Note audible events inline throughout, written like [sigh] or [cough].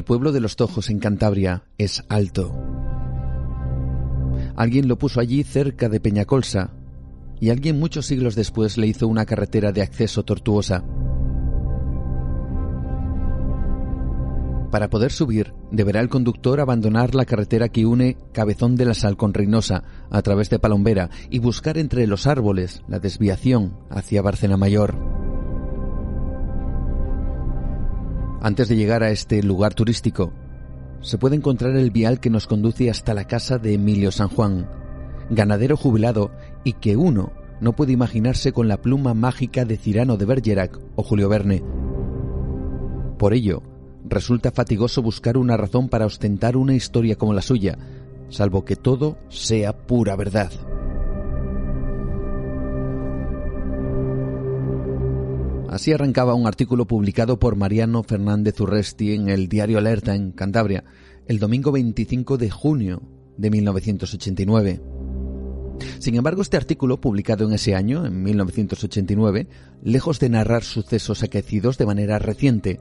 El pueblo de los Tojos en Cantabria es alto. Alguien lo puso allí cerca de Peñacolsa y alguien muchos siglos después le hizo una carretera de acceso tortuosa. Para poder subir, deberá el conductor abandonar la carretera que une Cabezón de la Sal con Reynosa a través de Palombera y buscar entre los árboles la desviación hacia Barcena Mayor. Antes de llegar a este lugar turístico, se puede encontrar el vial que nos conduce hasta la casa de Emilio San Juan, ganadero jubilado y que uno no puede imaginarse con la pluma mágica de Cirano de Bergerac o Julio Verne. Por ello, resulta fatigoso buscar una razón para ostentar una historia como la suya, salvo que todo sea pura verdad. Así arrancaba un artículo publicado por Mariano Fernández Urresti en el diario Alerta en Cantabria el domingo 25 de junio de 1989. Sin embargo, este artículo, publicado en ese año, en 1989, lejos de narrar sucesos aquecidos de manera reciente,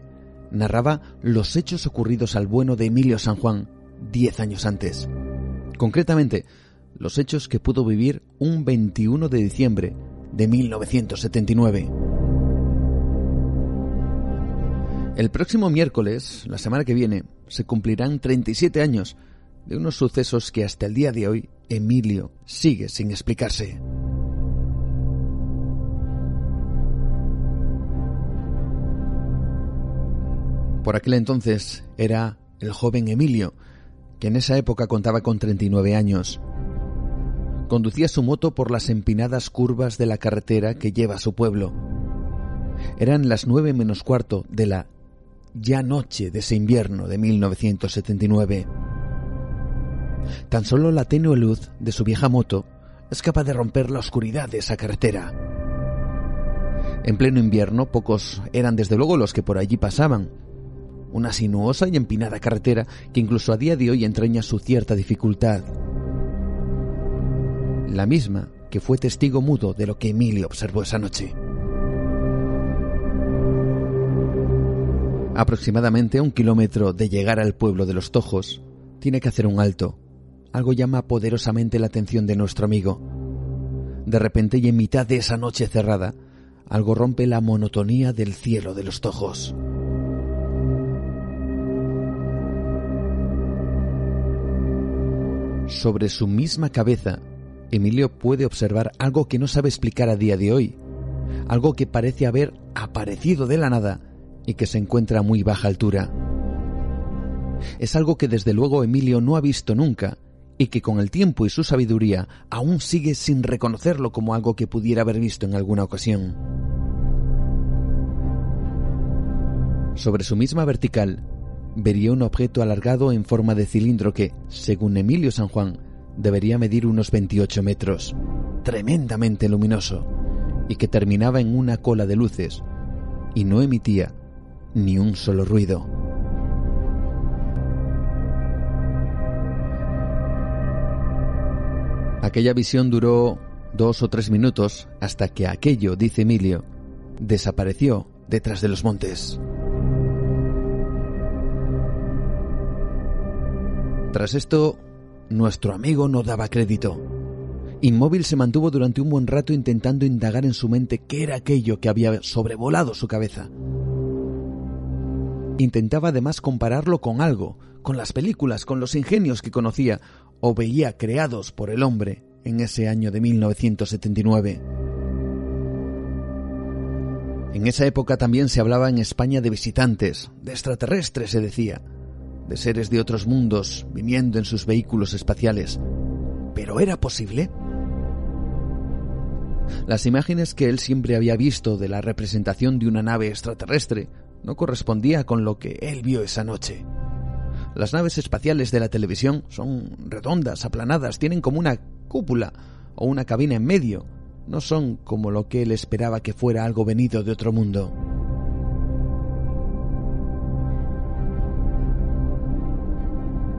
narraba los hechos ocurridos al bueno de Emilio San Juan diez años antes. Concretamente, los hechos que pudo vivir un 21 de diciembre de 1979. El próximo miércoles, la semana que viene, se cumplirán 37 años de unos sucesos que hasta el día de hoy Emilio sigue sin explicarse. Por aquel entonces era el joven Emilio, que en esa época contaba con 39 años. Conducía su moto por las empinadas curvas de la carretera que lleva a su pueblo. Eran las nueve menos cuarto de la ya noche de ese invierno de 1979. Tan solo la tenue luz de su vieja moto es capaz de romper la oscuridad de esa carretera. En pleno invierno pocos eran desde luego los que por allí pasaban. Una sinuosa y empinada carretera que incluso a día de hoy entraña su cierta dificultad. La misma que fue testigo mudo de lo que Emilio observó esa noche. Aproximadamente un kilómetro de llegar al pueblo de los Tojos, tiene que hacer un alto. Algo llama poderosamente la atención de nuestro amigo. De repente y en mitad de esa noche cerrada, algo rompe la monotonía del cielo de los Tojos. Sobre su misma cabeza, Emilio puede observar algo que no sabe explicar a día de hoy, algo que parece haber aparecido de la nada y que se encuentra a muy baja altura. Es algo que desde luego Emilio no ha visto nunca y que con el tiempo y su sabiduría aún sigue sin reconocerlo como algo que pudiera haber visto en alguna ocasión. Sobre su misma vertical vería un objeto alargado en forma de cilindro que, según Emilio San Juan, debería medir unos 28 metros, tremendamente luminoso, y que terminaba en una cola de luces, y no emitía ni un solo ruido. Aquella visión duró dos o tres minutos hasta que aquello, dice Emilio, desapareció detrás de los montes. Tras esto, nuestro amigo no daba crédito. Inmóvil se mantuvo durante un buen rato intentando indagar en su mente qué era aquello que había sobrevolado su cabeza. Intentaba además compararlo con algo, con las películas, con los ingenios que conocía o veía creados por el hombre en ese año de 1979. En esa época también se hablaba en España de visitantes, de extraterrestres se decía, de seres de otros mundos viniendo en sus vehículos espaciales. ¿Pero era posible? Las imágenes que él siempre había visto de la representación de una nave extraterrestre no correspondía con lo que él vio esa noche. Las naves espaciales de la televisión son redondas, aplanadas, tienen como una cúpula o una cabina en medio. No son como lo que él esperaba que fuera algo venido de otro mundo.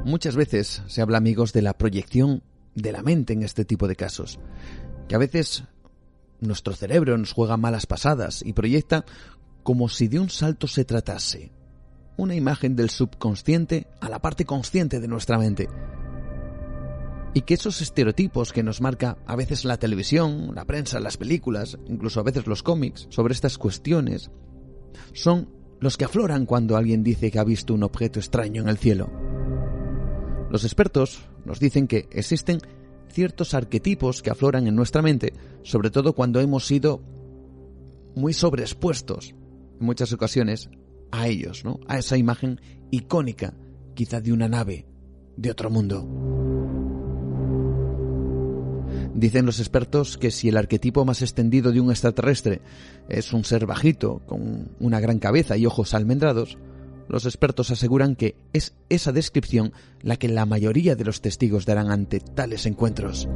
Muchas veces se habla, amigos, de la proyección de la mente en este tipo de casos, que a veces nuestro cerebro nos juega malas pasadas y proyecta como si de un salto se tratase, una imagen del subconsciente a la parte consciente de nuestra mente. Y que esos estereotipos que nos marca a veces la televisión, la prensa, las películas, incluso a veces los cómics, sobre estas cuestiones, son los que afloran cuando alguien dice que ha visto un objeto extraño en el cielo. Los expertos nos dicen que existen ciertos arquetipos que afloran en nuestra mente, sobre todo cuando hemos sido muy sobreexpuestos en muchas ocasiones a ellos, ¿no? A esa imagen icónica, quizá de una nave de otro mundo. Dicen los expertos que si el arquetipo más extendido de un extraterrestre es un ser bajito, con una gran cabeza y ojos almendrados, los expertos aseguran que es esa descripción la que la mayoría de los testigos darán ante tales encuentros.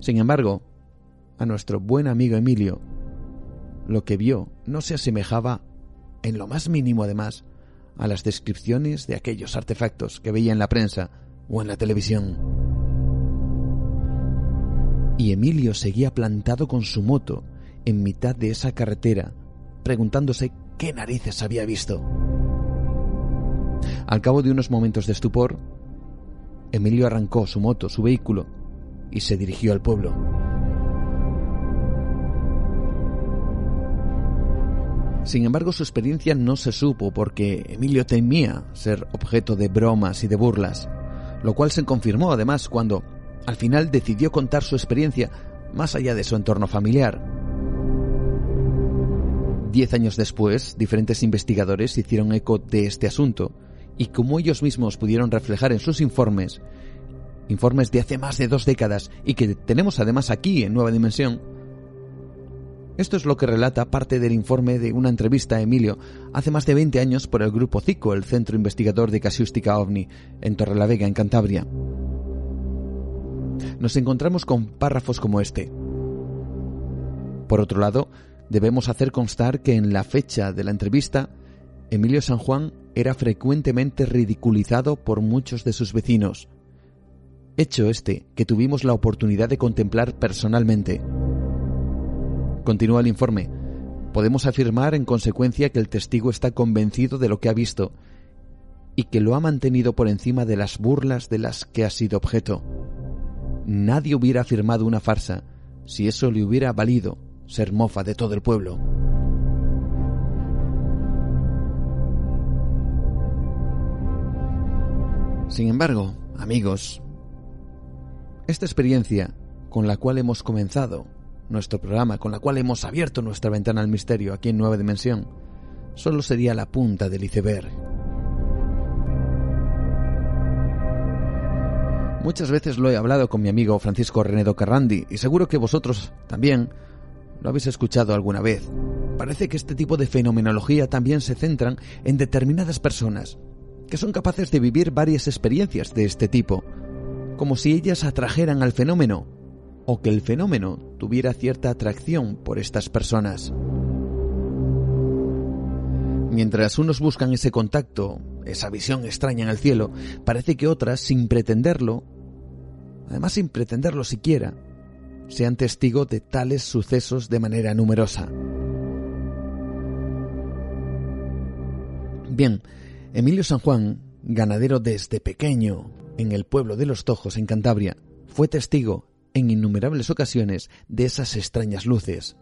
Sin embargo, a nuestro buen amigo Emilio lo que vio no se asemejaba, en lo más mínimo además, a las descripciones de aquellos artefactos que veía en la prensa o en la televisión. Y Emilio seguía plantado con su moto en mitad de esa carretera, preguntándose qué narices había visto. Al cabo de unos momentos de estupor, Emilio arrancó su moto, su vehículo, y se dirigió al pueblo. Sin embargo, su experiencia no se supo porque Emilio temía ser objeto de bromas y de burlas, lo cual se confirmó además cuando, al final, decidió contar su experiencia más allá de su entorno familiar. Diez años después, diferentes investigadores hicieron eco de este asunto, y como ellos mismos pudieron reflejar en sus informes, informes de hace más de dos décadas y que tenemos además aquí en Nueva Dimensión, esto es lo que relata parte del informe de una entrevista a Emilio hace más de 20 años por el Grupo CICO, el Centro Investigador de Casiústica OVNI, en Torrelavega, en Cantabria. Nos encontramos con párrafos como este. Por otro lado, debemos hacer constar que en la fecha de la entrevista, Emilio San Juan era frecuentemente ridiculizado por muchos de sus vecinos. Hecho este que tuvimos la oportunidad de contemplar personalmente. Continúa el informe. Podemos afirmar en consecuencia que el testigo está convencido de lo que ha visto y que lo ha mantenido por encima de las burlas de las que ha sido objeto. Nadie hubiera afirmado una farsa si eso le hubiera valido ser mofa de todo el pueblo. Sin embargo, amigos, esta experiencia con la cual hemos comenzado nuestro programa, con la cual hemos abierto nuestra ventana al misterio aquí en Nueva Dimensión, solo sería la punta del iceberg. Muchas veces lo he hablado con mi amigo Francisco Renedo Carrandi y seguro que vosotros también lo habéis escuchado alguna vez. Parece que este tipo de fenomenología también se centran en determinadas personas, que son capaces de vivir varias experiencias de este tipo, como si ellas atrajeran al fenómeno o que el fenómeno tuviera cierta atracción por estas personas. Mientras unos buscan ese contacto, esa visión extraña en el cielo, parece que otras, sin pretenderlo, además sin pretenderlo siquiera, sean testigos de tales sucesos de manera numerosa. Bien, Emilio San Juan, ganadero desde pequeño en el pueblo de Los Tojos, en Cantabria, fue testigo en innumerables ocasiones de esas extrañas luces.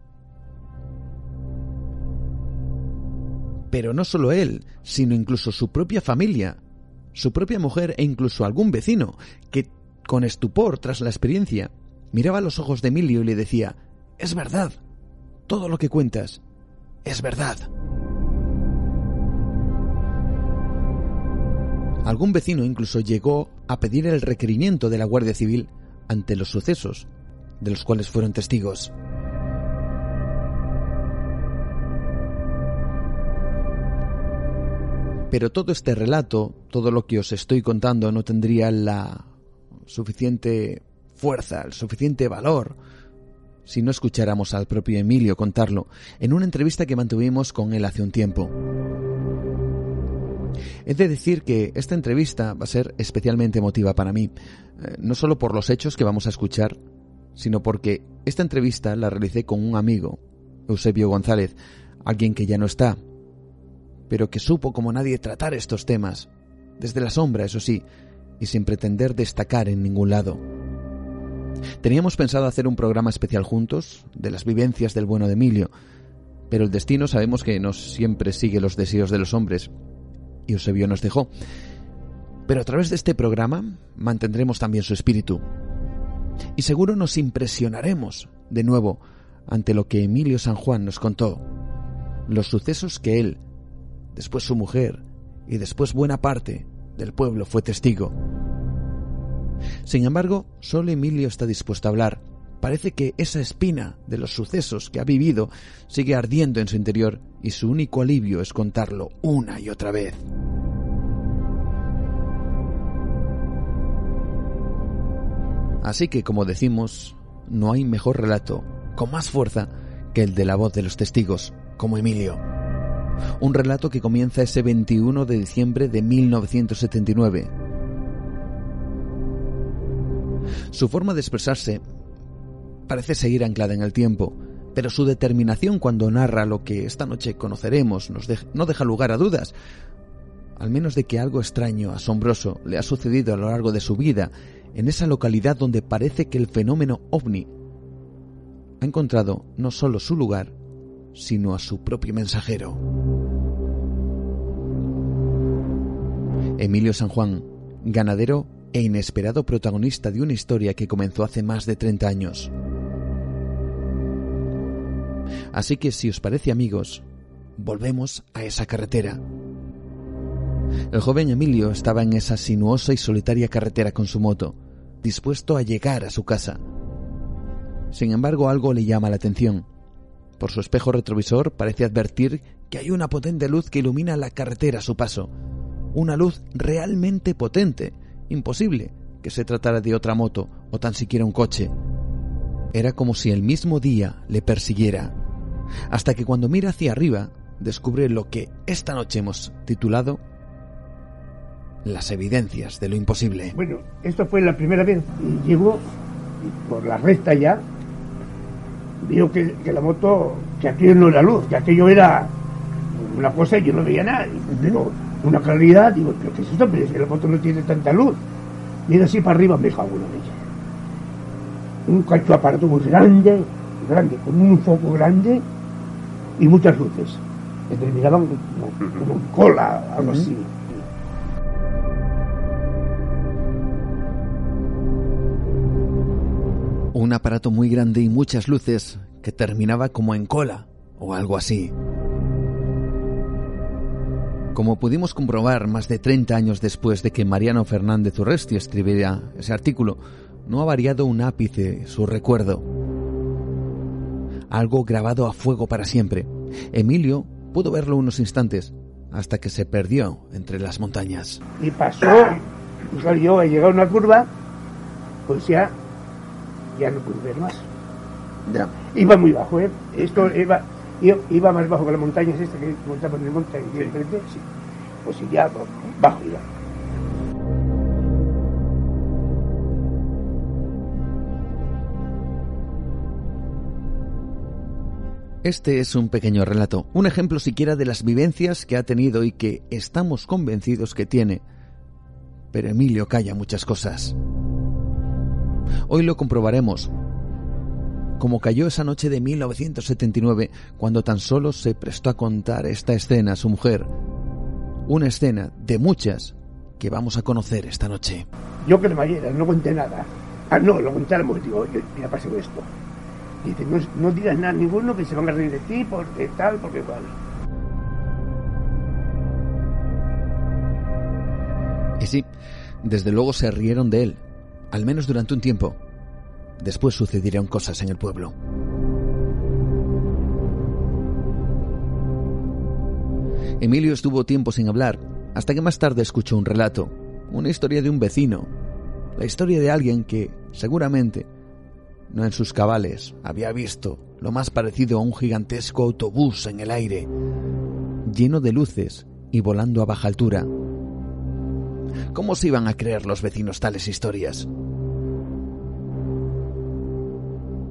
Pero no solo él, sino incluso su propia familia, su propia mujer e incluso algún vecino, que con estupor tras la experiencia miraba los ojos de Emilio y le decía, es verdad, todo lo que cuentas, es verdad. Algún vecino incluso llegó a pedir el requerimiento de la Guardia Civil ante los sucesos de los cuales fueron testigos. Pero todo este relato, todo lo que os estoy contando no tendría la suficiente fuerza, el suficiente valor, si no escucháramos al propio Emilio contarlo en una entrevista que mantuvimos con él hace un tiempo. He de decir que esta entrevista va a ser especialmente emotiva para mí, eh, no solo por los hechos que vamos a escuchar, sino porque esta entrevista la realicé con un amigo, Eusebio González, alguien que ya no está, pero que supo como nadie tratar estos temas, desde la sombra, eso sí, y sin pretender destacar en ningún lado. Teníamos pensado hacer un programa especial juntos, de las vivencias del bueno de Emilio, pero el destino sabemos que no siempre sigue los deseos de los hombres, y Eusebio nos dejó. Pero a través de este programa mantendremos también su espíritu. Y seguro nos impresionaremos de nuevo ante lo que Emilio San Juan nos contó, los sucesos que él, después su mujer y después buena parte del pueblo fue testigo. Sin embargo, solo Emilio está dispuesto a hablar. Parece que esa espina de los sucesos que ha vivido sigue ardiendo en su interior y su único alivio es contarlo una y otra vez. Así que, como decimos, no hay mejor relato, con más fuerza, que el de la voz de los testigos, como Emilio. Un relato que comienza ese 21 de diciembre de 1979. Su forma de expresarse parece seguir anclada en el tiempo, pero su determinación cuando narra lo que esta noche conoceremos nos no deja lugar a dudas, al menos de que algo extraño, asombroso, le ha sucedido a lo largo de su vida en esa localidad donde parece que el fenómeno ovni ha encontrado no solo su lugar, sino a su propio mensajero. Emilio San Juan, ganadero e inesperado protagonista de una historia que comenzó hace más de 30 años. Así que si os parece amigos, volvemos a esa carretera. El joven Emilio estaba en esa sinuosa y solitaria carretera con su moto, dispuesto a llegar a su casa. Sin embargo, algo le llama la atención. Por su espejo retrovisor parece advertir que hay una potente luz que ilumina la carretera a su paso. Una luz realmente potente. Imposible que se tratara de otra moto o tan siquiera un coche. Era como si el mismo día le persiguiera. Hasta que cuando mira hacia arriba, descubre lo que esta noche hemos titulado las evidencias de lo imposible. Bueno, esto fue la primera vez. Y llegó por la recta ya, vio que, la moto, que aquello no era luz, que aquello era una cosa y yo no veía nada. Pero una claridad, digo, ¿pero qué es esto? Pero si la moto no tiene tanta luz. Y era así para arriba, me dijo alguna de ellas. Un cacho aparato muy grande, grande, con un foco grande y muchas luces. Que terminaban como, como cola, algo así. Un aparato muy grande y muchas luces que terminaba como en cola o algo así. Como pudimos comprobar más de 30 años después de que Mariano Fernández Urresti escribiera ese artículo, no ha variado un ápice su recuerdo. Algo grabado a fuego para siempre. Emilio pudo verlo unos instantes hasta que se perdió entre las montañas. Y pasó, y salió, a llegar a una curva, pues ya ya no pude ver más. Iba muy bajo, ¿eh? Esto iba, iba más bajo que la montaña, es esta que montamos en el monte y sí. enfrente, sí. Pues ya bajo iba. Este es un pequeño relato, un ejemplo siquiera de las vivencias que ha tenido y que estamos convencidos que tiene. Pero Emilio calla muchas cosas. Hoy lo comprobaremos, como cayó esa noche de 1979 cuando tan solo se prestó a contar esta escena a su mujer. Una escena de muchas que vamos a conocer esta noche. Yo que de no conté nada. Ah, no, lo conté al digo, ya pasó esto. Dice, no, digas nada ninguno que se van a reír de ti porque tal, porque cual. Y sí, desde luego se rieron de él, al menos durante un tiempo. Después sucedieron cosas en el pueblo. Emilio estuvo tiempo sin hablar, hasta que más tarde escuchó un relato, una historia de un vecino, la historia de alguien que, seguramente, no en sus cabales, había visto lo más parecido a un gigantesco autobús en el aire, lleno de luces y volando a baja altura. ¿Cómo se iban a creer los vecinos tales historias?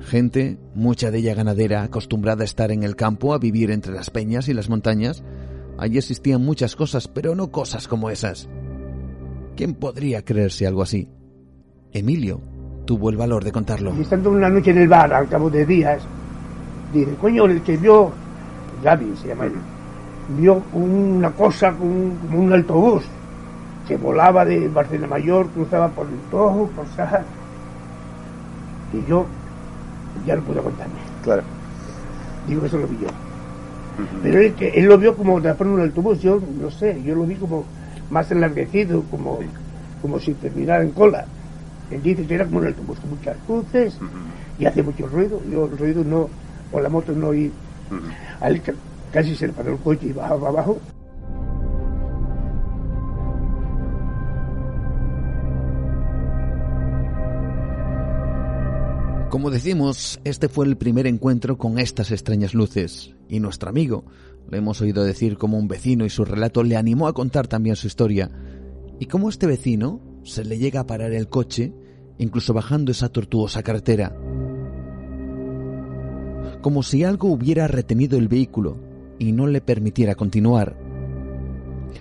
Gente, mucha de ella ganadera, acostumbrada a estar en el campo, a vivir entre las peñas y las montañas. Allí existían muchas cosas, pero no cosas como esas. ¿Quién podría creerse algo así? Emilio tuvo el valor de contarlo. Y estando una noche en el bar, al cabo de días, dice, coño, el que vio, Gaby se llama él, vio una cosa como un, autobús que volaba de Barcelona Mayor, cruzaba por el Tojo, por Saja. Y yo ya no puedo contarme. Claro. Digo, eso lo vi yo. Pero él, que él lo vio como de un autobús, yo no sé, yo lo vi como más enlarguecido, como, como si terminara en cola. Él dice que era como un autobús con muchas luces y hace mucho ruido. Yo el ruido no, o la moto no oí. A él casi se le paró el coche y bajaba abajo. Como decimos, este fue el primer encuentro con estas extrañas luces, y nuestro amigo, lo hemos oído decir como un vecino y su relato le animó a contar también su historia, y como este vecino se le llega a parar el coche, incluso bajando esa tortuosa carretera. Como si algo hubiera retenido el vehículo y no le permitiera continuar.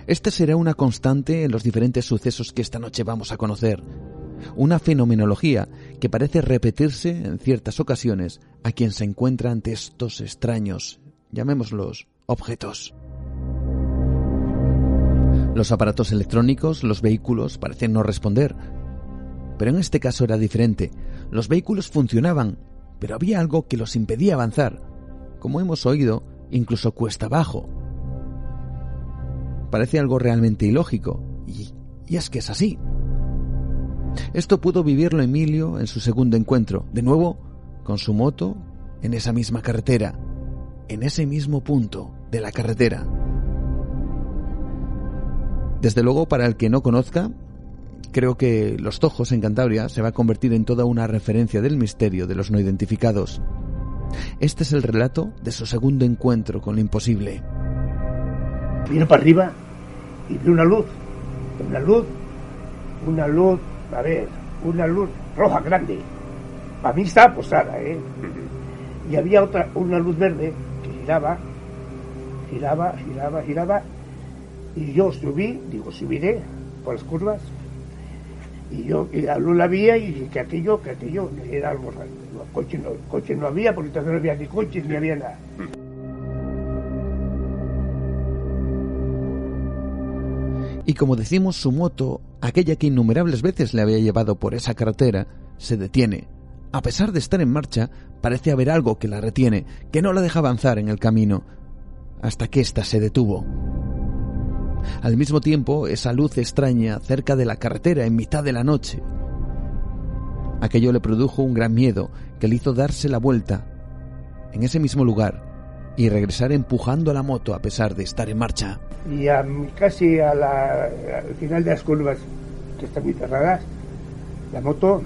Esta será una constante en los diferentes sucesos que esta noche vamos a conocer una fenomenología que parece repetirse en ciertas ocasiones a quien se encuentra ante estos extraños, llamémoslos, objetos. Los aparatos electrónicos, los vehículos, parecen no responder. Pero en este caso era diferente. Los vehículos funcionaban, pero había algo que los impedía avanzar. Como hemos oído, incluso cuesta abajo. Parece algo realmente ilógico, y, y es que es así. Esto pudo vivirlo Emilio en su segundo encuentro, de nuevo con su moto en esa misma carretera, en ese mismo punto de la carretera. Desde luego, para el que no conozca, creo que Los Tojos en Cantabria se va a convertir en toda una referencia del misterio de los no identificados. Este es el relato de su segundo encuentro con lo imposible. Vino para arriba y vi una luz, una luz, una luz a ver, una luz roja grande. Para mí estaba posada, ¿eh? Y había otra, una luz verde que giraba, giraba, giraba, giraba. Y yo subí, digo, subiré por las curvas. Y yo, y la luz la vi y que aquello, que aquello era algo raro. Coche no, coche no había, porque entonces no había ni coches ni había nada. Y como decimos, su moto, aquella que innumerables veces le había llevado por esa carretera, se detiene. A pesar de estar en marcha, parece haber algo que la retiene, que no la deja avanzar en el camino, hasta que ésta se detuvo. Al mismo tiempo, esa luz extraña cerca de la carretera en mitad de la noche. Aquello le produjo un gran miedo que le hizo darse la vuelta en ese mismo lugar y regresar empujando la moto a pesar de estar en marcha. Y casi a la, al final de las curvas, que están muy cerradas, la moto,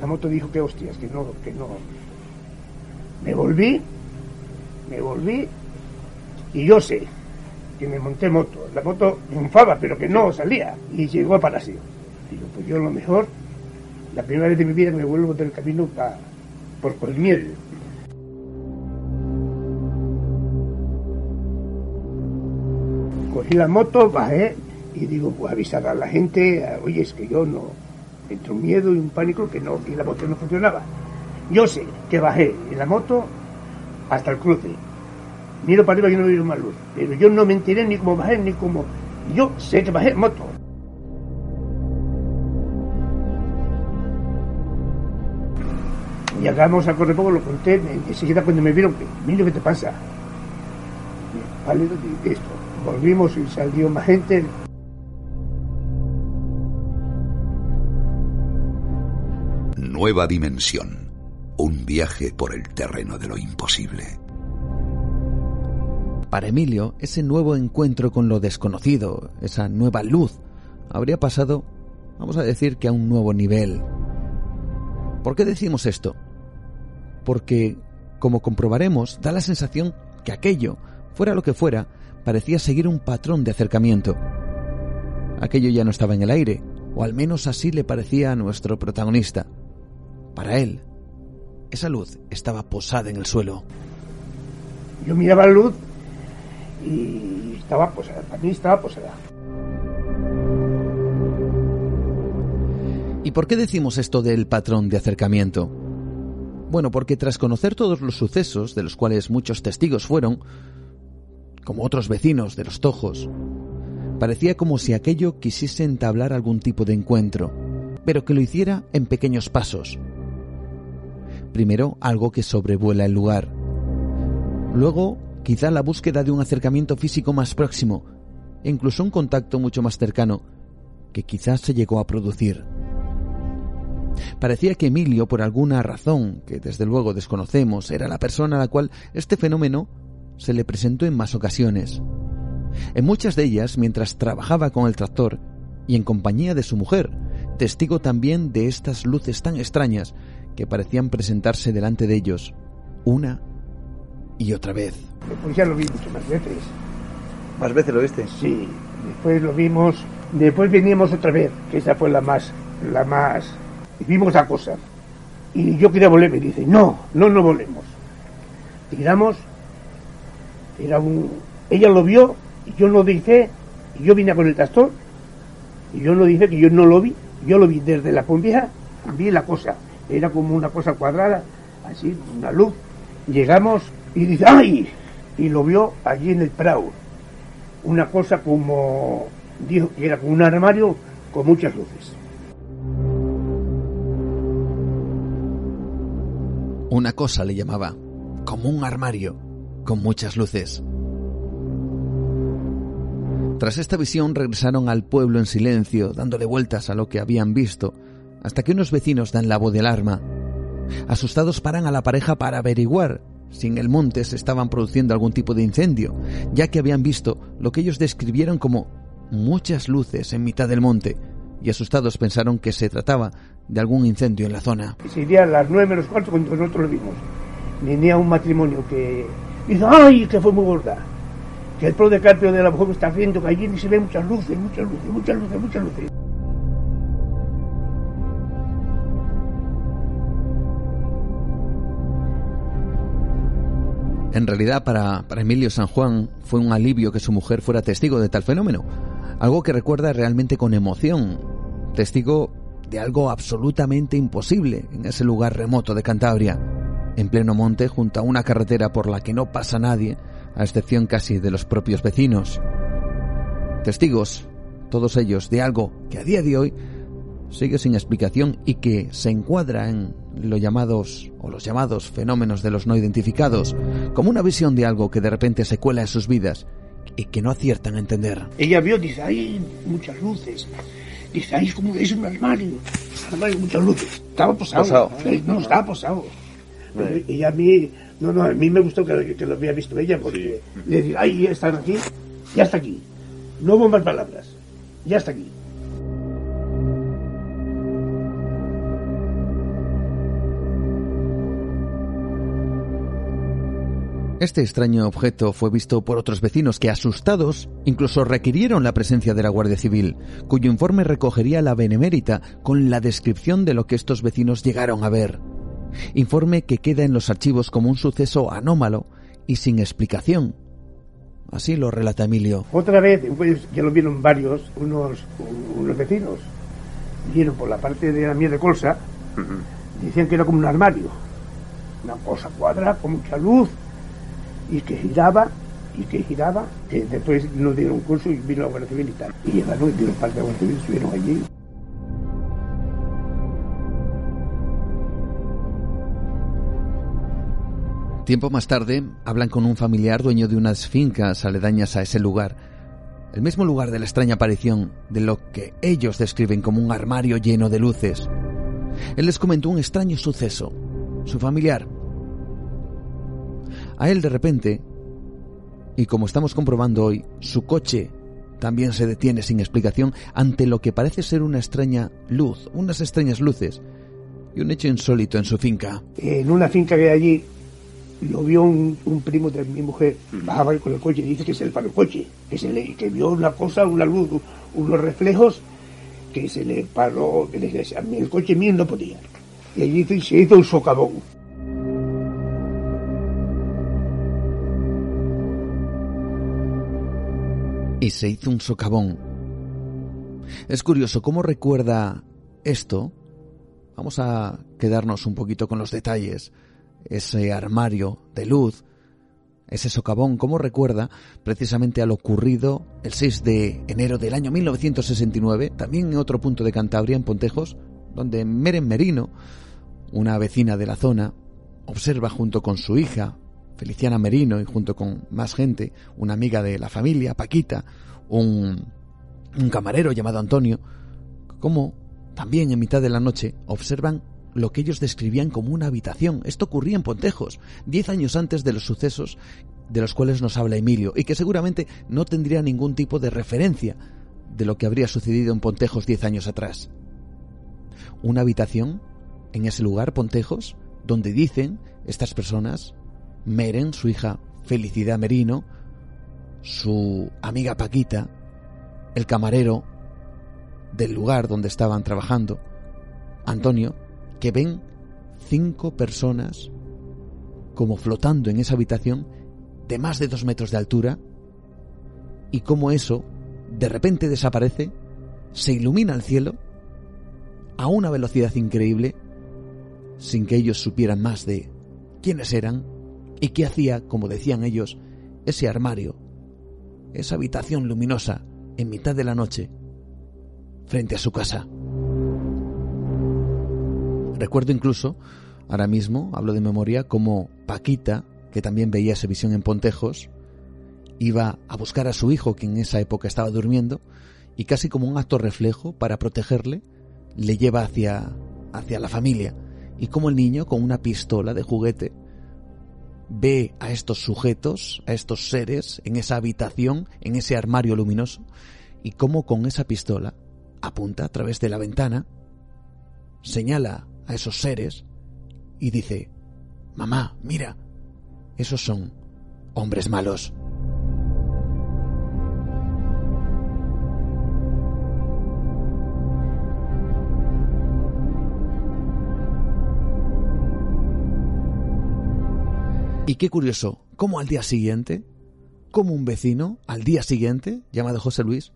la moto dijo que hostias, que no, que no. Me volví, me volví, y yo sé que me monté moto. La moto triunfaba, pero que no salía. Y llegó a Palacio. Digo, pues yo a lo mejor, la primera vez de mi vida me vuelvo del camino para, por Colmiel. Cogí la moto, bajé y digo, pues avisar a la gente, oye, es que yo no, entre un miedo y un pánico que no, que la moto no funcionaba. Yo sé que bajé en la moto hasta el cruce Miro para arriba y no veo más luz. Pero yo no me enteré ni cómo bajé ni cómo. Yo sé que bajé en moto. Y acabamos a poco lo conté, enseguida cuando me vieron, mira ¿qué te pasa? De esto. Volvimos y salió más gente. Nueva dimensión. Un viaje por el terreno de lo imposible. Para Emilio, ese nuevo encuentro con lo desconocido, esa nueva luz, habría pasado, vamos a decir que a un nuevo nivel. ¿Por qué decimos esto? Porque, como comprobaremos, da la sensación que aquello, fuera lo que fuera, parecía seguir un patrón de acercamiento. Aquello ya no estaba en el aire, o al menos así le parecía a nuestro protagonista. Para él, esa luz estaba posada en el suelo. Yo miraba la luz y estaba para mí estaba posada. ¿Y por qué decimos esto del patrón de acercamiento? Bueno, porque tras conocer todos los sucesos, de los cuales muchos testigos fueron, como otros vecinos de los Tojos, parecía como si aquello quisiese entablar algún tipo de encuentro, pero que lo hiciera en pequeños pasos, Primero, algo que sobrevuela el lugar. Luego, quizá la búsqueda de un acercamiento físico más próximo, e incluso un contacto mucho más cercano, que quizás se llegó a producir. Parecía que Emilio, por alguna razón que desde luego desconocemos, era la persona a la cual este fenómeno se le presentó en más ocasiones. En muchas de ellas, mientras trabajaba con el tractor y en compañía de su mujer, testigo también de estas luces tan extrañas que parecían presentarse delante de ellos una y otra vez. Después ya lo vi muchas más veces. ¿Más veces lo viste? Sí, después lo vimos, después veníamos otra vez, que esa fue la más, la más, y vimos la cosa. Y yo quería volver, me dice, no, no, no volvemos. Tiramos, era un, ella lo vio, y yo lo dije, y yo vine con el tractor, y yo no dije que yo no lo vi, yo lo vi desde la pompija, vi la cosa, era como una cosa cuadrada, así, una luz. Llegamos y dice, ¡ay! Y lo vio allí en el Prado. Una cosa como, dijo que era como un armario con muchas luces. Una cosa le llamaba, como un armario con muchas luces. Tras esta visión regresaron al pueblo en silencio, dándole vueltas a lo que habían visto, hasta que unos vecinos dan la voz de alarma. Asustados paran a la pareja para averiguar si en el monte se estaban produciendo algún tipo de incendio, ya que habían visto lo que ellos describieron como muchas luces en mitad del monte, y asustados pensaron que se trataba de algún incendio en la zona. Sería a las nueve menos cuarto cuando nosotros lo vimos. Venía un matrimonio que dice, ¡ay! que fue muy gorda. Que el pro de Carpio de la mujer está haciendo que allí se ven muchas luces, muchas luces, muchas luces, muchas luces. En realidad, para, Emilio San Juan fue un alivio que su mujer fuera testigo de tal fenómeno, algo que recuerda realmente con emoción, testigo de algo absolutamente imposible en ese lugar remoto de Cantabria, en pleno monte junto a una carretera por la que no pasa nadie, a excepción casi de los propios vecinos. Testigos, todos ellos, de algo que a día de hoy sigue sin explicación y que se encuadra en los llamados o los llamados fenómenos de los no identificados, como una visión de algo que de repente se cuela en sus vidas y que no aciertan a entender. Ella vio, dice, hay muchas luces. Dice, ahí es como es un armario, un armario muchas luces. Estaba posado. No, estaba posado. Y a mí, no, no, a mí me gustó que, lo había visto ella, porque le dije, ay, están aquí, ya está aquí. No hubo más palabras, ya está aquí. Este extraño objeto fue visto por otros vecinos que, asustados, incluso requirieron la presencia de la Guardia Civil, cuyo informe recogería la benemérita con la descripción de lo que estos vecinos llegaron a ver. Informe que queda en los archivos como un suceso anómalo y sin explicación. Así lo relata Emilio. Otra vez, pues, ya lo vieron varios, unos, unos vecinos, vieron por la parte de la mía de colsa, decían que era como un armario, una cosa cuadrada con mucha luz y que giraba y que giraba, que después nos dieron curso y vino la Guardia Civil y tal. Y llegaron y dieron parte de la Guardia Civil y estuvieron allí. Tiempo más tarde, hablan con un familiar dueño de unas fincas aledañas a ese lugar. El mismo lugar de la extraña aparición de lo que ellos describen como un armario lleno de luces. Él les comentó un extraño suceso. Su familiar. A él de repente, y como estamos comprobando hoy, su coche también se detiene sin explicación ante lo que parece ser una extraña luz, unas extrañas luces y un hecho insólito en su finca. En una finca que hay allí, lo vio un, primo de mi mujer, bajaba con el coche y dice que se le paró el coche, que, se le, que vio una cosa, una luz, unos reflejos, que se le paró, que le decía, el coche mío no podía. Y allí se hizo un socavón. Y se hizo un socavón. Es curioso cómo recuerda esto. Vamos a quedarnos un poquito con los detalles ese armario de luz, ese socavón, como recuerda precisamente a lo ocurrido el 6 de enero del año 1969, también en otro punto de Cantabria, en Pontejos, donde Meren Merino, una vecina de la zona, observa junto con su hija, Feliciana Merino, y junto con más gente, una amiga de la familia, Paquita, un, un camarero llamado Antonio, como también en mitad de la noche observan lo que ellos describían como una habitación. Esto ocurría en Pontejos, diez años antes de los sucesos de los cuales nos habla Emilio, y que seguramente no tendría ningún tipo de referencia de lo que habría sucedido en Pontejos diez años atrás. Una habitación en ese lugar, Pontejos, donde dicen estas personas, Meren, su hija Felicidad Merino, su amiga Paquita, el camarero del lugar donde estaban trabajando, Antonio, que ven cinco personas como flotando en esa habitación de más de dos metros de altura y cómo eso de repente desaparece, se ilumina el cielo a una velocidad increíble sin que ellos supieran más de quiénes eran y qué hacía, como decían ellos, ese armario, esa habitación luminosa en mitad de la noche frente a su casa. Recuerdo incluso, ahora mismo, hablo de memoria, como Paquita, que también veía esa visión en Pontejos, iba a buscar a su hijo, que en esa época estaba durmiendo, y casi como un acto reflejo para protegerle, le lleva hacia, hacia la familia. Y como el niño, con una pistola de juguete, ve a estos sujetos, a estos seres, en esa habitación, en ese armario luminoso, y cómo con esa pistola apunta a través de la ventana, señala a esos seres y dice, mamá, mira, esos son hombres malos. Y qué curioso, cómo al día siguiente, como un vecino, al día siguiente, llamado José Luis,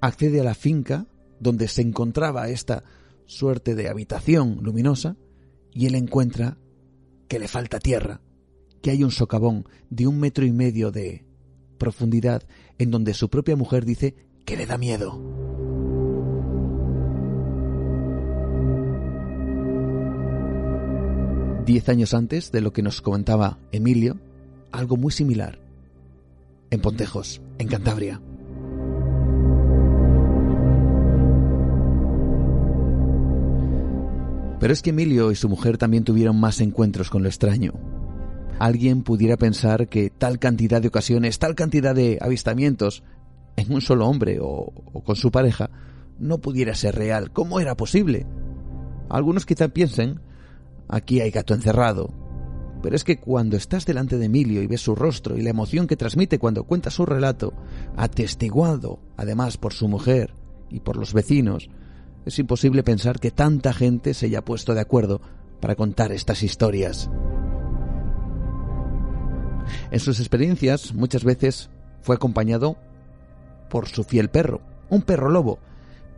accede a la finca donde se encontraba esta suerte de habitación luminosa y él encuentra que le falta tierra, que hay un socavón de un metro y medio de profundidad en donde su propia mujer dice que le da miedo. Diez años antes de lo que nos comentaba Emilio, algo muy similar, en Pontejos, en Cantabria. Pero es que Emilio y su mujer también tuvieron más encuentros con lo extraño. Alguien pudiera pensar que tal cantidad de ocasiones, tal cantidad de avistamientos en un solo hombre o, con su pareja no pudiera ser real. ¿Cómo era posible? Algunos quizá piensen, aquí hay gato encerrado. Pero es que cuando estás delante de Emilio y ves su rostro y la emoción que transmite cuando cuenta su relato, atestiguado además por su mujer y por los vecinos, es imposible pensar que tanta gente se haya puesto de acuerdo para contar estas historias. En sus experiencias muchas veces fue acompañado por su fiel perro, un perro lobo,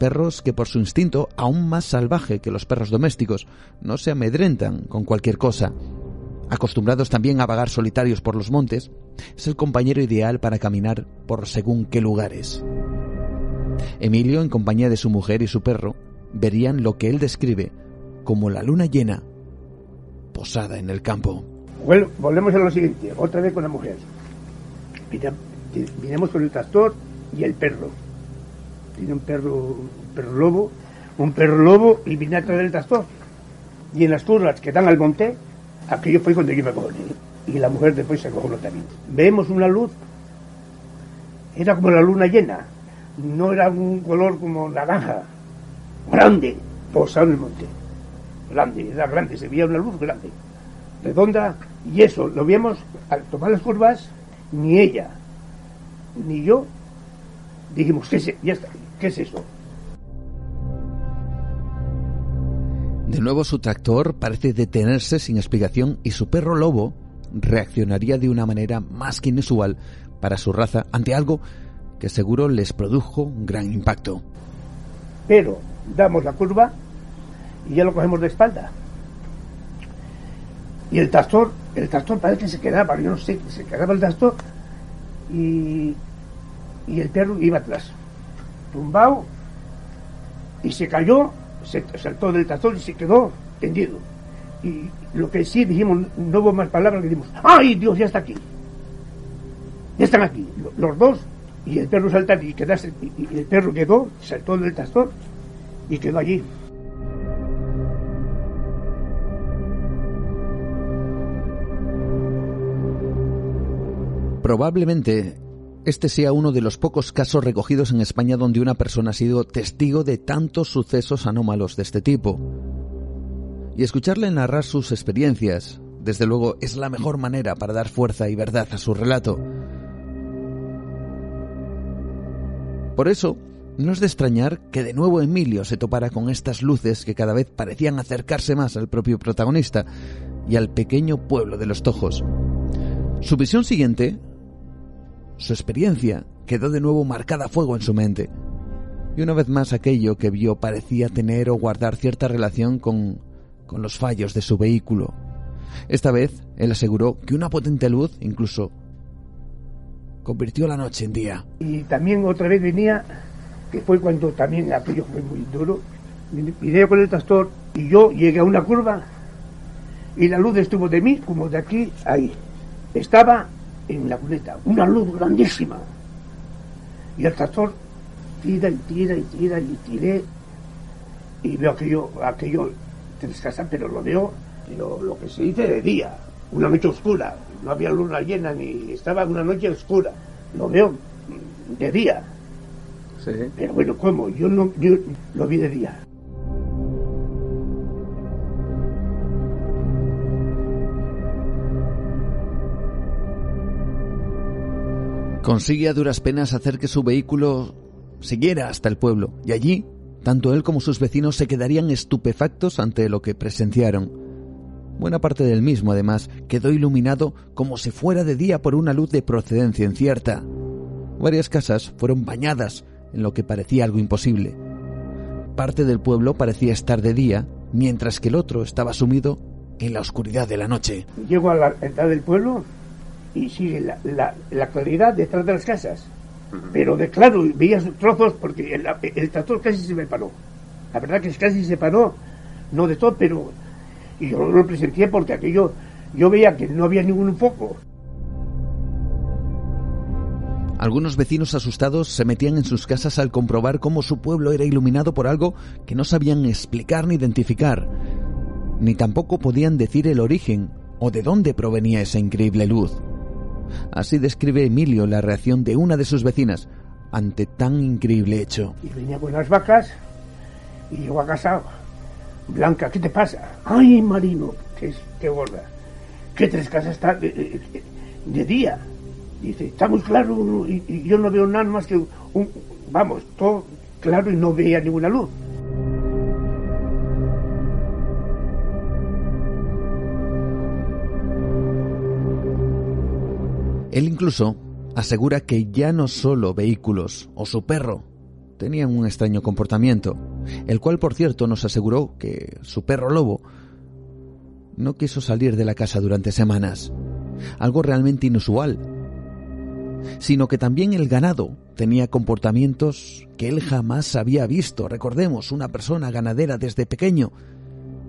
perros que por su instinto, aún más salvaje que los perros domésticos, no se amedrentan con cualquier cosa. Acostumbrados también a vagar solitarios por los montes, es el compañero ideal para caminar por según qué lugares. Emilio, en compañía de su mujer y su perro, verían lo que él describe como la luna llena posada en el campo. Bueno, volvemos a lo siguiente, otra vez con la mujer. Con el tractor y el perro tiene un perro, un perro lobo, un perro lobo y vine a traer el tractor. Y en las curvas que dan al monte, aquello fue cuando yo me cogí. Y la mujer después se cogió también. Vemos una luz, era como la luna llena, no era un color como naranja, grande, posado en el monte. Grande, era grande, se veía una luz grande, redonda, y eso lo vimos al tomar las curvas, ni ella, ni yo dijimos, ¿qué es, ya está, ¿qué es eso? De nuevo su tractor parece detenerse sin explicación y su perro lobo reaccionaría de una manera más que inusual para su raza ante algo que seguro les produjo un gran impacto. Pero damos la curva y ya lo cogemos de espalda. Y el tractor, el tractor parece que se quedaba, yo no sé, se quedaba el tractor y y el perro iba atrás, tumbado, y se cayó, se saltó del tazón y se quedó tendido. Y lo que sí dijimos, no hubo más palabras que dijimos, ¡ay Dios, ya está aquí! Ya están aquí, los dos, y el perro salta y quedarse, y el perro quedó, saltó del tazón y quedó allí. Probablemente este sea uno de los pocos casos recogidos en España donde una persona ha sido testigo de tantos sucesos anómalos de este tipo. Y escucharle narrar sus experiencias, desde luego, es la mejor manera para dar fuerza y verdad a su relato. Por eso, no es de extrañar que de nuevo Emilio se topara con estas luces que cada vez parecían acercarse más al propio protagonista y al pequeño pueblo de los Tojos. Su visión siguiente su experiencia quedó de nuevo marcada a fuego en su mente. Y una vez más aquello que vio parecía tener o guardar cierta relación con, con los fallos de su vehículo. Esta vez él aseguró que una potente luz incluso convirtió la noche en día. Y también otra vez venía, que fue cuando también aquello fue muy duro, vine con el tractor y yo llegué a una curva y la luz estuvo de mí como de aquí ahí. Estaba en la cuneta, una luz grandísima. Y el tractor tira y tira y tira y tiré y veo aquello, aquello casa pero lo veo lo, lo que se dice de día, una noche oscura, no había luna llena ni estaba una noche oscura, lo veo de día. Pero bueno, ¿cómo? Yo no yo lo vi de día. Consigue a duras penas hacer que su vehículo siguiera hasta el pueblo, y allí, tanto él como sus vecinos se quedarían estupefactos ante lo que presenciaron. Buena parte del mismo, además, quedó iluminado como si fuera de día por una luz de procedencia incierta. Varias casas fueron bañadas en lo que parecía algo imposible. Parte del pueblo parecía estar de día, mientras que el otro estaba sumido en la oscuridad de la noche. Llego a la entrada del pueblo y sigue la, la, claridad detrás de las casas. Pero de claro, veías trozos porque el, el, tractor casi se me paró. La verdad que casi se paró, no de todo, pero y yo lo presenté porque aquello yo veía que no había ningún foco. Algunos vecinos asustados se metían en sus casas al comprobar cómo su pueblo era iluminado por algo que no sabían explicar ni identificar, ni tampoco podían decir el origen o de dónde provenía esa increíble luz. Así describe Emilio la reacción de una de sus vecinas ante tan increíble hecho. Y venía con las vacas y llegó a casa. Blanca, ¿qué te pasa? Ay, Marino, qué, qué gorda. ¿Qué tres casas está de, día? Dice, está muy claro y, yo no veo nada más que un, vamos, todo claro y no veía ninguna luz. Él incluso asegura que ya no solo vehículos o su perro tenían un extraño comportamiento, el cual por cierto nos aseguró que su perro lobo no quiso salir de la casa durante semanas, algo realmente inusual, sino que también el ganado tenía comportamientos que él jamás había visto. Recordemos, una persona ganadera desde pequeño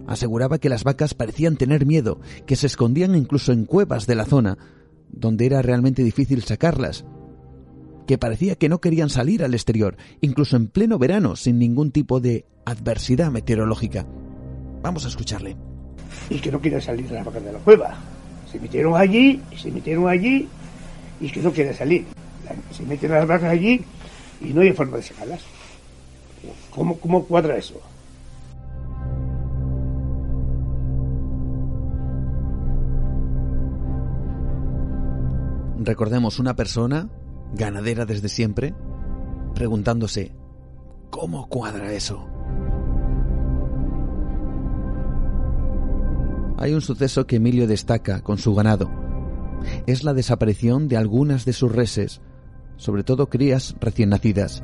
aseguraba que las vacas parecían tener miedo, que se escondían incluso en cuevas de la zona, donde era realmente difícil sacarlas, que parecía que no querían salir al exterior, incluso en pleno verano, sin ningún tipo de adversidad meteorológica. Vamos a escucharle. Y que no querían salir de las vacas de la cueva. Se metieron allí, se metieron allí, y que no quieren salir. Se meten las vacas allí y no hay forma de sacarlas. ¿Cómo, cómo cuadra eso? Recordemos una persona, ganadera desde siempre, preguntándose, ¿cómo cuadra eso? Hay un suceso que Emilio destaca con su ganado. Es la desaparición de algunas de sus reses, sobre todo crías recién nacidas.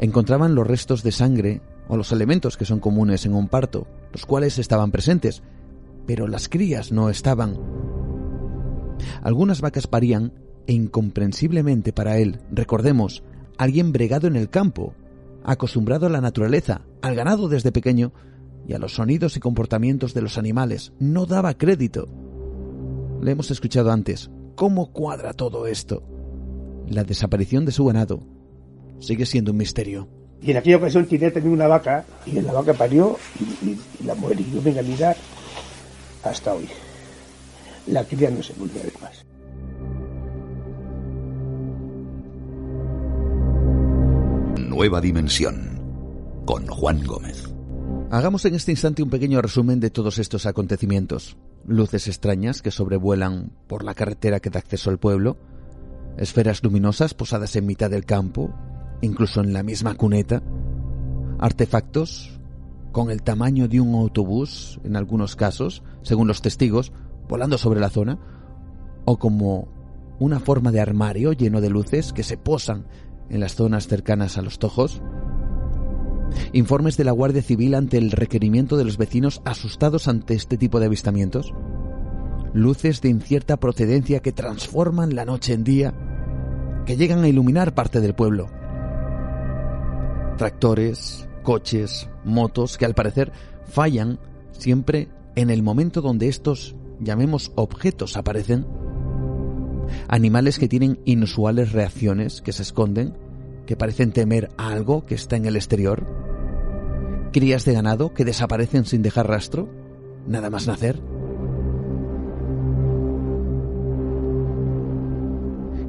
Encontraban los restos de sangre o los elementos que son comunes en un parto, los cuales estaban presentes, pero las crías no estaban. Algunas vacas parían e incomprensiblemente para él, recordemos, alguien bregado en el campo, acostumbrado a la naturaleza, al ganado desde pequeño y a los sonidos y comportamientos de los animales, no daba crédito. Le hemos escuchado antes. ¿Cómo cuadra todo esto? La desaparición de su ganado sigue siendo un misterio. Y en aquella ocasión tenía una vaca y la vaca parió y, la mujer y yo venga a mirar hasta hoy la cría no se vuelve a ver más. Nueva Dimensión con Juan Gómez. Hagamos en este instante un pequeño resumen de todos estos acontecimientos. Luces extrañas que sobrevuelan por la carretera que da acceso al pueblo, esferas luminosas posadas en mitad del campo, incluso en la misma cuneta, artefactos con el tamaño de un autobús, en algunos casos, según los testigos, volando sobre la zona, o como una forma de armario lleno de luces que se posan en las zonas cercanas a los tojos. Informes de la Guardia Civil ante el requerimiento de los vecinos asustados ante este tipo de avistamientos. Luces de incierta procedencia que transforman la noche en día, que llegan a iluminar parte del pueblo. Tractores, coches, motos que al parecer fallan siempre en el momento donde estos llamemos objetos, aparecen animales que tienen inusuales reacciones, que se esconden, que parecen temer a algo que está en el exterior, crías de ganado que desaparecen sin dejar rastro, nada más nacer.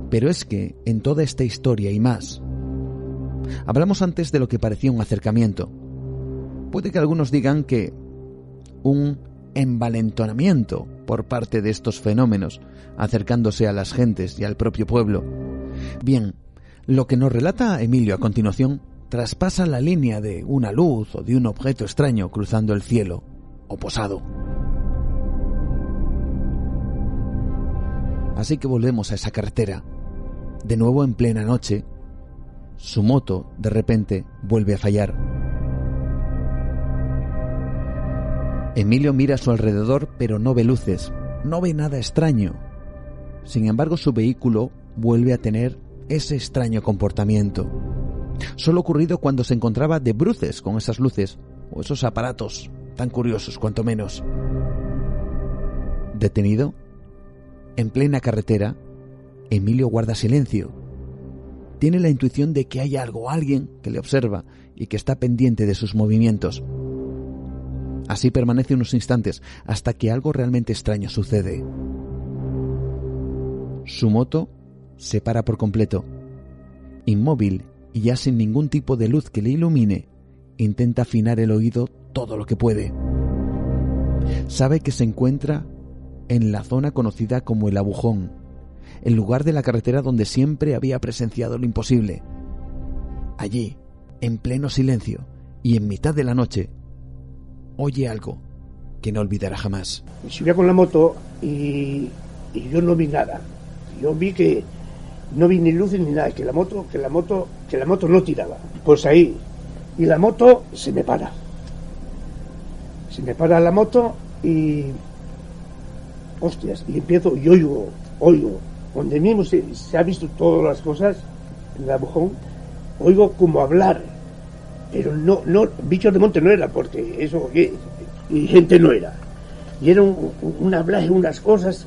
Pero es que en toda esta historia y más, hablamos antes de lo que parecía un acercamiento. Puede que algunos digan que un envalentonamiento por parte de estos fenómenos, acercándose a las gentes y al propio pueblo. Bien, lo que nos relata Emilio a continuación traspasa la línea de una luz o de un objeto extraño cruzando el cielo o posado. Así que volvemos a esa carretera. De nuevo en plena noche, su moto de repente vuelve a fallar. Emilio mira a su alrededor pero no ve luces, no ve nada extraño. Sin embargo, su vehículo vuelve a tener ese extraño comportamiento. Solo ocurrido cuando se encontraba de bruces con esas luces o esos aparatos tan curiosos cuanto menos. Detenido, en plena carretera, Emilio guarda silencio. Tiene la intuición de que hay algo, alguien que le observa y que está pendiente de sus movimientos. Así permanece unos instantes hasta que algo realmente extraño sucede. Su moto se para por completo. Inmóvil y ya sin ningún tipo de luz que le ilumine, intenta afinar el oído todo lo que puede. Sabe que se encuentra en la zona conocida como el Abujón, el lugar de la carretera donde siempre había presenciado lo imposible. Allí, en pleno silencio y en mitad de la noche, oye algo que no olvidará jamás. Subía con la moto y, yo no vi nada. yo vi que no vi ni luces ni nada, que la moto, que la moto, que la moto no tiraba. Pues ahí, y la moto se me para. Se me para la moto y hostias, y empiezo, y oigo, oigo, donde mismo se, ha visto todas las cosas, en el abujón, oigo como hablar, pero no, no, bichos de monte no era, porque eso, y gente no era. Y era un, un hablar, unas cosas,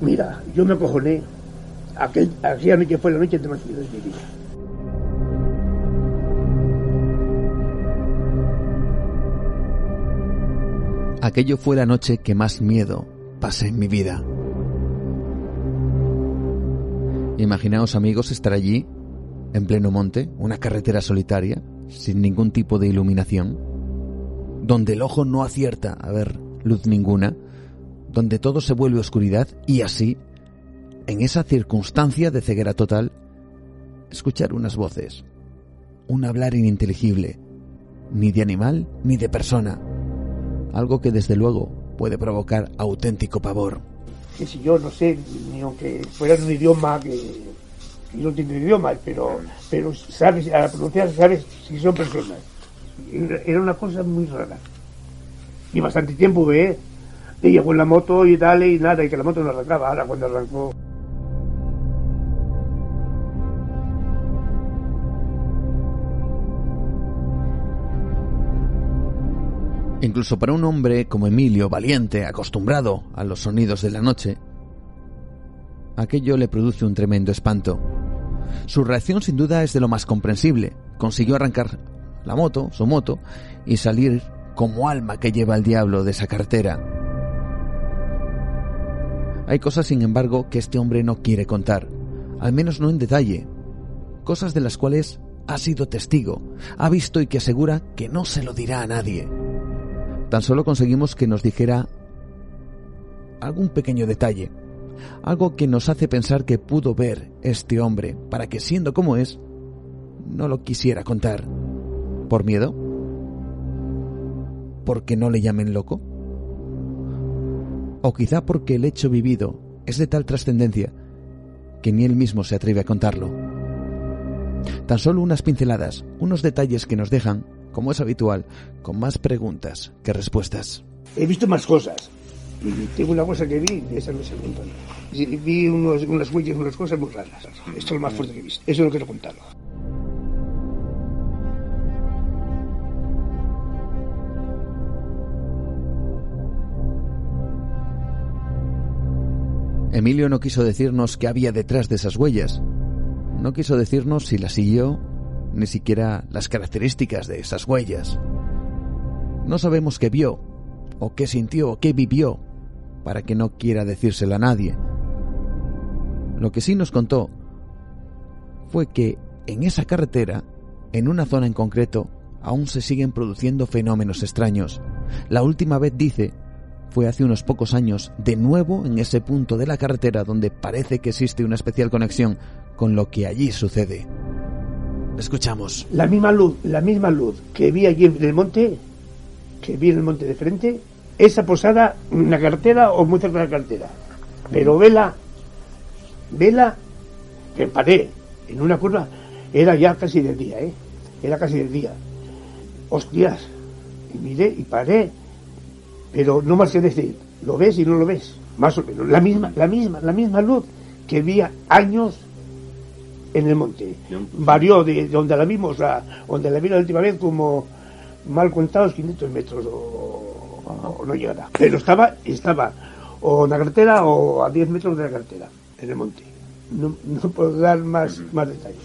mira, yo me acojoné, aquel, aquella noche fue la noche de más de mi vida. Aquello fue la noche que más miedo pasé en mi vida. Imaginaos amigos estar allí, en pleno monte, una carretera solitaria, sin ningún tipo de iluminación, donde el ojo no acierta a ver luz ninguna, donde todo se vuelve oscuridad y así, en esa circunstancia de ceguera total, escuchar unas voces, un hablar ininteligible, ni de animal ni de persona, algo que desde luego puede provocar auténtico pavor. Que si yo no sé, ni aunque fuera un idioma que, no entiendo el idioma, pero, pero sabes, a pronunciar sabes si son personas. Era una cosa muy rara. Y bastante tiempo ve, y llegó en la moto y dale y nada, y que la moto no arrancaba. Ahora cuando arrancó Incluso para un hombre como Emilio, valiente, acostumbrado a los sonidos de la noche, aquello le produce un tremendo espanto. Su reacción sin duda es de lo más comprensible. Consiguió arrancar la moto, su moto, y salir como alma que lleva el diablo de esa cartera. Hay cosas, sin embargo, que este hombre no quiere contar, al menos no en detalle, cosas de las cuales ha sido testigo, ha visto y que asegura que no se lo dirá a nadie. Tan solo conseguimos que nos dijera algún pequeño detalle, algo que nos hace pensar que pudo ver este hombre para que siendo como es, no lo quisiera contar. ¿Por miedo? ¿Porque no le llamen loco? O quizá porque el hecho vivido es de tal trascendencia que ni él mismo se atreve a contarlo. Tan solo unas pinceladas, unos detalles que nos dejan como es habitual, con más preguntas que respuestas. He visto más cosas. Tengo una cosa que vi, esa no se cuenta. Vi unas huellas, unas cosas muy raras. Esto es lo más fuerte que he visto. Eso lo quiero contarlo. Emilio no quiso decirnos qué había detrás de esas huellas. No quiso decirnos si las siguió ni siquiera las características de esas huellas. No sabemos qué vio, o qué sintió, o qué vivió, para que no quiera decírselo a nadie. Lo que sí nos contó fue que en esa carretera, en una zona en concreto, aún se siguen produciendo fenómenos extraños. La última vez, dice, fue hace unos pocos años, de nuevo en ese punto de la carretera donde parece que existe una especial conexión con lo que allí sucede. Escuchamos. La misma luz, la misma luz que vi allí en el monte, que vi en el monte de frente, esa posada en la cartera o muy cerca de la cartera. Pero vela, vela, que paré en una curva, era ya casi del día, ¿eh? Era casi del día. Hostias, y miré y paré, pero no más que decir, lo ves y no lo ves, más o menos, la misma, la misma, la misma luz que vi años en el monte. Varió de donde la vimos, a, donde la vi la última vez, como mal contados 500 metros o, no llegará. Pero estaba, estaba o en la carretera o a 10 metros de la carretera, en el monte. No, no puedo dar más, más detalles.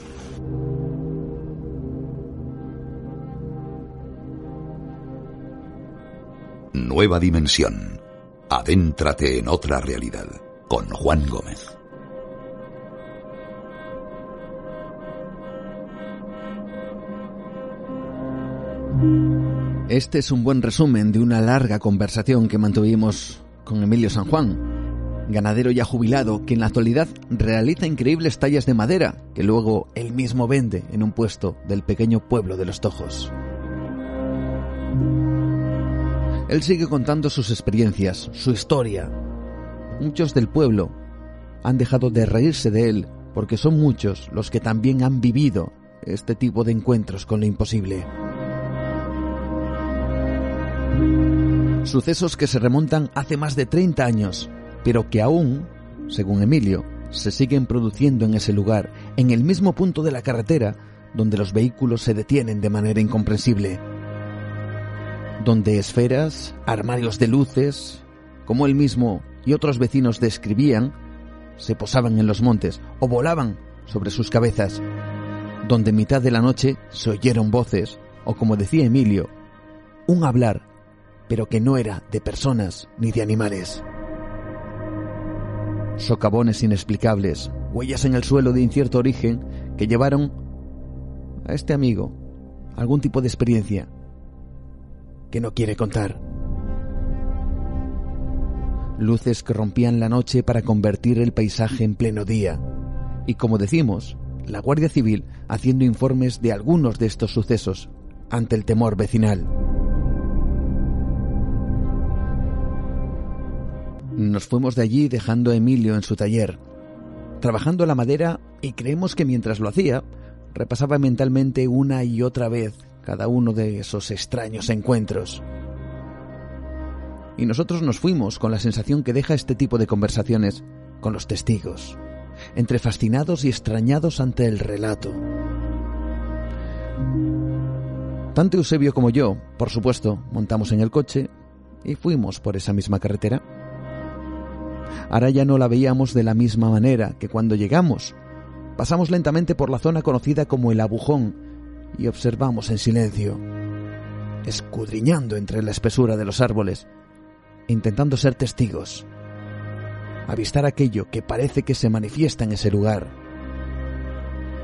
Nueva dimensión. Adéntrate en otra realidad. Con Juan Gómez. Este es un buen resumen de una larga conversación que mantuvimos con Emilio San Juan, ganadero ya jubilado que en la actualidad realiza increíbles tallas de madera que luego él mismo vende en un puesto del pequeño pueblo de Los Tojos. Él sigue contando sus experiencias, su historia. Muchos del pueblo han dejado de reírse de él porque son muchos los que también han vivido este tipo de encuentros con lo imposible. Sucesos que se remontan hace más de 30 años, pero que aún, según Emilio, se siguen produciendo en ese lugar, en el mismo punto de la carretera donde los vehículos se detienen de manera incomprensible. Donde esferas, armarios de luces, como él mismo y otros vecinos describían, se posaban en los montes o volaban sobre sus cabezas. Donde en mitad de la noche se oyeron voces, o como decía Emilio, un hablar pero que no era de personas ni de animales. Socavones inexplicables, huellas en el suelo de incierto origen que llevaron a este amigo algún tipo de experiencia que no quiere contar. Luces que rompían la noche para convertir el paisaje en pleno día. Y como decimos, la Guardia Civil haciendo informes de algunos de estos sucesos ante el temor vecinal. Nos fuimos de allí dejando a Emilio en su taller, trabajando la madera y creemos que mientras lo hacía, repasaba mentalmente una y otra vez cada uno de esos extraños encuentros. Y nosotros nos fuimos con la sensación que deja este tipo de conversaciones con los testigos, entre fascinados y extrañados ante el relato. Tanto Eusebio como yo, por supuesto, montamos en el coche y fuimos por esa misma carretera. Ahora ya no la veíamos de la misma manera que cuando llegamos. Pasamos lentamente por la zona conocida como el Abujón y observamos en silencio, escudriñando entre la espesura de los árboles, intentando ser testigos, avistar aquello que parece que se manifiesta en ese lugar.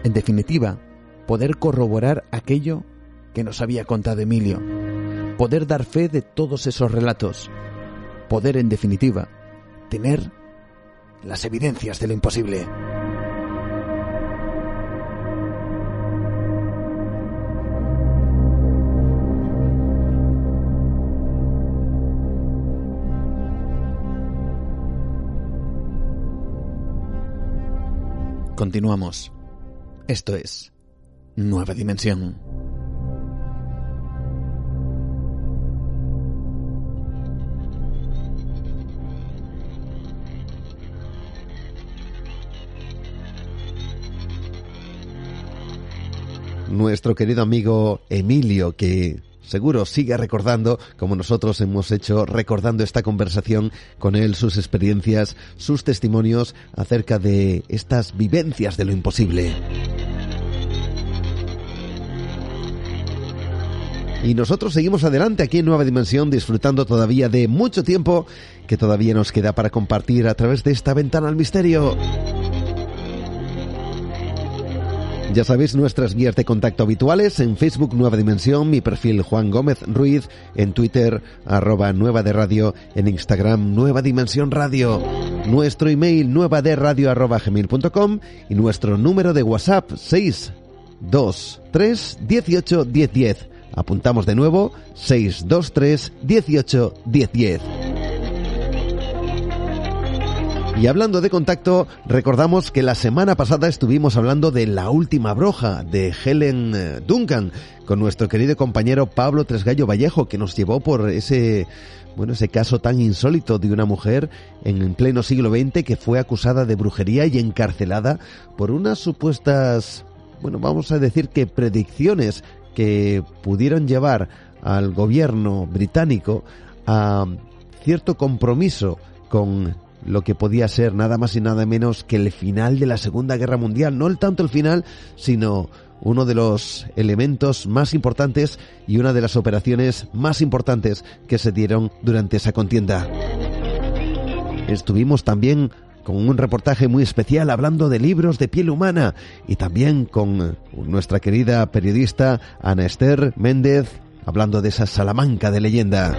En definitiva, poder corroborar aquello que nos había contado Emilio, poder dar fe de todos esos relatos, poder en definitiva tener las evidencias de lo imposible. Continuamos. Esto es Nueva Dimensión. Nuestro querido amigo Emilio, que seguro sigue recordando, como nosotros hemos hecho, recordando esta conversación con él, sus experiencias, sus testimonios acerca de estas vivencias de lo imposible. Y nosotros seguimos adelante aquí en Nueva Dimensión disfrutando todavía de mucho tiempo que todavía nos queda para compartir a través de esta ventana al misterio. Ya sabéis nuestras guías de contacto habituales en Facebook Nueva Dimensión, mi perfil Juan Gómez Ruiz, en Twitter arroba Nueva de Radio, en Instagram Nueva Dimensión Radio, nuestro email nueva de radio arroba gmail.com y nuestro número de WhatsApp 623 18 1010. Apuntamos de nuevo 623 18 1010. Y hablando de contacto, recordamos que la semana pasada estuvimos hablando de La Última Broja de Helen eh, Duncan con nuestro querido compañero Pablo Tresgallo Vallejo que nos llevó por ese bueno, ese caso tan insólito de una mujer en pleno siglo XX que fue acusada de brujería y encarcelada por unas supuestas, bueno, vamos a decir que predicciones que pudieron llevar al gobierno británico a cierto compromiso con lo que podía ser nada más y nada menos que el final de la Segunda Guerra Mundial. No el tanto el final, sino uno de los elementos más importantes y una de las operaciones más importantes que se dieron durante esa contienda. Estuvimos también con un reportaje muy especial hablando de libros de piel humana y también con nuestra querida periodista Ana Esther Méndez hablando de esa Salamanca de leyenda.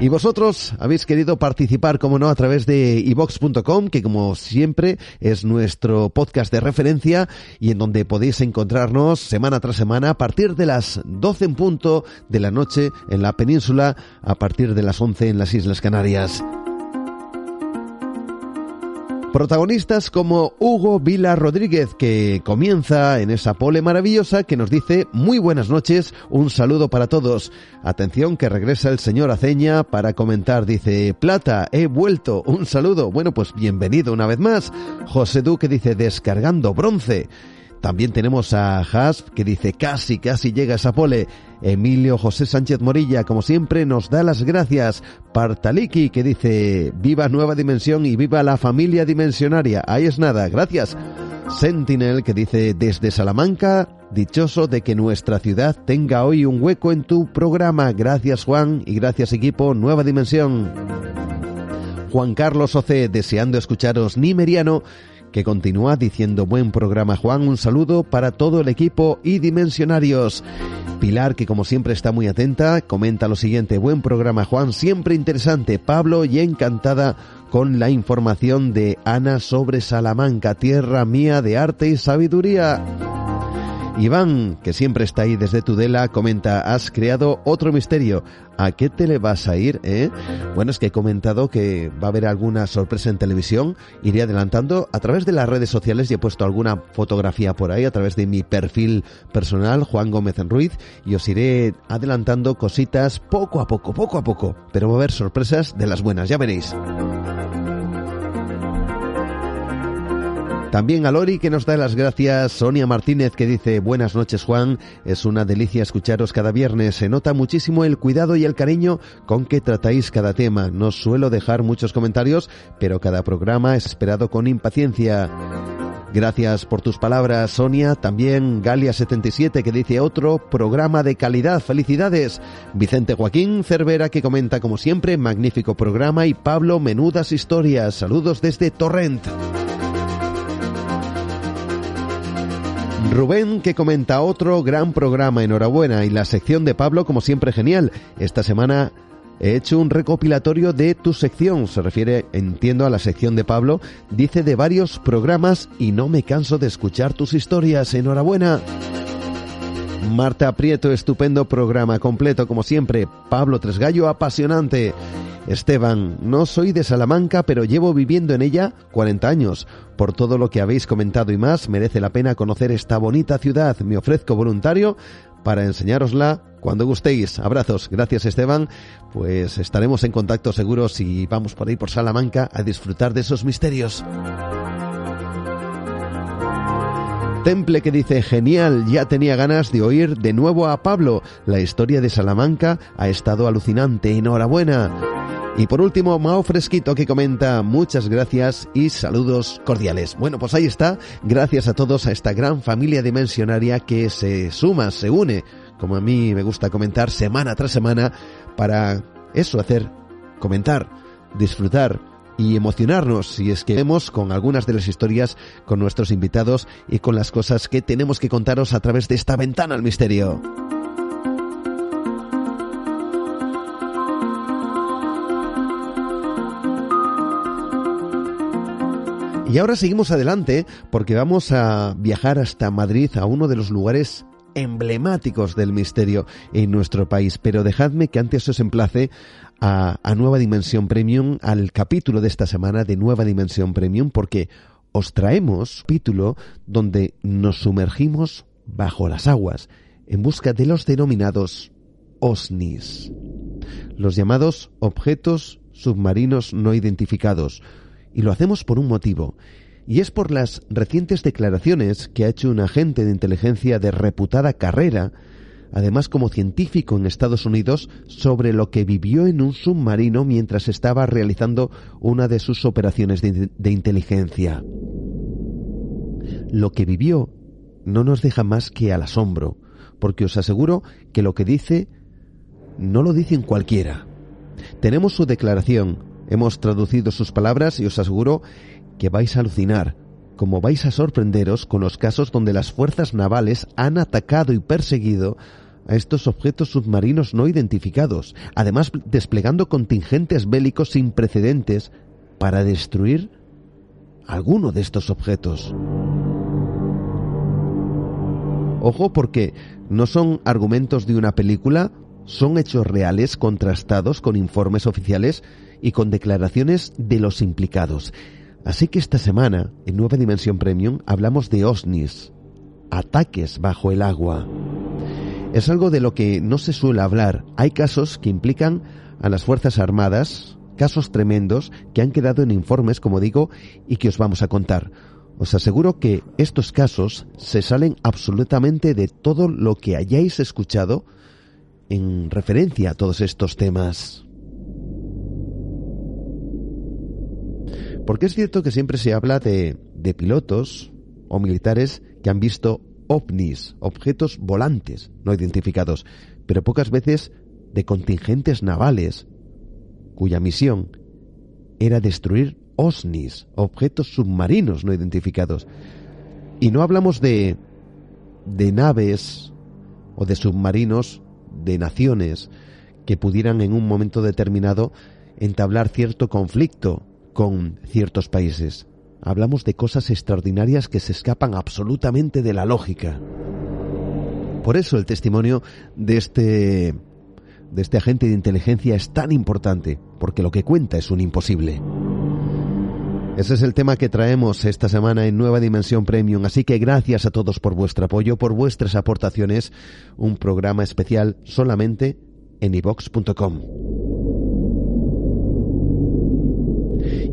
Y vosotros habéis querido participar, como no, a través de ivox.com, que como siempre es nuestro podcast de referencia y en donde podéis encontrarnos semana tras semana a partir de las 12 en punto de la noche en la península, a partir de las 11 en las Islas Canarias. Protagonistas como Hugo Vila Rodríguez, que comienza en esa pole maravillosa que nos dice muy buenas noches, un saludo para todos. Atención que regresa el señor Aceña para comentar, dice, Plata, he vuelto, un saludo. Bueno, pues bienvenido una vez más. José Duque dice, descargando bronce. También tenemos a Hasp que dice casi, casi llega esa pole. Emilio José Sánchez Morilla, como siempre, nos da las gracias. Partaliki que dice viva Nueva Dimensión y viva la familia dimensionaria. Ahí es nada, gracias. Sentinel que dice desde Salamanca, dichoso de que nuestra ciudad tenga hoy un hueco en tu programa. Gracias Juan y gracias equipo Nueva Dimensión. Juan Carlos Oce, deseando escucharos Nimeriano que continúa diciendo buen programa Juan, un saludo para todo el equipo y dimensionarios. Pilar, que como siempre está muy atenta, comenta lo siguiente, buen programa Juan, siempre interesante, Pablo y encantada con la información de Ana sobre Salamanca, tierra mía de arte y sabiduría. Iván, que siempre está ahí desde Tudela, comenta, has creado otro misterio. ¿A qué te le vas a ir? Eh? Bueno, es que he comentado que va a haber alguna sorpresa en televisión. Iré adelantando a través de las redes sociales y he puesto alguna fotografía por ahí a través de mi perfil personal, Juan Gómez en Ruiz, y os iré adelantando cositas poco a poco, poco a poco. Pero va a haber sorpresas de las buenas, ya veréis. También a Lori que nos da las gracias, Sonia Martínez que dice buenas noches Juan, es una delicia escucharos cada viernes, se nota muchísimo el cuidado y el cariño con que tratáis cada tema, no suelo dejar muchos comentarios, pero cada programa es esperado con impaciencia. Gracias por tus palabras, Sonia. También Galia77 que dice otro programa de calidad. Felicidades. Vicente Joaquín Cervera que comenta como siempre, magnífico programa. Y Pablo, menudas historias. Saludos desde Torrent. Rubén que comenta otro gran programa, enhorabuena, y la sección de Pablo como siempre genial. Esta semana he hecho un recopilatorio de tu sección, se refiere, entiendo, a la sección de Pablo, dice de varios programas y no me canso de escuchar tus historias, enhorabuena. Marta Prieto, estupendo programa completo como siempre. Pablo Tresgallo, apasionante. Esteban, no soy de Salamanca, pero llevo viviendo en ella 40 años. Por todo lo que habéis comentado y más, merece la pena conocer esta bonita ciudad. Me ofrezco voluntario para enseñárosla cuando gustéis. Abrazos. Gracias Esteban. Pues estaremos en contacto seguros y vamos por ahí por Salamanca a disfrutar de esos misterios. Temple que dice, genial, ya tenía ganas de oír de nuevo a Pablo. La historia de Salamanca ha estado alucinante. Enhorabuena. Y por último, Mao Fresquito que comenta muchas gracias y saludos cordiales. Bueno, pues ahí está. Gracias a todos a esta gran familia dimensionaria que se suma, se une, como a mí me gusta comentar semana tras semana, para eso, hacer, comentar, disfrutar y emocionarnos si es que vemos con algunas de las historias con nuestros invitados y con las cosas que tenemos que contaros a través de esta ventana al misterio. Y ahora seguimos adelante porque vamos a viajar hasta Madrid, a uno de los lugares emblemáticos del misterio en nuestro país. Pero dejadme que antes os emplace a, Nueva Dimensión Premium, al capítulo de esta semana de Nueva Dimensión Premium, porque os traemos capítulo donde nos sumergimos bajo las aguas en busca de los denominados OSNIs, los llamados objetos submarinos no identificados, y lo hacemos por un motivo, y es por las recientes declaraciones que ha hecho un agente de inteligencia de reputada carrera, además como científico en Estados Unidos, sobre lo que vivió en un submarino mientras estaba realizando una de sus operaciones de, inteligencia. Lo que vivió no nos deja más que al asombro, porque os aseguro que lo que dice no lo dicen cualquiera. Tenemos su declaración, Hemos traducido sus palabras y os aseguro que vais a alucinar, como vais a sorprenderos con los casos donde las fuerzas navales han atacado y perseguido a estos objetos submarinos no identificados, además desplegando contingentes bélicos sin precedentes para destruir alguno de estos objetos. Ojo porque no son argumentos de una película, son hechos reales contrastados con informes oficiales y con declaraciones de los implicados. Así que esta semana, en Nueva Dimensión Premium, hablamos de OSNIs, ataques bajo el agua. Es algo de lo que no se suele hablar. Hay casos que implican a las Fuerzas Armadas, casos tremendos que han quedado en informes, como digo, y que os vamos a contar. Os aseguro que estos casos se salen absolutamente de todo lo que hayáis escuchado en referencia a todos estos temas. Porque es cierto que siempre se habla de, de pilotos o militares que han visto ovnis, objetos volantes no identificados, pero pocas veces de contingentes navales cuya misión era destruir OSNIs, objetos submarinos no identificados. Y no hablamos de, de naves o de submarinos de naciones que pudieran en un momento determinado entablar cierto conflicto con ciertos países. Hablamos de cosas extraordinarias que se escapan absolutamente de la lógica. Por eso el testimonio de este de este agente de inteligencia es tan importante, porque lo que cuenta es un imposible. Ese es el tema que traemos esta semana en Nueva Dimensión Premium, así que gracias a todos por vuestro apoyo, por vuestras aportaciones, un programa especial solamente en ivox.com.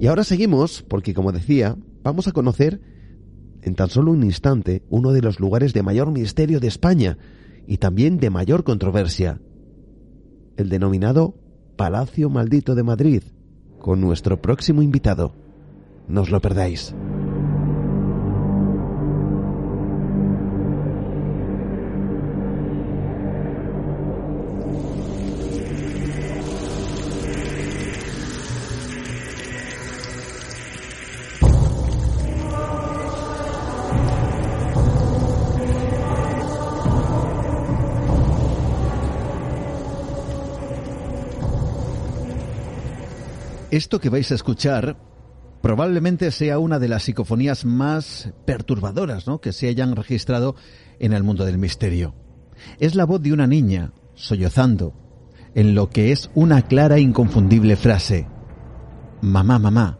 Y ahora seguimos, porque como decía, vamos a conocer en tan solo un instante uno de los lugares de mayor misterio de España y también de mayor controversia, el denominado Palacio Maldito de Madrid, con nuestro próximo invitado. No os lo perdáis. Esto que vais a escuchar probablemente sea una de las psicofonías más perturbadoras que se hayan registrado en el mundo del misterio. Es la voz de una niña sollozando en lo que es una clara e inconfundible frase. Mamá, mamá.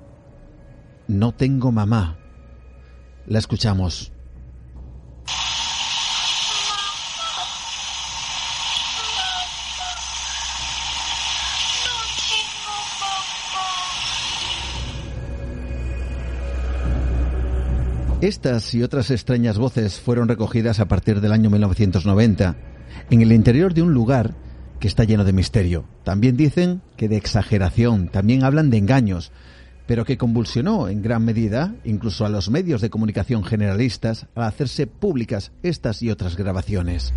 No tengo mamá. La escuchamos. Estas y otras extrañas voces fueron recogidas a partir del año 1990 en el interior de un lugar que está lleno de misterio. También dicen que de exageración, también hablan de engaños, pero que convulsionó en gran medida incluso a los medios de comunicación generalistas al hacerse públicas estas y otras grabaciones.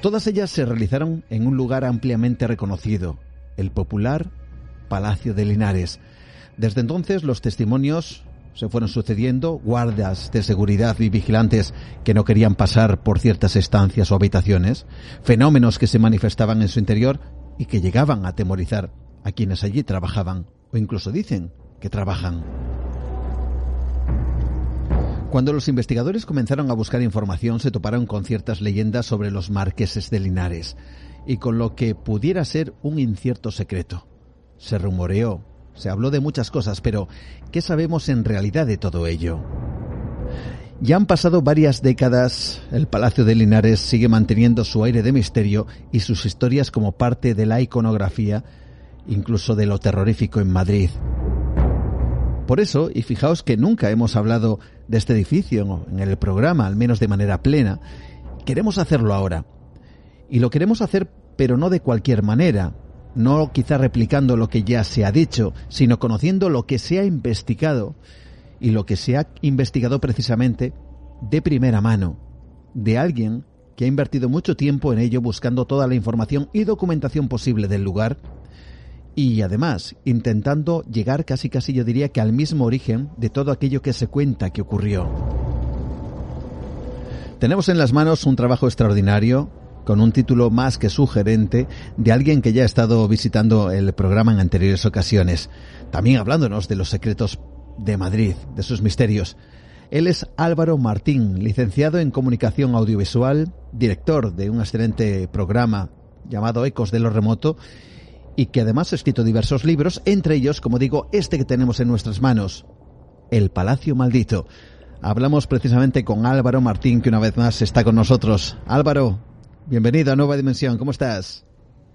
Todas ellas se realizaron en un lugar ampliamente reconocido, el popular Palacio de Linares. Desde entonces los testimonios se fueron sucediendo, guardas de seguridad y vigilantes que no querían pasar por ciertas estancias o habitaciones, fenómenos que se manifestaban en su interior y que llegaban a atemorizar a quienes allí trabajaban o incluso dicen que trabajan. Cuando los investigadores comenzaron a buscar información se toparon con ciertas leyendas sobre los marqueses de Linares y con lo que pudiera ser un incierto secreto. Se rumoreó se habló de muchas cosas, pero ¿qué sabemos en realidad de todo ello? Ya han pasado varias décadas, el Palacio de Linares sigue manteniendo su aire de misterio y sus historias como parte de la iconografía, incluso de lo terrorífico en Madrid. Por eso, y fijaos que nunca hemos hablado de este edificio en el programa, al menos de manera plena, queremos hacerlo ahora. Y lo queremos hacer, pero no de cualquier manera, no quizá replicando lo que ya se ha dicho, sino conociendo lo que se ha investigado y lo que se ha investigado precisamente de primera mano, de alguien que ha invertido mucho tiempo en ello buscando toda la información y documentación posible del lugar y además intentando llegar casi casi yo diría que al mismo origen de todo aquello que se cuenta que ocurrió. Tenemos en las manos un trabajo extraordinario, con un título más que sugerente de alguien que ya ha estado visitando el programa en anteriores ocasiones, también hablándonos de los secretos de Madrid, de sus misterios. Él es Álvaro Martín, licenciado en comunicación audiovisual, director de un excelente programa llamado Ecos de lo Remoto y que además ha escrito diversos libros, entre ellos, como digo, este que tenemos en nuestras manos, El Palacio Maldito. Hablamos precisamente con Álvaro Martín, que una vez más está con nosotros. Álvaro, bienvenido a Nueva Dimensión, ¿cómo estás?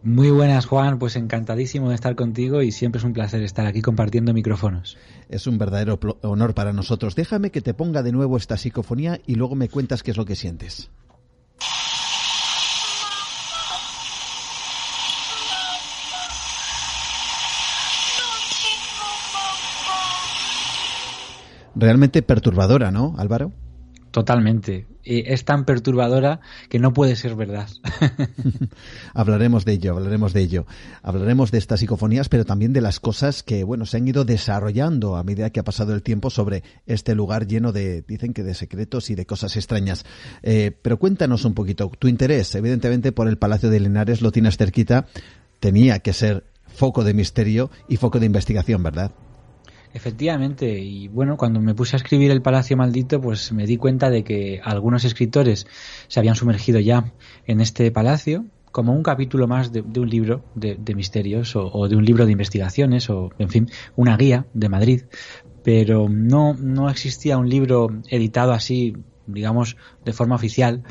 Muy buenas, Juan. Pues encantadísimo de estar contigo y siempre es un placer estar aquí compartiendo micrófonos. Es un verdadero honor para nosotros. Déjame que te ponga de nuevo esta psicofonía y luego me cuentas qué es lo que sientes. Realmente perturbadora, ¿no, Álvaro? Totalmente. Y es tan perturbadora que no puede ser verdad. [laughs] hablaremos de ello, hablaremos de ello. Hablaremos de estas psicofonías, pero también de las cosas que, bueno, se han ido desarrollando a medida que ha pasado el tiempo sobre este lugar lleno de, dicen que de secretos y de cosas extrañas. Eh, pero cuéntanos un poquito, tu interés, evidentemente, por el Palacio de Linares lo tienes cerquita, tenía que ser foco de misterio y foco de investigación, ¿verdad? Efectivamente, y bueno, cuando me puse a escribir El Palacio Maldito, pues me di cuenta de que algunos escritores se habían sumergido ya en este palacio como un capítulo más de, un libro de, misterios o, de un libro de investigaciones o, en fin, una guía de Madrid, pero no, no existía un libro editado así, digamos, de forma oficial,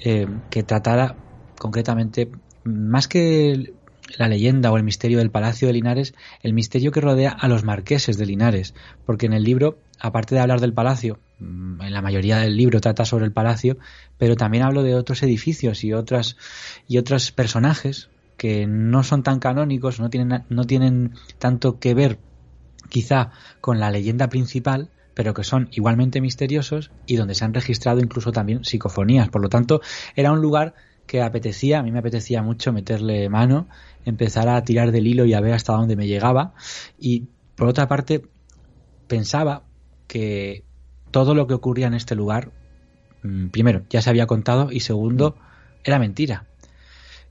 eh, que tratara concretamente más que la leyenda o el misterio del Palacio de Linares, el misterio que rodea a los marqueses de Linares, porque en el libro, aparte de hablar del palacio, mm, en la mayoría del libro trata sobre el palacio, pero también hablo de otros edificios y otras y otros personajes que no son tan canónicos, no tienen no tienen tanto que ver quizá con la leyenda principal, pero que son igualmente misteriosos y donde se han registrado incluso también psicofonías. Por lo tanto, era un lugar que apetecía, a mí me apetecía mucho meterle mano, empezar a tirar del hilo y a ver hasta dónde me llegaba. Y por otra parte, pensaba que todo lo que ocurría en este lugar, mm, primero, ya se había contado y segundo, era mentira.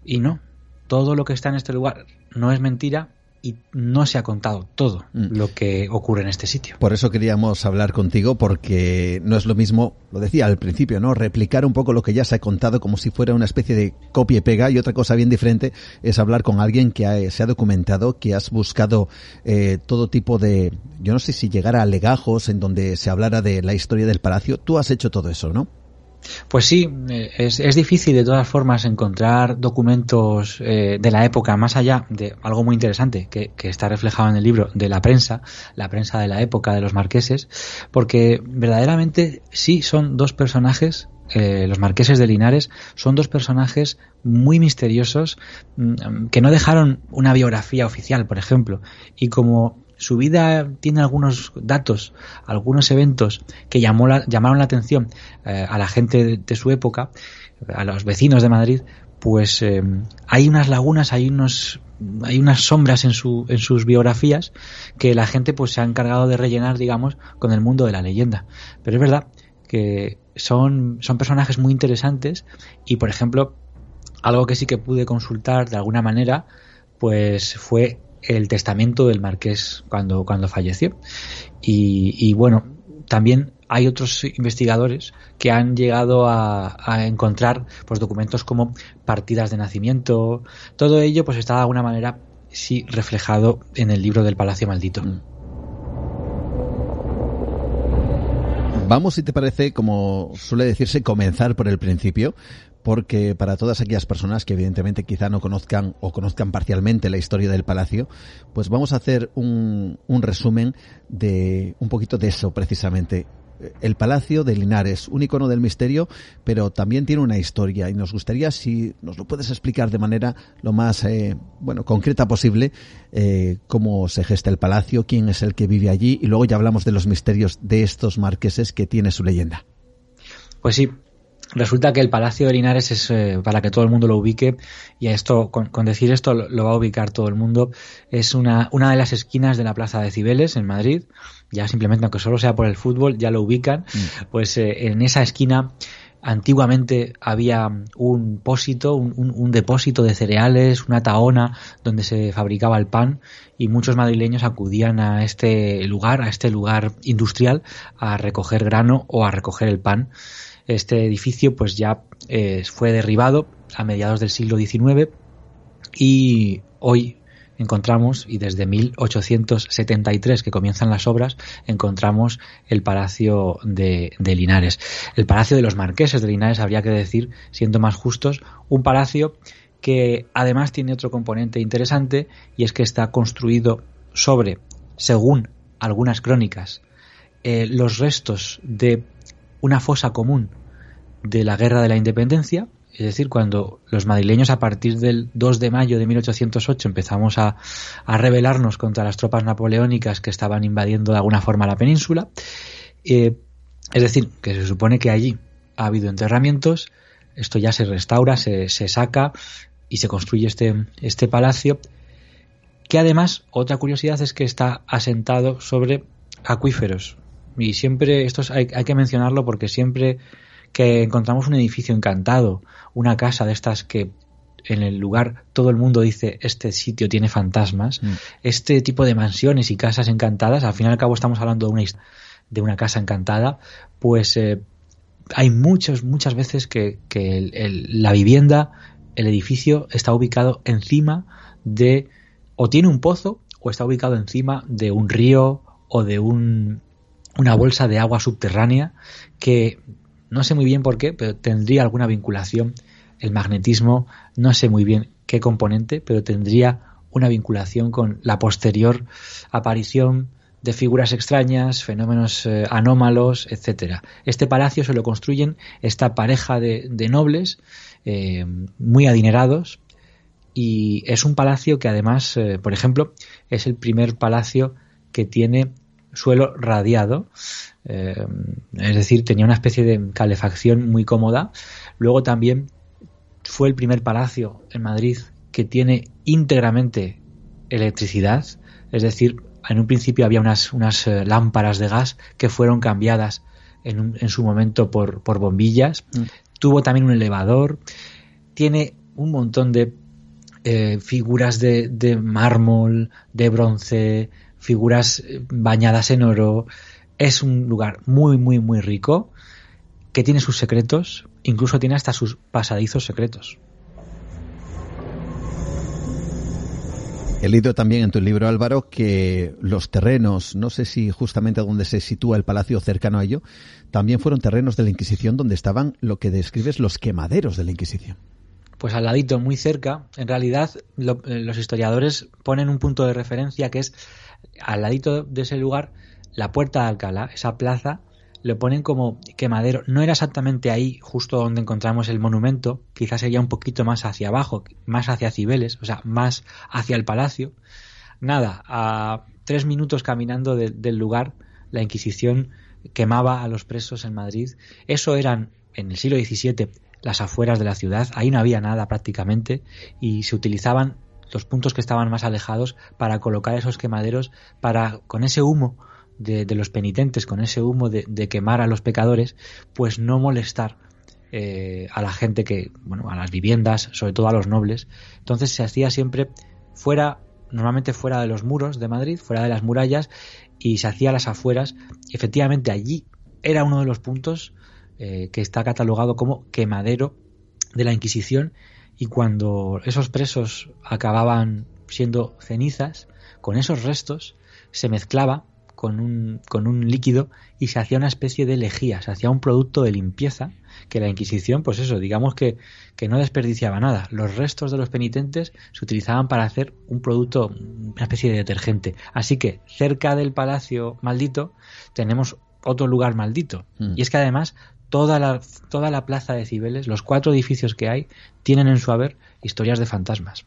Y no, todo lo que está en este lugar no es mentira y no se ha contado todo mm. lo que ocurre en este sitio. Por eso queríamos hablar contigo porque no es lo mismo, lo decía al principio, ¿no? Replicar un poco lo que ya se ha contado como si fuera una especie de copia y pega y otra cosa bien diferente es hablar con alguien que se ha documentado, que has buscado eh, todo tipo de, yo no sé si llegara a legajos en donde se hablara de la historia del palacio. Tú has hecho todo eso, ¿no? Pues sí, eh, es, difícil de todas formas encontrar documentos eh, de la época, más allá de algo muy interesante que, está reflejado en el libro de la prensa, la prensa de la época de los marqueses, porque verdaderamente sí son dos personajes eh, los marqueses de Linares son dos personajes muy misteriosos mm, que no dejaron una biografía oficial, por ejemplo, y como su vida tiene algunos datos, algunos eventos que llamó la, llamaron la atención eh, a la gente de, su época, a los vecinos de Madrid, pues eh, hay unas lagunas, hay unos hay unas sombras en, su, en sus biografías que la gente pues se ha encargado de rellenar, digamos, con el mundo de la leyenda. Pero es verdad que son, son personajes muy interesantes y, por ejemplo, algo que sí que pude consultar de alguna manera, pues fue el testamento del marqués cuando, cuando falleció. Y, bueno, también hay otros investigadores que han llegado a, encontrar pues documentos como partidas de nacimiento. Todo ello pues está de alguna manera sí reflejado en el libro del Palacio Maldito. Mm. Vamos, si te parece, como suele decirse, comenzar por el principio, porque para todas aquellas personas que evidentemente quizá no conozcan o conozcan parcialmente la historia del palacio, pues vamos a hacer un, un resumen de un poquito de eso precisamente el Palacio de Linares, un icono del misterio, pero también tiene una historia y nos gustaría si nos lo puedes explicar de manera lo más eh, bueno concreta posible eh, cómo se gesta el palacio, quién es el que vive allí y luego ya hablamos de los misterios de estos marqueses que tiene su leyenda. Pues sí, Resulta que el Palacio de Linares es, eh, para que todo el mundo lo ubique, y esto, con, decir esto lo, va a ubicar todo el mundo, es una, una de las esquinas de la Plaza de Cibeles en Madrid, ya simplemente aunque solo sea por el fútbol, ya lo ubican, mm. pues eh, en esa esquina antiguamente había un pósito, un, un, depósito de cereales, una taona donde se fabricaba el pan y muchos madrileños acudían a este lugar, a este lugar industrial, a recoger grano o a recoger el pan este edificio pues ya eh, fue derribado a mediados del siglo XIX y hoy encontramos, y desde 1873 que comienzan las obras, encontramos el Palacio de, Linares. El Palacio de los Marqueses de Linares, habría que decir, siendo más justos, un palacio que además tiene otro componente interesante y es que está construido sobre, según algunas crónicas, eh, los restos de una fosa común de la Guerra de la Independencia, es decir, cuando los madrileños a partir del 2 de mayo de 1808 empezamos a, a rebelarnos contra las tropas napoleónicas que estaban invadiendo de alguna forma la península, eh, es decir, que se supone que allí ha habido enterramientos, esto ya se restaura, se, se saca y se construye este, este palacio, que además, otra curiosidad es que está asentado sobre acuíferos. Y siempre, esto hay, hay que mencionarlo porque siempre que encontramos un edificio encantado, una casa de estas que en el lugar todo el mundo dice este sitio tiene fantasmas, mm. este tipo de mansiones y casas encantadas, al fin y al cabo estamos hablando de una, de una casa encantada, pues eh, hay muchas, muchas veces que, que el, el, la vivienda, el edificio está ubicado encima de, o tiene un pozo, o está ubicado encima de un río o de un, una bolsa de agua subterránea que no sé muy bien por qué, pero tendría alguna vinculación. El magnetismo, no sé muy bien qué componente, pero tendría una vinculación con la posterior aparición de figuras extrañas, fenómenos eh, anómalos, etcétera. Este palacio se lo construyen esta pareja de, de nobles eh, muy adinerados y es un palacio que además, eh, por ejemplo, es el primer palacio que tiene suelo radiado, eh, es decir, tenía una especie de calefacción muy cómoda. Luego también fue el primer palacio en Madrid que tiene íntegramente electricidad, es decir, en un principio había unas, unas eh, lámparas de gas que fueron cambiadas en, un, en su momento por, por bombillas. Mm. Tuvo también un elevador. Tiene un montón de eh, figuras de, de, mármol, de bronce, figuras eh, bañadas en oro. Es un lugar muy, muy, muy rico que tiene sus secretos, incluso tiene hasta sus pasadizos secretos. He leído también en tu libro, Álvaro, que los terrenos, no sé si justamente donde se sitúa el palacio cercano a ello, también fueron terrenos de la Inquisición donde estaban lo que describes los quemaderos de la Inquisición. Pues al ladito, muy cerca, en realidad lo, eh, los historiadores ponen un punto de referencia que es al ladito de ese lugar, la puerta de Alcalá, esa plaza, lo ponen como quemadero. No era exactamente ahí, justo donde encontramos el monumento, quizás sería un poquito más hacia abajo, más hacia Cibeles, o sea, más hacia el palacio. Nada, a tres minutos caminando de, del lugar, la Inquisición quemaba a los presos en Madrid. Eso eran, en el siglo XVII, las afueras de la ciudad, ahí no había nada prácticamente, y se utilizaban los puntos que estaban más alejados para colocar esos quemaderos, para con ese humo de, de los penitentes, con ese humo de, quemar a los pecadores, pues no molestar eh, a la gente que, bueno, a las viviendas, sobre todo a los nobles. Entonces se hacía siempre fuera, normalmente fuera de los muros de Madrid, fuera de las murallas, y se hacía a las afueras. Efectivamente allí era uno de los puntos eh, que está catalogado como quemadero de la Inquisición y cuando esos presos acababan siendo cenizas, con esos restos se mezclaba con un, con un líquido y se hacía una especie de lejía, se hacía un producto de limpieza que la Inquisición, pues eso, digamos que, que no desperdiciaba nada. Los restos de los penitentes se utilizaban para hacer un producto, una especie de detergente. Así que cerca del palacio maldito tenemos otro lugar maldito. Mm. Y es que además toda la, toda la plaza de Cibeles, los cuatro edificios que hay, tienen en su haber historias de fantasmas.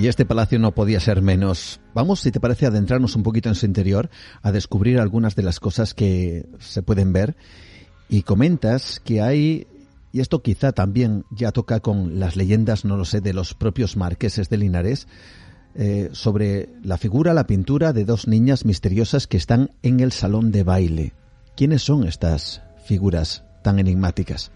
Y este palacio no podía ser menos. Vamos, si te parece, adentrarnos un poquito en su interior, a descubrir algunas de las cosas que se pueden ver. Y comentas que hay, y esto quizá también ya toca con las leyendas, no lo sé, de los propios marqueses de Linares, eh, sobre la figura, la pintura de dos niñas misteriosas que están en el salón de baile. ¿Quiénes son estas figuras tan enigmáticas?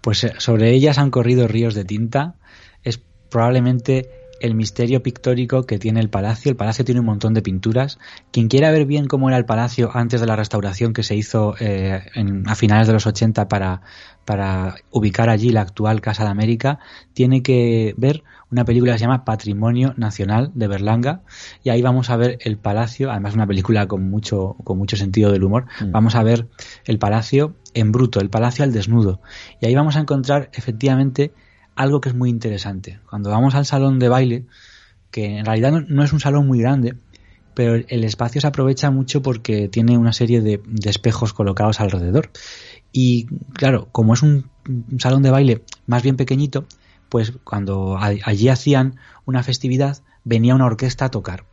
Pues eh, sobre ellas han corrido ríos de tinta. Es probablemente el misterio pictórico que tiene el palacio. El palacio tiene un montón de pinturas. Quien quiera ver bien cómo era el palacio antes de la restauración que se hizo eh, a finales de los 80 para, para ubicar allí la actual Casa de América, tiene que ver una película que se llama Patrimonio Nacional de Berlanga y ahí vamos a ver el palacio, además una película con mucho, con mucho sentido del humor, mm. vamos a ver el palacio en bruto, el palacio al desnudo y ahí vamos a encontrar efectivamente algo que es muy interesante. Cuando vamos al salón de baile, que en realidad no, es un salón muy grande, pero el espacio se aprovecha mucho porque tiene una serie de, espejos colocados alrededor. Y claro, como es un salón de baile más bien pequeñito, pues cuando allí hacían una festividad, venía una orquesta a tocar.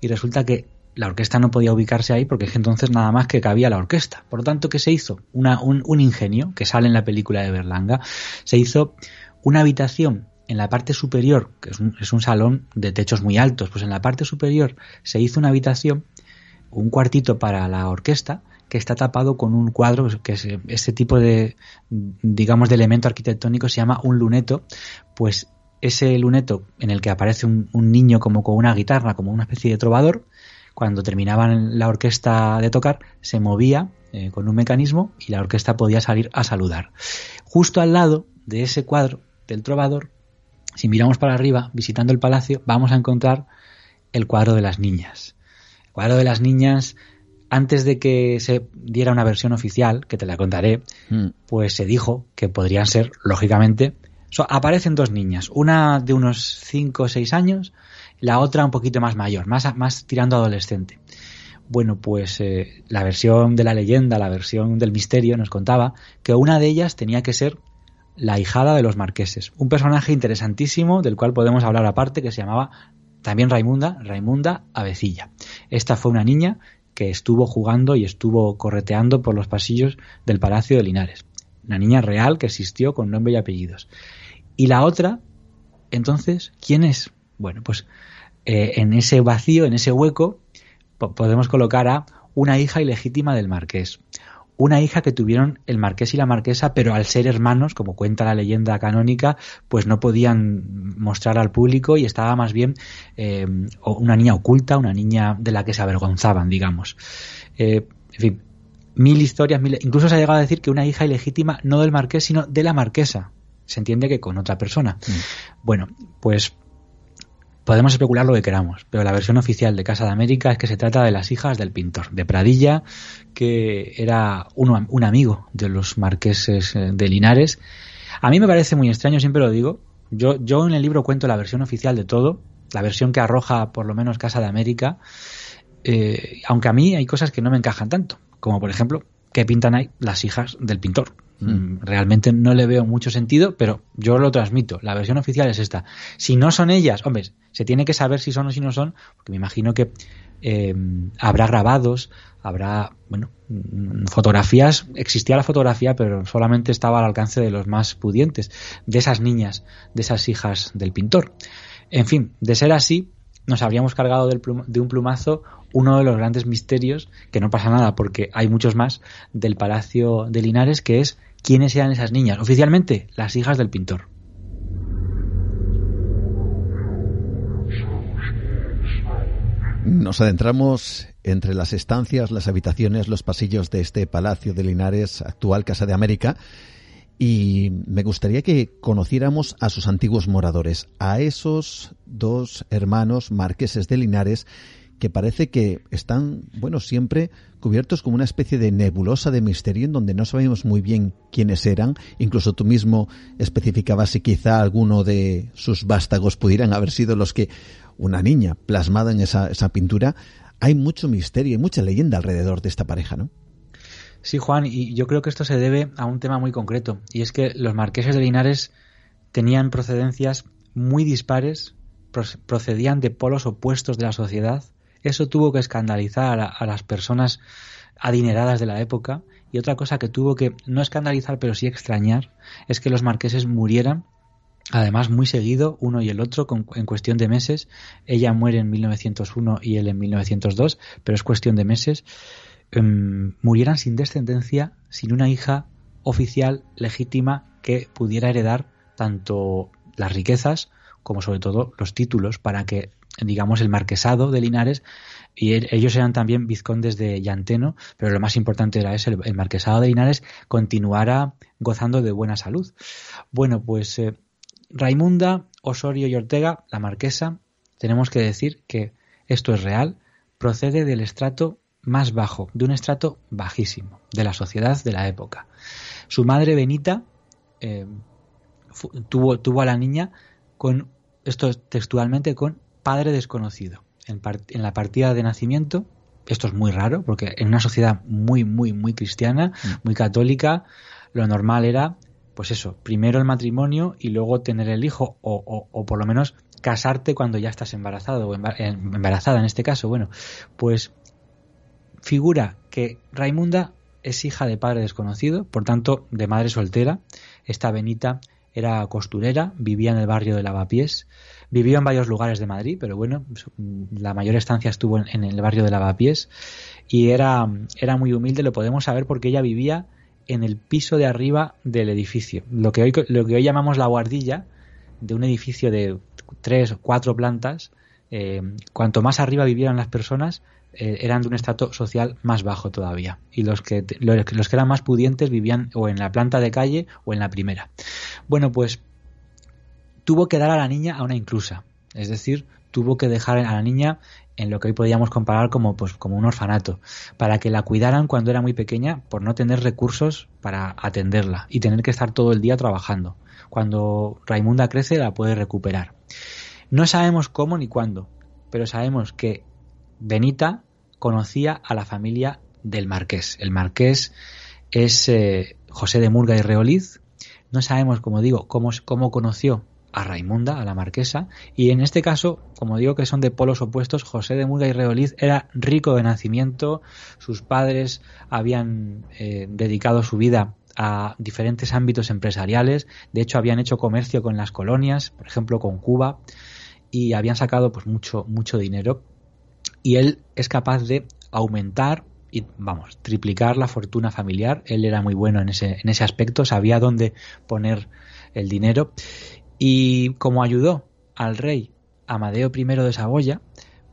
Y resulta que la orquesta no podía ubicarse ahí porque es entonces nada más que cabía la orquesta. Por lo tanto, ¿qué se hizo? un, ingenio que sale en la película de Berlanga. Se hizo una habitación en la parte superior, que es un, es un salón de techos muy altos, pues en la parte superior se hizo una habitación, un cuartito para la orquesta, que está tapado con un cuadro, que es este tipo de, digamos, de elemento arquitectónico se llama un luneto, pues ese luneto en el que aparece un, niño como con una guitarra, como una especie de trovador, cuando terminaban la orquesta de tocar, se movía eh, con un mecanismo y la orquesta podía salir a saludar. Justo al lado de ese cuadro del trovador, si miramos para arriba, visitando el palacio, vamos a encontrar el cuadro de las niñas. El cuadro de las niñas antes de que se diera una versión oficial, que te la contaré, mm. pues se dijo que podrían ser, lógicamente, aparecen dos niñas, una de unos 5 o 6 años, la otra un poquito más mayor, más, más tirando adolescente. Bueno, pues eh, la versión de la leyenda, la versión del misterio nos contaba que una de ellas tenía que ser la hijada de los marqueses, un personaje interesantísimo del cual podemos hablar aparte que se llamaba también Raimunda, Raimunda Avecilla. Esta fue una niña que estuvo jugando y estuvo correteando por los pasillos del Palacio de Linares. Una niña real que existió con nombre y apellidos. Y la otra, entonces, ¿quién es? Bueno, pues eh, en ese vacío, en ese hueco, podemos colocar a una hija ilegítima del marqués, una hija que tuvieron el marqués y la marquesa, pero al ser hermanos, como cuenta la leyenda canónica, pues no podían mostrar al público y estaba más bien eh, una niña oculta, una niña de la que se avergonzaban, digamos. Eh, en fin, mil historias, mil... incluso se ha llegado a decir que una hija ilegítima no del marqués, sino de la marquesa. Se entiende que con otra persona. Mm. Bueno, pues Podemos especular lo que queramos, pero la versión oficial de Casa de América es que se trata de las hijas del pintor, de Pradilla, que era un, un amigo de los marqueses eh, de Linares. A mí me parece muy extraño, siempre lo digo. Yo, yo en el libro cuento la versión oficial de todo, la versión que arroja por lo menos Casa de América, eh, aunque a mí hay cosas que no me encajan tanto, como por ejemplo que pintan ahí las hijas del pintor. Mm, realmente no le veo mucho sentido, pero yo lo transmito. La versión oficial es esta. Si no son ellas, hombre, se tiene que saber si son o si no son, porque me imagino que eh, habrá grabados, habrá, bueno, mm, fotografías. Existía la fotografía, pero solamente estaba al alcance de los más pudientes, de esas niñas, de esas hijas del pintor. En fin, de ser así, nos habríamos cargado de un plumazo uno de los grandes misterios, que no pasa nada porque hay muchos más, del Palacio de Linares, que es quiénes eran esas niñas. Oficialmente, las hijas del pintor. Nos adentramos entre las estancias, las habitaciones, los pasillos de este Palacio de Linares, actual Casa de América, y me gustaría que conociéramos a sus antiguos moradores, a esos dos hermanos marqueses de Linares que parece que están, bueno, siempre cubiertos como una especie de nebulosa de misterio en donde no sabemos muy bien quiénes eran. Incluso tú mismo especificabas si quizá alguno de sus vástagos pudieran haber sido los que una niña plasmada en esa, esa pintura. Hay mucho misterio y mucha leyenda alrededor de esta pareja, ¿no? Sí, Juan, y yo creo que esto se debe a un tema muy concreto, y es que los marqueses de Linares tenían procedencias muy dispares, procedían de polos opuestos de la sociedad, eso tuvo que escandalizar a, las personas adineradas de la época, y otra cosa que tuvo que no escandalizar, pero sí extrañar, es que los marqueses murieran Además, muy seguido, uno y el otro, en cuestión de meses. Ella muere en 1901 y él en 1902, pero es cuestión de meses. Em, murieran sin descendencia, sin una hija oficial legítima que pudiera heredar tanto las riquezas como sobre todo los títulos, para que, digamos, el marquesado de Linares, y ellos eran también vizcondes de Llanteno, pero lo más importante era eso, el, marquesado de Linares continuara gozando de buena salud. Bueno, pues eh, Raimunda, Osorio y Ortega, la marquesa, tenemos que decir que esto es real, procede del estrato más bajo, de un estrato bajísimo de la sociedad de la época. Su madre Benita eh, tuvo, tuvo a la niña con, esto textualmente, con padre desconocido. En, en, la partida de nacimiento, esto es muy raro, porque en una sociedad muy, muy, muy cristiana, mm. muy católica, lo normal era, pues eso, primero el matrimonio y luego tener el hijo, o, o por lo menos casarte cuando ya estás embarazado o embarazada en este caso. Bueno, pues figura que Raimunda es hija de padre desconocido, por tanto de madre soltera. Esta Benita era costurera, vivía en el barrio de Lavapiés, vivió en varios lugares de Madrid, pero bueno, la mayor estancia estuvo en, el barrio de Lavapiés y era, era muy humilde, lo podemos saber porque ella vivía en el piso de arriba del edificio, lo que hoy, lo que hoy llamamos la guardilla de un edificio de tres o cuatro plantas. Eh, cuanto más arriba vivieran las personas, eh, eran de un estrato social más bajo todavía. Y los que, los, que eran más pudientes vivían o en la planta de calle o en la primera. Bueno, pues tuvo que dar a la niña a una inclusa. Es decir, tuvo que dejar a la niña en lo que hoy podríamos comparar como, pues, como un orfanato, para que la cuidaran cuando era muy pequeña por no tener recursos para atenderla y tener que estar todo el día trabajando. Cuando Raimunda crece la puede recuperar. No sabemos cómo ni cuándo, pero sabemos que Benita conocía a la familia del marqués. El marqués es eh, José de Murga y Reoliz. No sabemos, como digo, cómo, cómo conoció a Raimunda, a la marquesa, y en este caso, como digo que son de polos opuestos, José de Murga y Reoliz era rico de nacimiento, sus padres habían eh, dedicado su vida a diferentes ámbitos empresariales, de hecho habían hecho comercio con las colonias, por ejemplo con Cuba, y habían sacado pues mucho, mucho dinero y él es capaz de aumentar y vamos, triplicar la fortuna familiar. Él era muy bueno en ese, en ese aspecto, sabía dónde poner el dinero y como ayudó al rey Amadeo I de Saboya,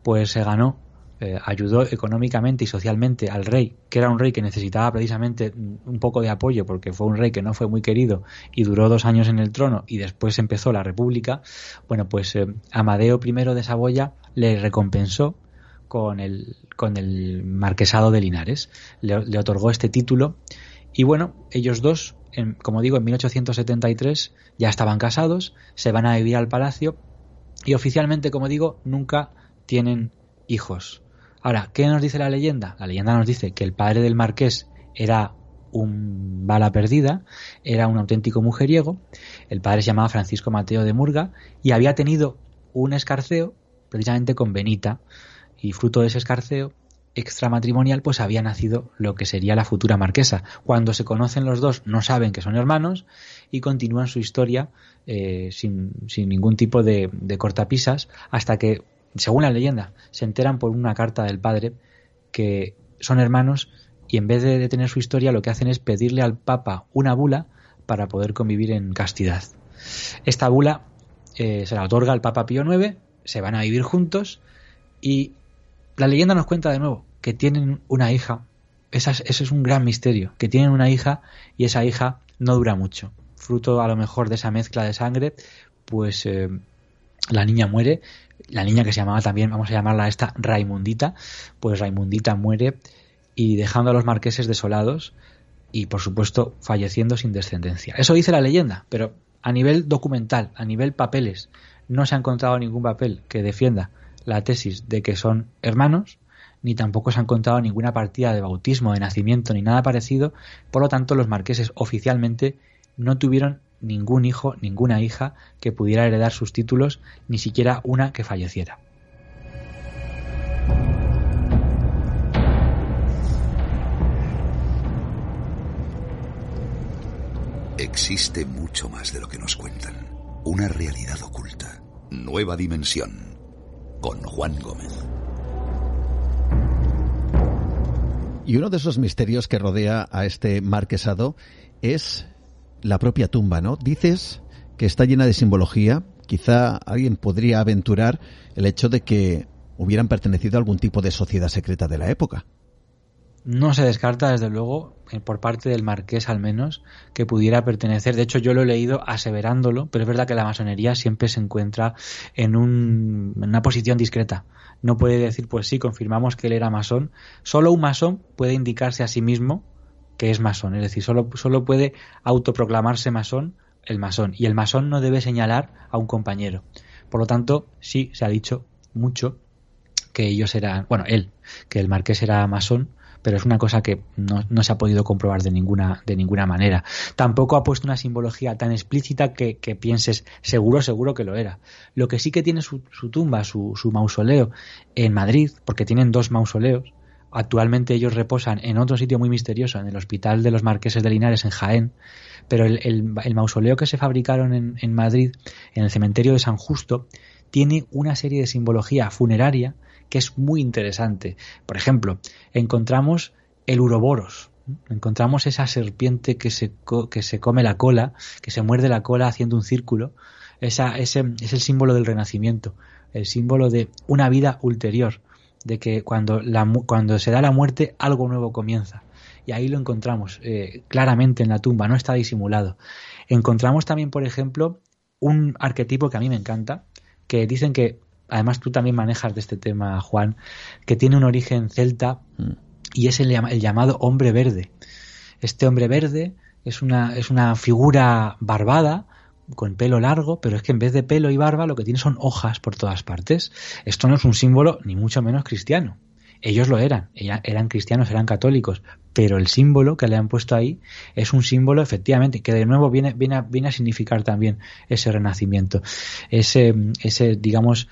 pues se ganó, eh, ayudó económicamente y socialmente al rey, que era un rey que necesitaba precisamente un poco de apoyo porque fue un rey que no fue muy querido y duró dos años en el trono y después empezó la república. Bueno, pues eh, Amadeo I de Saboya le recompensó con el, con el marquesado de Linares. Le, otorgó este título y bueno, ellos dos, en, como digo, en 1873 ya estaban casados, se van a vivir al palacio y oficialmente, como digo, nunca tienen hijos. Ahora, ¿qué nos dice la leyenda? La leyenda nos dice que el padre del marqués era un bala perdida, era un auténtico mujeriego, el padre se llamaba Francisco Mateo de Murga y había tenido un escarceo precisamente con Benita, y fruto de ese escarceo extramatrimonial pues había nacido lo que sería la futura marquesa. Cuando se conocen los dos no saben que son hermanos y continúan su historia eh, sin, ningún tipo de, de cortapisas hasta que, según la leyenda, se enteran por una carta del padre que son hermanos y en vez de detener su historia lo que hacen es pedirle al Papa una bula para poder convivir en castidad. Esta bula eh, se la otorga al Papa Pío IX, se van a vivir juntos y la leyenda nos cuenta de nuevo que tienen una hija. Esa eso es un gran misterio, que tienen una hija y esa hija no dura mucho. Fruto a lo mejor de esa mezcla de sangre, pues eh, la niña muere. La niña que se llamaba también, vamos a llamarla esta Raimundita, pues Raimundita muere y dejando a los marqueses desolados y por supuesto falleciendo sin descendencia. Eso dice la leyenda, pero a nivel documental, a nivel papeles, no se ha encontrado ningún papel que defienda la tesis de que son hermanos, ni tampoco se han contado ninguna partida de bautismo, de nacimiento, ni nada parecido. Por lo tanto, los marqueses oficialmente no tuvieron ningún hijo, ninguna hija que pudiera heredar sus títulos, ni siquiera una que falleciera. Existe mucho más de lo que nos cuentan. Una realidad oculta. Nueva dimensión con Juan Gómez. Y uno de esos misterios que rodea a este marquesado es la propia tumba, ¿no? Dices que está llena de simbología, quizá alguien podría aventurar el hecho de que hubieran pertenecido a algún tipo de sociedad secreta de la época. No se descarta, desde luego, eh, por parte del marqués al menos, que pudiera pertenecer. De hecho, yo lo he leído aseverándolo, pero es verdad que la masonería siempre se encuentra en, un, una posición discreta. No puede decir, pues sí, confirmamos que él era masón. Solo un masón puede indicarse a sí mismo que es masón. Es decir, solo, solo puede autoproclamarse masón el masón. Y el masón no debe señalar a un compañero. Por lo tanto, sí se ha dicho mucho que ellos eran, bueno, él, que el marqués era masón, pero es una cosa que no, se ha podido comprobar de ninguna, de ninguna manera. Tampoco ha puesto una simbología tan explícita que, pienses, seguro, seguro que lo era. Lo que sí que tiene su, tumba, su, su mausoleo en Madrid, porque tienen dos mausoleos, actualmente ellos reposan en otro sitio muy misterioso, en el Hospital de los Marqueses de Linares, en Jaén, pero el, mausoleo que se fabricaron en, en, Madrid, en el cementerio de San Justo, tiene una serie de simbología funeraria que es muy interesante. Por ejemplo, encontramos el uroboros, encontramos esa serpiente que se, que se come la cola, que se muerde la cola haciendo un círculo. Esa, ese es el símbolo del renacimiento, el símbolo de una vida ulterior, de que cuando, la, cuando se da la muerte algo nuevo comienza. Y ahí lo encontramos eh, claramente en la tumba, no está disimulado. Encontramos también, por ejemplo, un arquetipo que a mí me encanta, que dicen que además tú también manejas de este tema, Juan, que tiene un origen celta mm. y es el, llamado hombre verde. Este hombre verde es una, es una figura barbada, con pelo largo, pero es que en vez de pelo y barba lo que tiene son hojas por todas partes. Esto no es un símbolo ni mucho menos cristiano. Ellos lo eran, eran cristianos, eran católicos, pero el símbolo que le han puesto ahí es un símbolo efectivamente que de nuevo viene, viene, a, viene a significar también ese renacimiento, ese, ese digamos,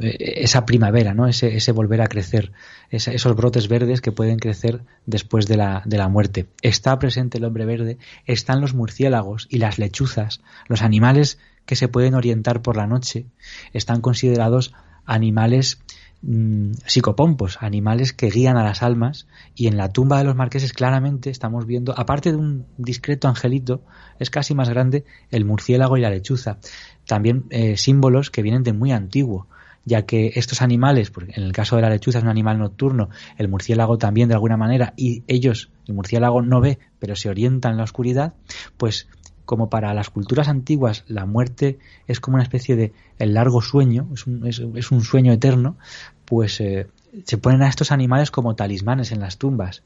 esa primavera, ¿no? Ese, ese volver a crecer, esos brotes verdes que pueden crecer después de la, de la muerte. Está presente el hombre verde, están los murciélagos y las lechuzas, los animales que se pueden orientar por la noche, están considerados animales mm, psicopompos, animales que guían a las almas, y en la tumba de los marqueses claramente estamos viendo, aparte de un discreto angelito, es casi más grande el murciélago y la lechuza también eh, símbolos que vienen de muy antiguo, ya que estos animales, en el caso de la lechuza es un animal nocturno, el murciélago también de alguna manera, y ellos, el murciélago no ve, pero se orienta en la oscuridad, pues como para las culturas antiguas la muerte es como una especie de el largo sueño, es un, es, un sueño eterno, pues eh, se ponen a estos animales como talismanes en las tumbas.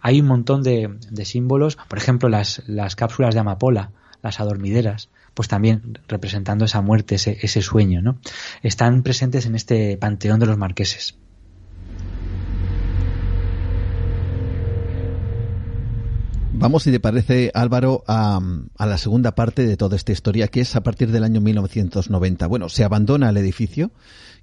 Hay un montón de, de símbolos, por ejemplo las, las cápsulas de amapola, las adormideras, pues también representando esa muerte, ese, sueño, ¿no? Están presentes en este panteón de los marqueses. Vamos, si te parece, Álvaro, a, la segunda parte de toda esta historia, que es a partir del año 1990. Bueno, se abandona el edificio,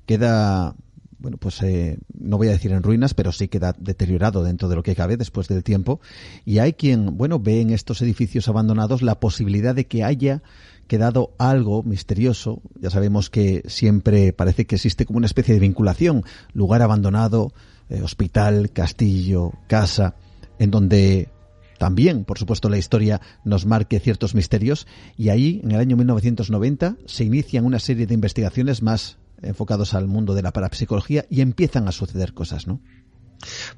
queda bueno, pues eh, no voy a decir en ruinas, pero sí queda deteriorado dentro de lo que cabe después del tiempo. Y hay quien, bueno, ve en estos edificios abandonados la posibilidad de que haya quedado algo misterioso. Ya sabemos que siempre parece que existe como una especie de vinculación, lugar abandonado, eh, hospital, castillo, casa, en donde también, por supuesto, la historia nos marque ciertos misterios y ahí, en el año 1990, se inician una serie de investigaciones más enfocados al mundo de la parapsicología y empiezan a suceder cosas, ¿no?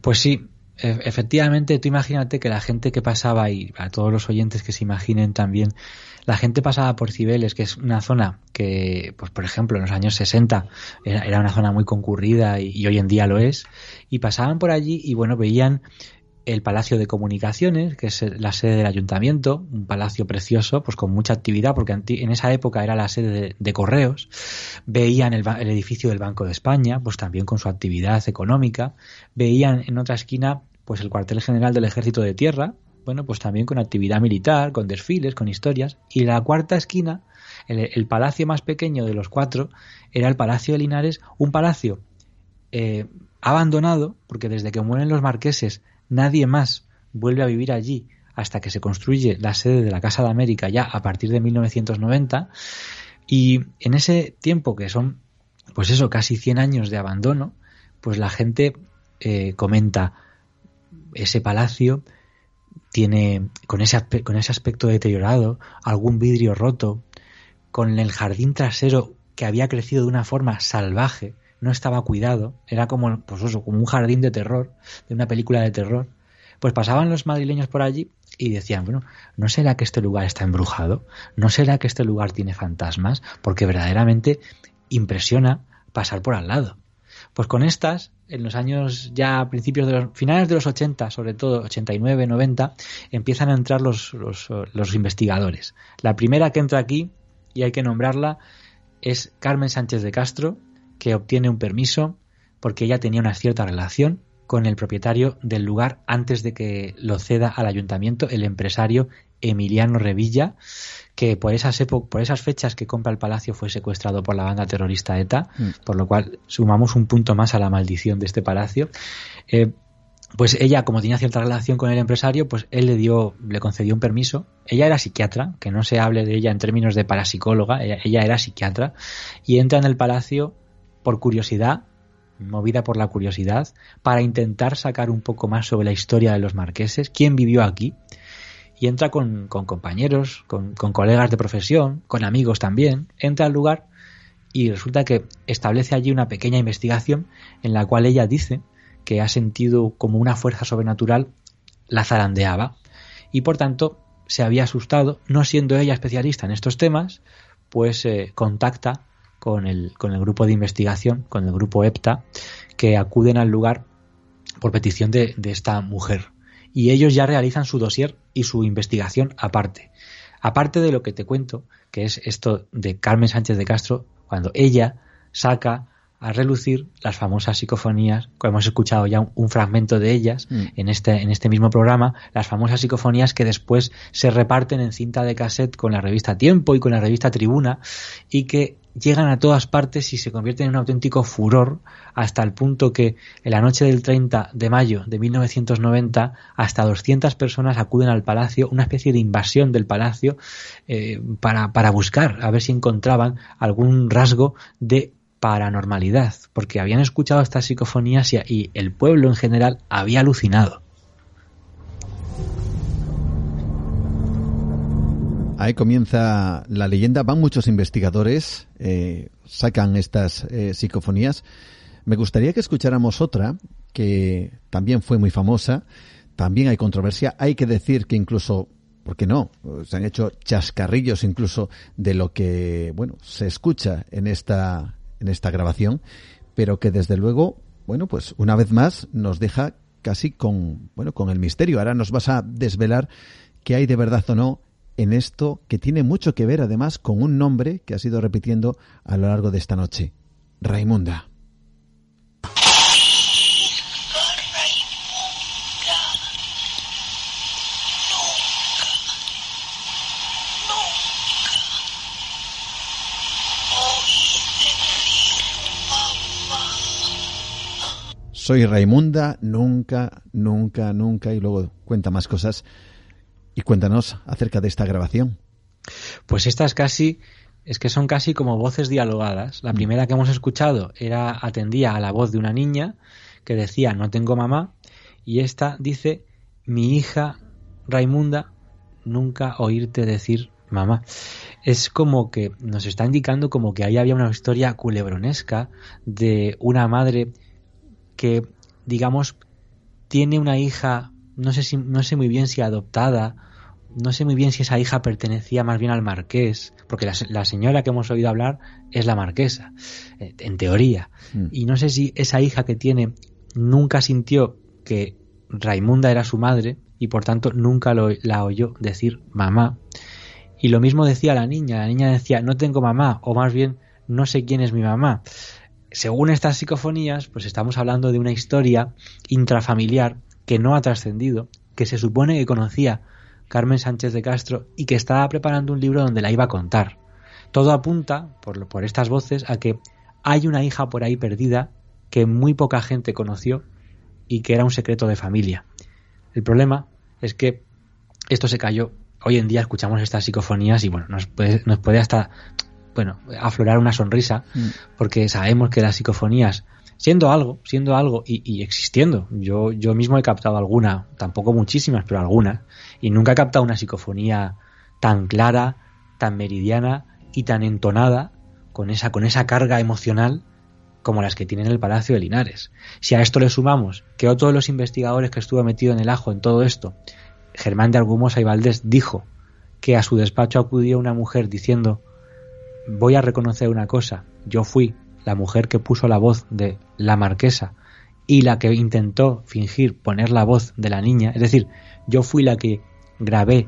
Pues sí, e-, efectivamente, tú imagínate que la gente que pasaba, y a todos los oyentes que se imaginen también, la gente pasaba por Cibeles, que es una zona que, pues por ejemplo, en los años 60 era, una zona muy concurrida y, hoy en día lo es, y pasaban por allí y bueno, veían el Palacio de Comunicaciones, que es la sede del ayuntamiento, un palacio precioso, pues con mucha actividad, porque en esa época era la sede de, correos. Veían el, edificio del Banco de España, pues también con su actividad económica. Veían en otra esquina, pues el cuartel general del Ejército de Tierra, bueno, pues también con actividad militar, con desfiles, con historias. Y la cuarta esquina, el, palacio más pequeño de los cuatro, era el Palacio de Linares, un palacio eh, abandonado, porque desde que mueren los marqueses Nadie más vuelve a vivir allí hasta que se construye la sede de la Casa de América ya a partir de 1990 y en ese tiempo que son pues eso casi 100 años de abandono pues la gente eh, comenta ese palacio tiene con ese, con ese aspecto deteriorado algún vidrio roto con el jardín trasero que había crecido de una forma salvaje, no estaba cuidado, era como, pues como un jardín de terror, de una película de terror. Pues pasaban los madrileños por allí y decían, bueno, ¿no será que este lugar está embrujado? ¿No será que este lugar tiene fantasmas? Porque verdaderamente impresiona pasar por al lado. Pues con estas, en los años ya principios de los finales de los 80, sobre todo 89, 90, empiezan a entrar los, los, los investigadores. La primera que entra aquí, y hay que nombrarla, es Carmen Sánchez de Castro, que obtiene un permiso porque ella tenía una cierta relación con el propietario del lugar antes de que lo ceda al ayuntamiento, el empresario Emiliano Revilla, que por esas, por esas fechas que compra el palacio fue secuestrado por la banda terrorista ETA, mm. por lo cual sumamos un punto más a la maldición de este palacio. Eh, pues ella, como tenía cierta relación con el empresario, pues él le dio, le concedió un permiso. Ella era psiquiatra, que no se hable de ella en términos de parapsicóloga, ella era psiquiatra, y entra en el palacio por curiosidad, movida por la curiosidad, para intentar sacar un poco más sobre la historia de los marqueses, quién vivió aquí, y entra con, compañeros, con, colegas de profesión, con amigos también, entra al lugar y resulta que establece allí una pequeña investigación en la cual ella dice que ha sentido como una fuerza sobrenatural la zarandeaba y por tanto se había asustado, no siendo ella especialista en estos temas, pues eh, contacta con el, con el grupo de investigación, con el grupo EPTA, que acuden al lugar por petición de, de esta mujer. Y ellos ya realizan su dossier y su investigación aparte. Aparte de lo que te cuento, que es esto de Carmen Sánchez de Castro, cuando ella saca a relucir las famosas psicofonías, como hemos escuchado ya un, fragmento de ellas mm. en, este, en este mismo programa, las famosas psicofonías que después se reparten en cinta de cassette con la revista Tiempo y con la revista Tribuna y que llegan a todas partes y se convierten en un auténtico furor hasta el punto que en la noche del 30 de mayo de 1990 hasta 200 personas acuden al palacio, una especie de invasión del palacio eh, para, para buscar a ver si encontraban algún rasgo de paranormalidad, porque habían escuchado estas psicofonías y, el pueblo en general había alucinado. Ahí comienza la leyenda. Van muchos investigadores, eh, sacan estas eh, psicofonías. Me gustaría que escucháramos otra que también fue muy famosa. También hay controversia. Hay que decir que incluso, ¿por qué no? Se han hecho chascarrillos incluso de lo que, bueno, se escucha en esta en esta grabación, pero que desde luego, bueno, pues una vez más nos deja casi con, bueno, con el misterio. Ahora nos vas a desvelar qué hay de verdad o no en esto que tiene mucho que ver además con un nombre que ha sido repitiendo a lo largo de esta noche. Raimunda. Soy Raimunda, nunca, nunca, nunca, y luego cuenta más cosas. Y cuéntanos acerca de esta grabación. Pues estas casi, es que son casi como voces dialogadas. La mm. primera que hemos escuchado era, atendía a la voz de una niña que decía no tengo mamá, y esta dice mi hija Raimunda, nunca oírte decir mamá. Es como que nos está indicando como que ahí había una historia culebronesca de una madre que, digamos, tiene una hija, no sé, si, no sé muy bien si adoptada, no sé muy bien si esa hija pertenecía más bien al marqués, porque la, señora que hemos oído hablar es la marquesa, en teoría. Mm. Y no sé si esa hija que tiene nunca sintió que Raimunda era su madre y por tanto nunca lo, la oyó decir mamá. Y lo mismo decía la niña, la niña decía no tengo mamá, o más bien no sé quién es mi mamá según estas psicofonías, pues estamos hablando de una historia intrafamiliar que no ha trascendido, que se supone que conocía Carmen Sánchez de Castro y que estaba preparando un libro donde la iba a contar. Todo apunta, por, por estas voces, a que hay una hija por ahí perdida que muy poca gente conoció y que era un secreto de familia. El problema es que esto se cayó. Hoy en día escuchamos estas psicofonías y bueno, nos puede, nos puede hasta bueno, aflorar una sonrisa, mm. porque sabemos que las psicofonías, siendo algo, siendo algo y, existiendo, yo, yo mismo he captado alguna, tampoco muchísimas, pero algunas, y nunca he captado una psicofonía tan clara, tan meridiana y tan entonada con esa, con esa carga emocional como las que tiene en el Palacio de Linares. Si a esto le sumamos que otro de los investigadores que estuvo metido en el ajo en todo esto, Germán de Argumosa y Valdés, dijo que a su despacho acudió una mujer diciendo voy a reconocer una cosa, yo fui la mujer que puso la voz de la marquesa y la que intentó fingir poner la voz de la niña, es decir, yo fui la que grabé,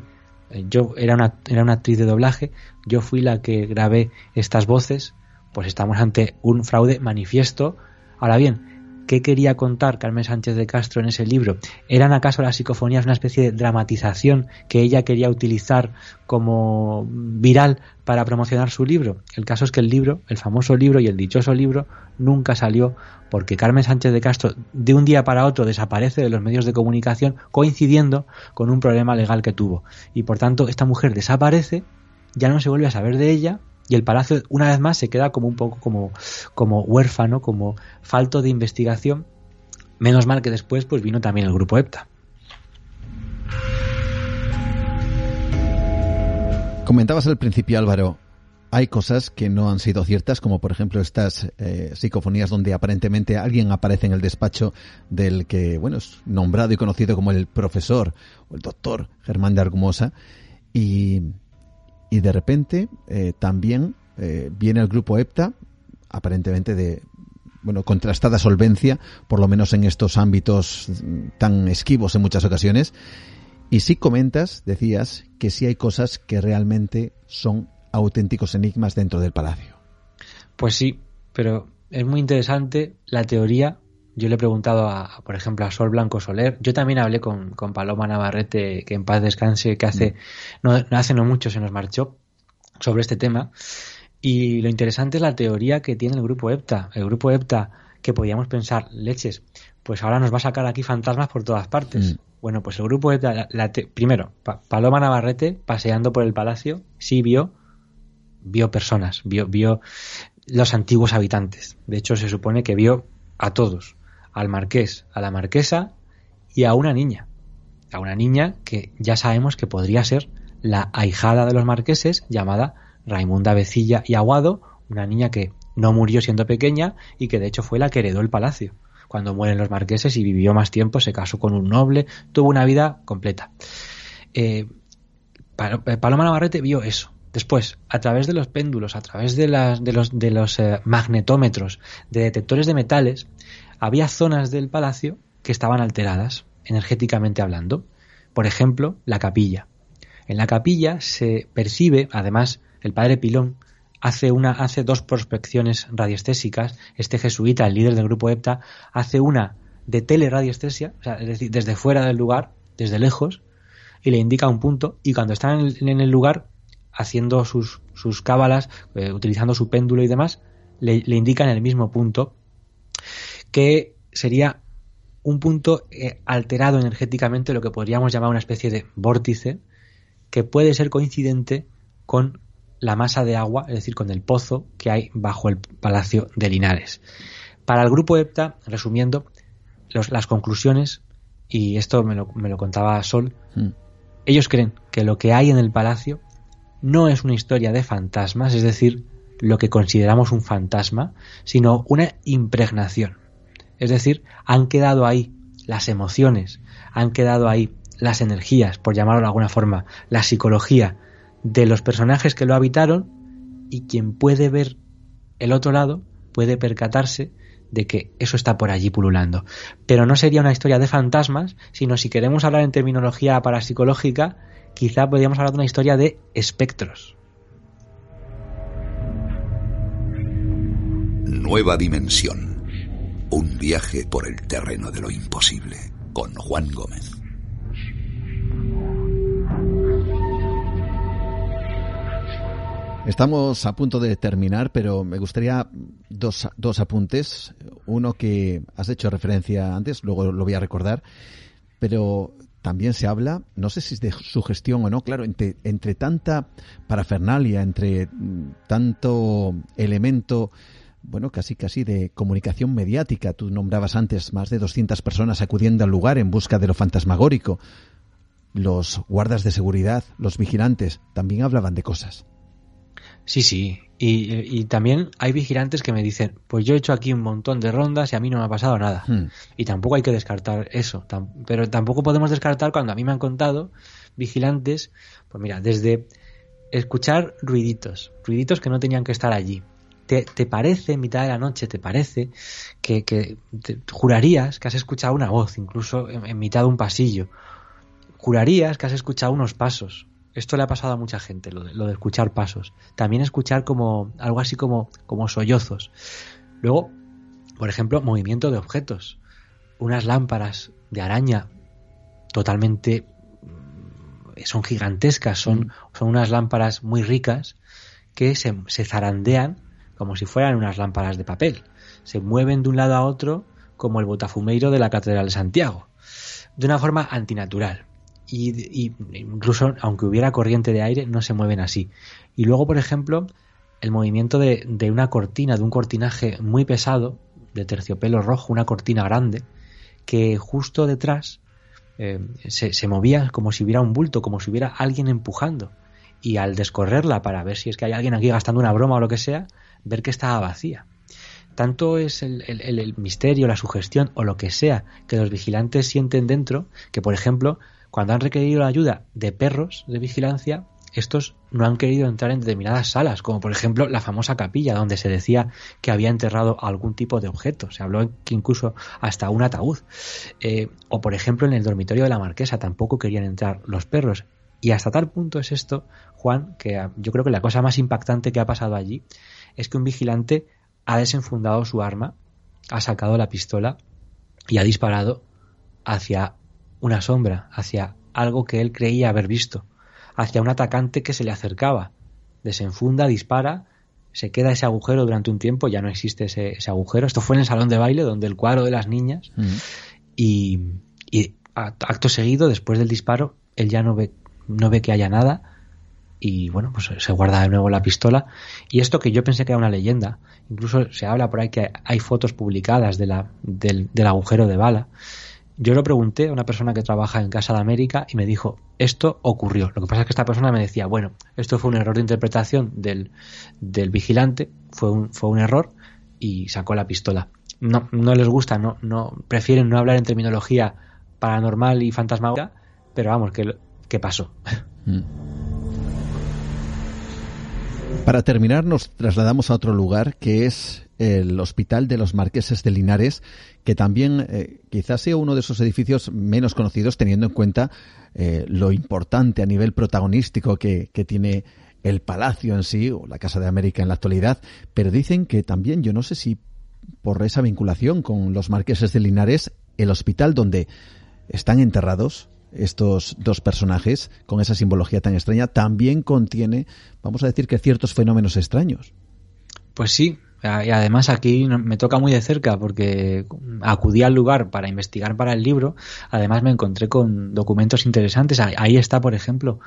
eh, yo era una, era una actriz de doblaje, yo fui la que grabé estas voces, pues estamos ante un fraude manifiesto. Ahora bien, ¿qué quería contar Carmen Sánchez de Castro en ese libro? ¿Eran acaso las psicofonías una especie de dramatización que ella quería utilizar como viral para promocionar su libro? El caso es que el libro, el famoso libro y el dichoso libro, nunca salió porque Carmen Sánchez de Castro de un día para otro desaparece de los medios de comunicación coincidiendo con un problema legal que tuvo. Y por tanto, esta mujer desaparece, ya no se vuelve a saber de ella y el palacio una vez más se queda como un poco como, como huérfano, como falto de investigación. Menos mal que después pues vino también el grupo EPTA. Comentabas al principio, Álvaro, hay cosas que no han sido ciertas, como por ejemplo estas eh, psicofonías donde aparentemente alguien aparece en el despacho del que, bueno, es nombrado y conocido como el profesor o el doctor Germán de Argumosa, y, y de repente eh, también eh, viene el grupo EPTA, aparentemente de bueno, contrastada solvencia, por lo menos en estos ámbitos tan esquivos en muchas ocasiones. Y sí comentas, decías, que sí hay cosas que realmente son auténticos enigmas dentro del palacio. Pues sí, pero es muy interesante la teoría. Yo le he preguntado, a, por ejemplo, a Sol Blanco Soler. Yo también hablé con, Paloma Navarrete, que en paz descanse, que hace mm. no, hace no mucho se nos marchó sobre este tema. Y lo interesante es la teoría que tiene el grupo EPTA. El grupo EPTA, que podíamos pensar, leches, pues ahora nos va a sacar aquí fantasmas por todas partes. Mm. Bueno, pues el grupo EPTA, primero, Paloma Navarrete, paseando por el palacio, sí vio vio personas, vio, vio los antiguos habitantes. De hecho, se supone que vio a todos, al marqués, a la marquesa y a una niña. A una niña que ya sabemos que podría ser la ahijada de los marqueses llamada Raimunda Becilla y Aguado, una niña que no murió siendo pequeña y que de hecho fue la que heredó el palacio. Cuando mueren los marqueses y vivió más tiempo, se casó con un noble, tuvo una vida completa. Eh, Paloma Navarrete vio eso, Después, a través de los péndulos, a través de, las, de los, de los eh, magnetómetros, de detectores de metales, había zonas del palacio que estaban alteradas, energéticamente hablando. Por ejemplo, la capilla. En la capilla se percibe, además, el padre Pilón hace, una, hace dos prospecciones radiestésicas. Este jesuita, el líder del grupo EPTA, hace una de teleradiestesia, es decir, desde fuera del lugar, desde lejos, y le indica un punto, y cuando está en el lugar haciendo sus, sus cábalas, eh, utilizando su péndulo y demás, le, le, indican el mismo punto, que sería un punto eh, alterado energéticamente, lo que podríamos llamar una especie de vórtice, que puede ser coincidente con la masa de agua, es decir, con el pozo que hay bajo el Palacio de Linares. Para el grupo EPTA, resumiendo, las conclusiones, y esto me lo, me lo contaba Sol, mm. ellos creen que lo que hay en el palacio no es una historia de fantasmas, es decir, lo que consideramos un fantasma, sino una impregnación. Es decir, han quedado ahí las emociones, han quedado ahí las energías, por llamarlo de alguna forma, la psicología de los personajes que lo habitaron y quien puede ver el otro lado puede percatarse de que eso está por allí pululando. Pero no sería una historia de fantasmas, sino si queremos hablar en terminología parapsicológica, quizá podríamos hablar de una historia de espectros. Nueva dimensión. Un viaje por el terreno de lo imposible con Juan Gómez. Estamos a punto de terminar, pero me gustaría dos, dos apuntes. Uno que has hecho referencia antes, luego lo voy a recordar, pero también se habla, no sé si es de su gestión o no, claro, entre, entre tanta parafernalia, entre tanto elemento, bueno, casi casi de comunicación mediática. Tú nombrabas antes más de 200 personas acudiendo al lugar en busca de lo fantasmagórico. Los guardas de seguridad, los vigilantes, también hablaban de cosas. Sí, sí. Y, también hay vigilantes que me dicen, pues yo he hecho aquí un montón de rondas y a mí no me ha pasado nada. Hmm. Y tampoco hay que descartar eso. pero tampoco podemos descartar cuando a mí me han contado vigilantes, pues mira, desde escuchar ruiditos, ruiditos que no tenían que estar allí. ¿Te, parece, en mitad de la noche, te parece que, que jurarías que has escuchado una voz, incluso en mitad de un pasillo? Jurarías que has escuchado unos pasos, esto le ha pasado a mucha gente, lo de, escuchar pasos. También escuchar como algo así como, como sollozos. Luego, por ejemplo, movimiento de objetos. Unas lámparas de araña totalmente mm, son gigantescas, son, mm. son unas lámparas muy ricas que se, se, zarandean como si fueran unas lámparas de papel. Se mueven de un lado a otro como el botafumeiro de la Catedral de Santiago, de una forma antinatural y, incluso aunque hubiera corriente de aire no se mueven así. Y luego, por ejemplo, el movimiento de, una cortina, de un cortinaje muy pesado, de terciopelo rojo, una cortina grande, que justo detrás eh, se, se, movía como si hubiera un bulto, como si hubiera alguien empujando. Y al descorrerla para ver si es que hay alguien aquí gastando una broma o lo que sea, ver que estaba vacía. Tanto es el, misterio, la sugestión o lo que sea que los vigilantes sienten dentro, que por ejemplo cuando han requerido la ayuda de perros de vigilancia, estos no han querido entrar en determinadas salas, como por ejemplo la famosa capilla, donde se decía que había enterrado algún tipo de objeto. Se habló que incluso hasta un ataúd. Eh, o por ejemplo en el dormitorio de la marquesa tampoco querían entrar los perros. Y hasta tal punto es esto, Juan, que yo creo que la cosa más impactante que ha pasado allí es que un vigilante ha desenfundado su arma, ha sacado la pistola y ha disparado hacia una sombra, hacia algo que él creía haber visto, hacia un atacante que se le acercaba. Desenfunda, dispara, se queda ese agujero durante un tiempo, ya no existe ese, agujero. Esto fue en el salón de baile, donde el cuadro de las niñas. Y, acto seguido, después del disparo, él ya no ve, no ve que haya nada. Y bueno, pues se guarda de nuevo la pistola. Y esto que yo pensé que era una leyenda, incluso se habla por ahí que hay fotos publicadas de la, del, del agujero de bala. Yo lo pregunté a una persona que trabaja en Casa de América y me dijo, esto ocurrió. Lo que pasa es que esta persona me decía, bueno, esto fue un error de interpretación del, del vigilante, fue un, fue un error y sacó la pistola. No, no les gusta, no, no, prefieren no hablar en terminología paranormal y fantasmagórica, pero vamos, que, que pasó. Mm. Para terminar, nos trasladamos a otro lugar que es el Hospital de los Marqueses de Linares, que también eh, quizás sea uno de esos edificios menos conocidos teniendo en cuenta eh, lo importante a nivel protagonístico que, que tiene el palacio en sí o la Casa de América en la actualidad, pero dicen que también, yo no sé si por esa vinculación con los marqueses de Linares, el hospital donde están enterrados estos dos personajes con esa simbología tan extraña también contiene, vamos a decir que ciertos fenómenos extraños. Pues sí, y además aquí me toca muy de cerca porque acudí al lugar para investigar para el libro. Además me encontré con documentos interesantes. Ahí está, por ejemplo,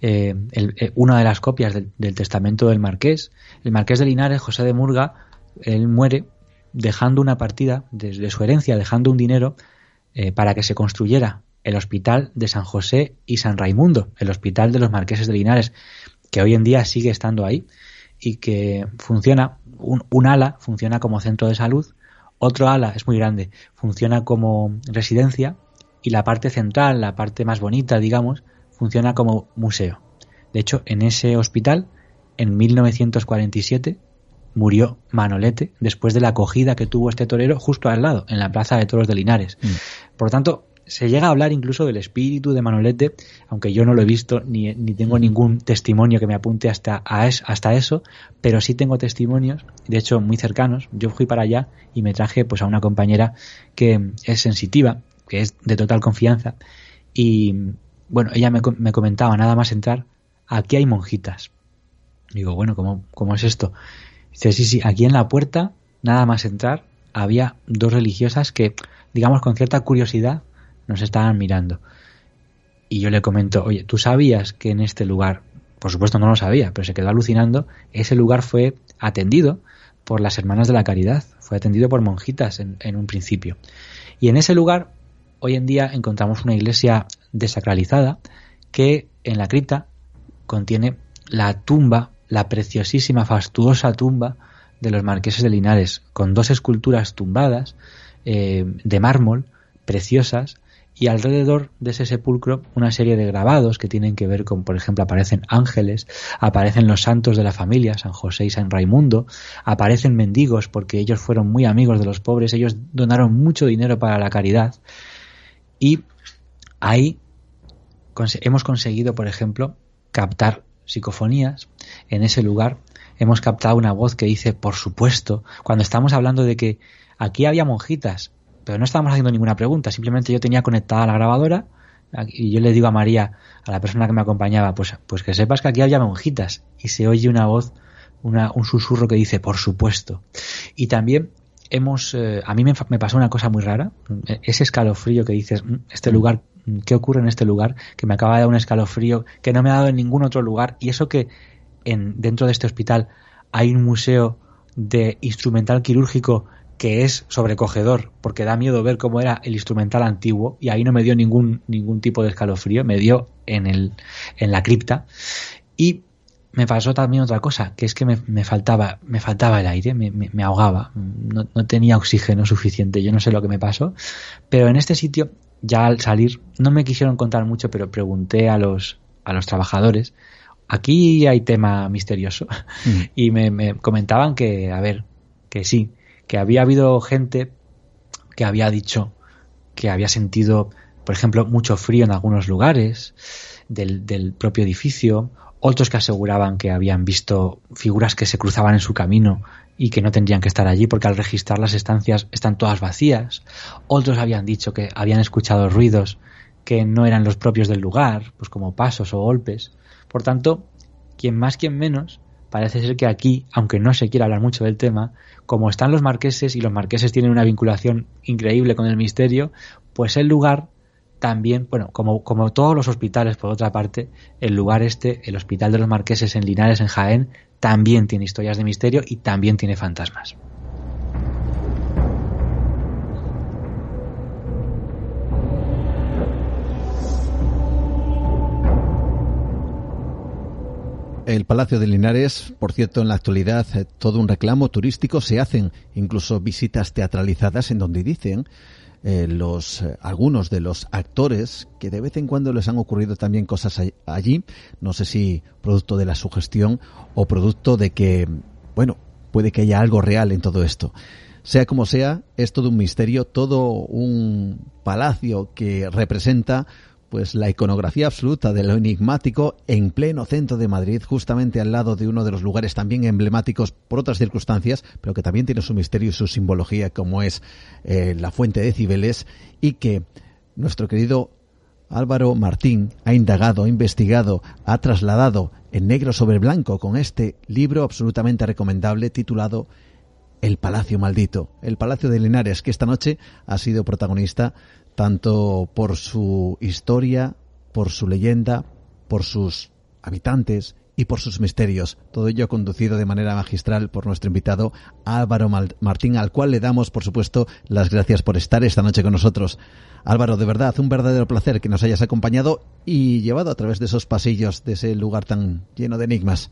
eh, eh, una de las copias del, testamento del marqués. El marqués de Linares, José de Murga, él muere dejando una partida de, su herencia, dejando un dinero eh, para que se construyera el hospital de San José y San Raimundo, el hospital de los marqueses de Linares, que hoy en día sigue estando ahí y que funciona, un, ala funciona como centro de salud, otro ala es muy grande, funciona como residencia y la parte central, la parte más bonita, digamos, funciona como museo. De hecho, en ese hospital, en 1947, murió Manolete después de la acogida que tuvo este torero justo al lado, en la Plaza de Toros de Linares. Mm. Por lo tanto, se llega a hablar incluso del espíritu de Manolete, aunque yo no lo he visto ni, tengo ningún testimonio que me apunte hasta, hasta eso, pero sí tengo testimonios, de hecho muy cercanos. Yo fui para allá y me traje pues a una compañera que es sensitiva, que es de total confianza, y bueno, ella me, me comentaba nada más entrar, aquí hay monjitas. Digo, bueno, ¿cómo, ¿cómo es esto? Dice, sí, sí, aquí en la puerta, nada más entrar, había dos religiosas que, digamos, con cierta curiosidad, nos estaban mirando. Y yo le comento, oye, ¿tú sabías que en este lugar, por supuesto no lo sabía, pero se quedó alucinando, ese lugar fue atendido por las hermanas de la caridad, fue atendido por monjitas en, en un principio. Y en ese lugar, hoy en día encontramos una iglesia desacralizada que en la cripta contiene la tumba, la preciosísima, fastuosa tumba de los marqueses de Linares, con dos esculturas tumbadas eh, de mármol, preciosas, y alrededor de ese sepulcro una serie de grabados que tienen que ver con, por ejemplo, aparecen ángeles, aparecen los santos de la familia, San José y San Raimundo, aparecen mendigos porque ellos fueron muy amigos de los pobres, ellos donaron mucho dinero para la caridad y ahí hemos conseguido, por ejemplo, captar psicofonías en ese lugar. Hemos captado una voz que dice, por supuesto, cuando estamos hablando de que aquí había monjitas, pero no estábamos haciendo ninguna pregunta, simplemente yo tenía conectada la grabadora y yo le digo a María, a la persona que me acompañaba, pues, pues que sepas que aquí había monjitas y se oye una voz, un susurro que dice, por supuesto. Y también hemos, eh, a mí me, me, pasó una cosa muy rara, ese escalofrío que dices, mm, este lugar, mm, ¿qué ocurre en este lugar? Que me acaba de dar un escalofrío que no me ha dado en ningún otro lugar y eso que en, dentro de este hospital hay un museo de instrumental quirúrgico que es sobrecogedor, porque da miedo ver cómo era el instrumental antiguo, y ahí no me dio ningún, ningún tipo de escalofrío, me dio en, el, en la cripta. Y me pasó también otra cosa, que es que me, faltaba, me faltaba el aire, me, me, ahogaba, no, no, tenía oxígeno suficiente, yo no sé lo que me pasó, pero en este sitio, ya al salir, no me quisieron contar mucho, pero pregunté a los, a los trabajadores, aquí hay tema misterioso, mm. [laughs] y me, me comentaban que, a ver, que sí, que había habido gente que había dicho que había sentido, por ejemplo, mucho frío en algunos lugares del, propio edificio, otros que aseguraban que habían visto figuras que se cruzaban en su camino y que no tendrían que estar allí porque al registrar las estancias están todas vacías, otros habían dicho que habían escuchado ruidos que no eran los propios del lugar, pues como pasos o golpes. Por tanto, quien más, quien menos, parece ser que aquí, aunque no se quiera hablar mucho del tema, como están los marqueses y los marqueses tienen una vinculación increíble con el misterio, pues el lugar también, bueno, como, como todos los hospitales, por otra parte, el lugar este, el Hospital de los Marqueses en Linares, en Jaén, también tiene historias de misterio y también tiene fantasmas. El Palacio de Linares, por cierto, en la actualidad eh, todo un reclamo turístico, se hacen incluso visitas teatralizadas en donde dicen eh, los eh, algunos de los actores que de vez en cuando les han ocurrido también cosas allí, no sé si producto de la sugestión o producto de que, bueno, puede que haya algo real en todo esto. Sea como sea, es todo un misterio, todo un palacio que representa pues la iconografía absoluta de lo enigmático en pleno centro de Madrid, justamente al lado de uno de los lugares también emblemáticos por otras circunstancias, pero que también tiene su misterio y su simbología, como es eh, la fuente de Cibeles, y que nuestro querido Álvaro Martín ha indagado, ha investigado, ha trasladado en negro sobre blanco con este libro absolutamente recomendable titulado El Palacio Maldito, el Palacio de Linares, que esta noche ha sido protagonista tanto por su historia, por su leyenda, por sus habitantes y por sus misterios. Todo ello conducido de manera magistral por nuestro invitado Álvaro Martín, al cual le damos, por supuesto, las gracias por estar esta noche con nosotros. Álvaro, de verdad, un verdadero placer que nos hayas acompañado y llevado a través de esos pasillos, de ese lugar tan lleno de enigmas.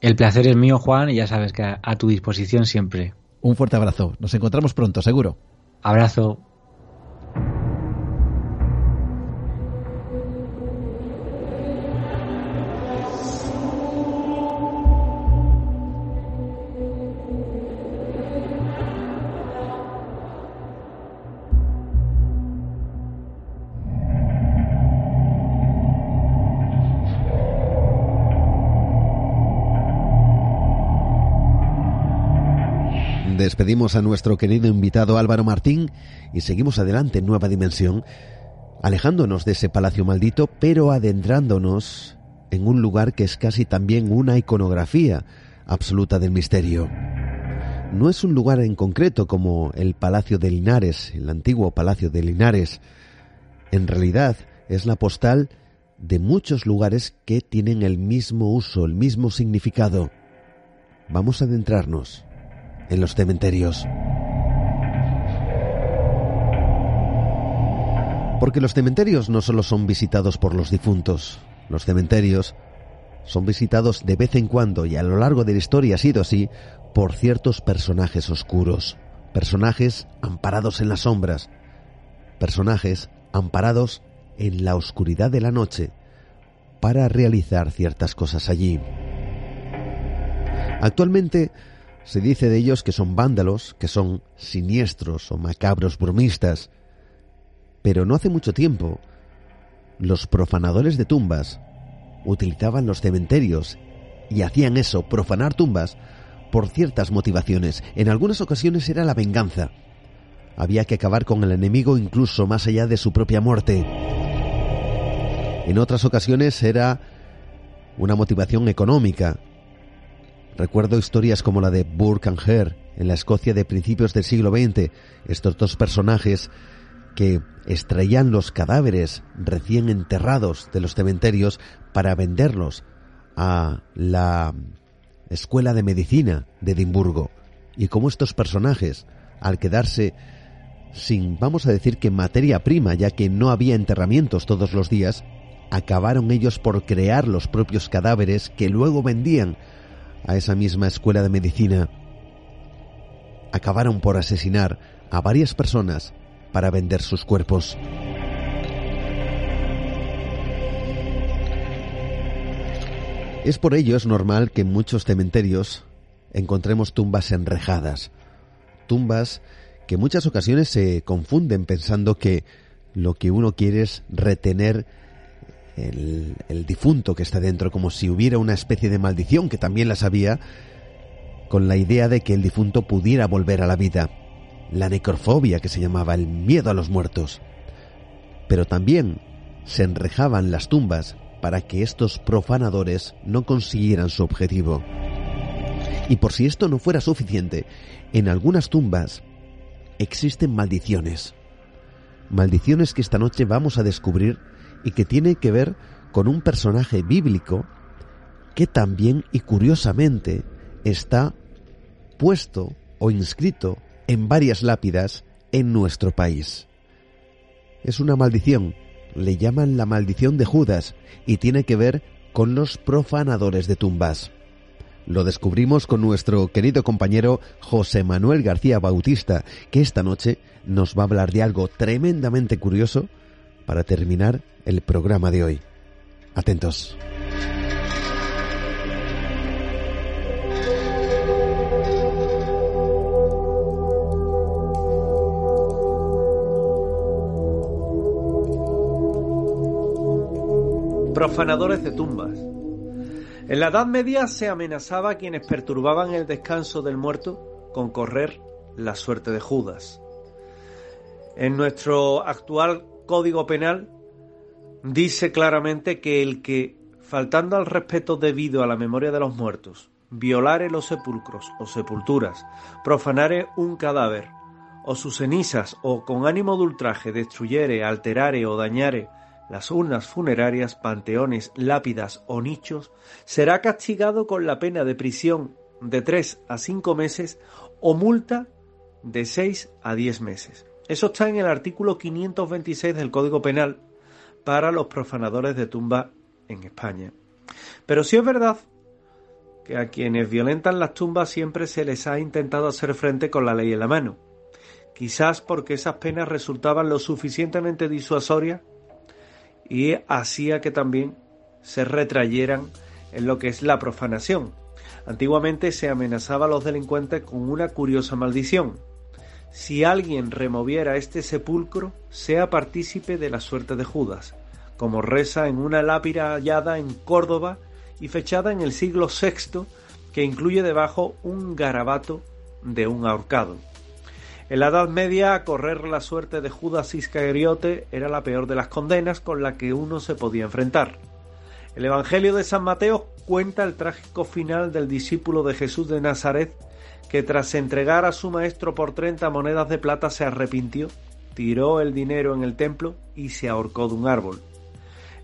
El placer es mío, Juan, y ya sabes que a tu disposición siempre. Un fuerte abrazo. Nos encontramos pronto, seguro. Abrazo. Despedimos a nuestro querido invitado Álvaro Martín y seguimos adelante en Nueva Dimensión, alejándonos de ese palacio maldito, pero adentrándonos en un lugar que es casi también una iconografía absoluta del misterio. No es un lugar en concreto como el Palacio de Linares, el antiguo Palacio de Linares. En realidad es la postal de muchos lugares que tienen el mismo uso, el mismo significado. Vamos a adentrarnos en los cementerios. Porque los cementerios no solo son visitados por los difuntos, los cementerios son visitados de vez en cuando y a lo largo de la historia ha sido así por ciertos personajes oscuros, personajes amparados en las sombras, personajes amparados en la oscuridad de la noche para realizar ciertas cosas allí. Actualmente se dice de ellos que son vándalos, que son siniestros o macabros bromistas, pero no hace mucho tiempo los profanadores de tumbas utilizaban los cementerios y hacían eso, profanar tumbas, por ciertas motivaciones. En algunas ocasiones era la venganza. Había que acabar con el enemigo incluso más allá de su propia muerte. En otras ocasiones era una motivación económica. Recuerdo historias como la de Burke and Hare en la Escocia de principios del siglo XX. Estos dos personajes que extraían los cadáveres recién enterrados de los cementerios para venderlos a la Escuela de Medicina de Edimburgo. Y como estos personajes, al quedarse sin, vamos a decir que materia prima, ya que no había enterramientos todos los días, acabaron ellos por crear los propios cadáveres que luego vendían a esa misma escuela de medicina. Acabaron por asesinar a varias personas para vender sus cuerpos. Es por ello es normal que en muchos cementerios encontremos tumbas enrejadas, tumbas que muchas ocasiones se confunden pensando que lo que uno quiere es retener el, difunto que está dentro, como si hubiera una especie de maldición, que también las había, con la idea de que el difunto pudiera volver a la vida la necrofobia que se llamaba el miedo a los muertos. Pero también se enrejaban las tumbas para que estos profanadores no consiguieran su objetivo. Y por si esto no fuera suficiente, en algunas tumbas existen maldiciones. Maldiciones que esta noche vamos a descubrir y que tiene que ver con un personaje bíblico que también y curiosamente está puesto o inscrito en varias lápidas en nuestro país. Es una maldición, le llaman la maldición de Judas y tiene que ver con los profanadores de tumbas. Lo descubrimos con nuestro querido compañero José Manuel García Bautista, que esta noche nos va a hablar de algo tremendamente curioso para terminar el programa de hoy. Atentos. profanadores de tumbas. En la Edad Media se amenazaba a quienes perturbaban el descanso del muerto con correr la suerte de Judas. En nuestro actual Código Penal dice claramente que el que, faltando al respeto debido a la memoria de los muertos, violare los sepulcros o sepulturas, profanare un cadáver, o sus cenizas, o con ánimo de ultraje destruyere, alterare o dañare las urnas funerarias, panteones, lápidas o nichos, será castigado con la pena de prisión de tres a cinco meses o multa de seis a diez meses. Eso está en el artículo 526 del Código Penal para los profanadores de tumba en España. Pero sí es verdad que a quienes violentan las tumbas siempre se les ha intentado hacer frente con la ley en la mano. Quizás porque esas penas resultaban lo suficientemente disuasorias y hacía que también se retrayeran en lo que es la profanación. Antiguamente se amenazaba a los delincuentes con una curiosa maldición. Si alguien removiera este sepulcro, sea partícipe de la suerte de Judas, como reza en una lápida hallada en Córdoba y fechada en el siglo VI, que incluye debajo un garabato de un ahorcado. En la Edad Media, correr la suerte de Judas Iscariote era la peor de las condenas con la que uno se podía enfrentar. El Evangelio de San Mateo cuenta el trágico final del discípulo de Jesús de Nazaret, que tras entregar a su maestro por 30 monedas de plata se arrepintió, tiró el dinero en el templo y se ahorcó de un árbol.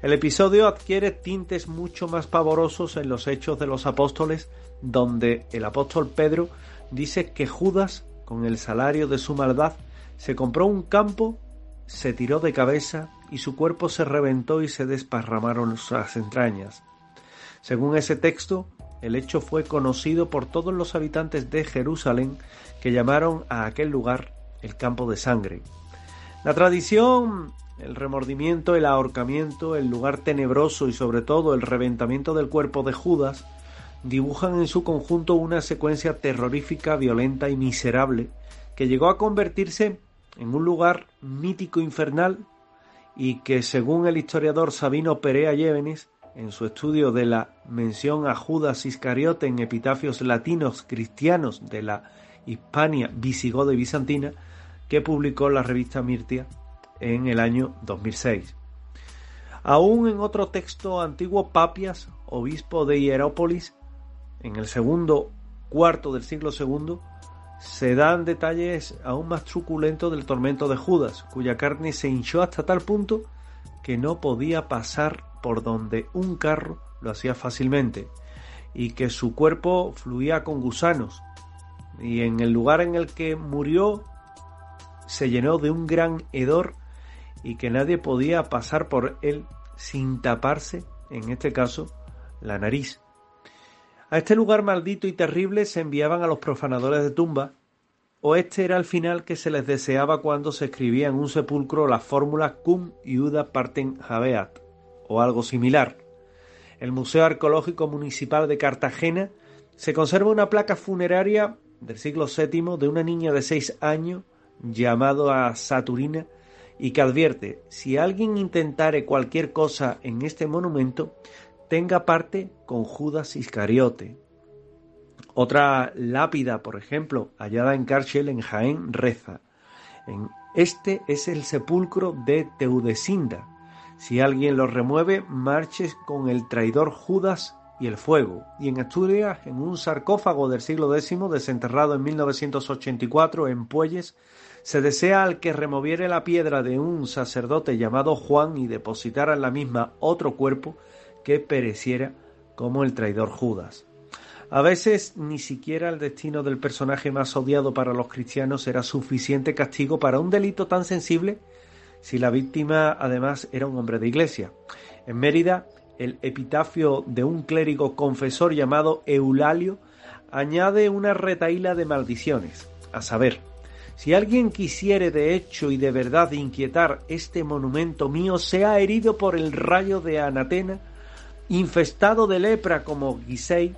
El episodio adquiere tintes mucho más pavorosos en los hechos de los apóstoles, donde el apóstol Pedro dice que Judas con el salario de su maldad, se compró un campo, se tiró de cabeza y su cuerpo se reventó y se desparramaron las entrañas. Según ese texto, el hecho fue conocido por todos los habitantes de Jerusalén que llamaron a aquel lugar el campo de sangre. La tradición, el remordimiento, el ahorcamiento, el lugar tenebroso y sobre todo el reventamiento del cuerpo de Judas dibujan en su conjunto una secuencia terrorífica, violenta y miserable que llegó a convertirse en un lugar mítico infernal y que según el historiador Sabino Perea Llévenes en su estudio de la mención a Judas Iscariote en epitafios latinos cristianos de la Hispania visigoda y bizantina, que publicó la revista Mirtia en el año 2006. Aún en otro texto antiguo, Papias, obispo de Hierópolis, en el segundo cuarto del siglo II, se dan detalles aún más truculentos del tormento de Judas, cuya carne se hinchó hasta tal punto que no podía pasar por donde un carro lo hacía fácilmente y que su cuerpo fluía con gusanos y en el lugar en el que murió se llenó de un gran hedor y que nadie podía pasar por él sin taparse, en este caso, la nariz. A este lugar maldito y terrible se enviaban a los profanadores de tumba, o este era el final que se les deseaba cuando se escribía en un sepulcro la fórmula cum iuda parten habeat o algo similar. El Museo Arqueológico Municipal de Cartagena se conserva una placa funeraria del siglo VII de una niña de seis años llamado a Saturina y que advierte si alguien intentare cualquier cosa en este monumento tenga parte con Judas Iscariote. Otra lápida, por ejemplo, hallada en Carchel en Jaén, reza. En este es el sepulcro de Teudesinda, si alguien lo remueve, marches con el traidor Judas y el fuego. Y en Asturias, en un sarcófago del siglo X, desenterrado en 1984 en Puelles, se desea al que removiere la piedra de un sacerdote llamado Juan y depositara en la misma otro cuerpo que pereciera como el traidor Judas. A veces ni siquiera el destino del personaje más odiado para los cristianos era suficiente castigo para un delito tan sensible si la víctima además era un hombre de iglesia. En Mérida, el epitafio de un clérigo confesor llamado Eulalio añade una retaíla de maldiciones, a saber, si alguien quisiere de hecho y de verdad inquietar este monumento mío, sea herido por el rayo de Anatena, infestado de lepra como Gisei,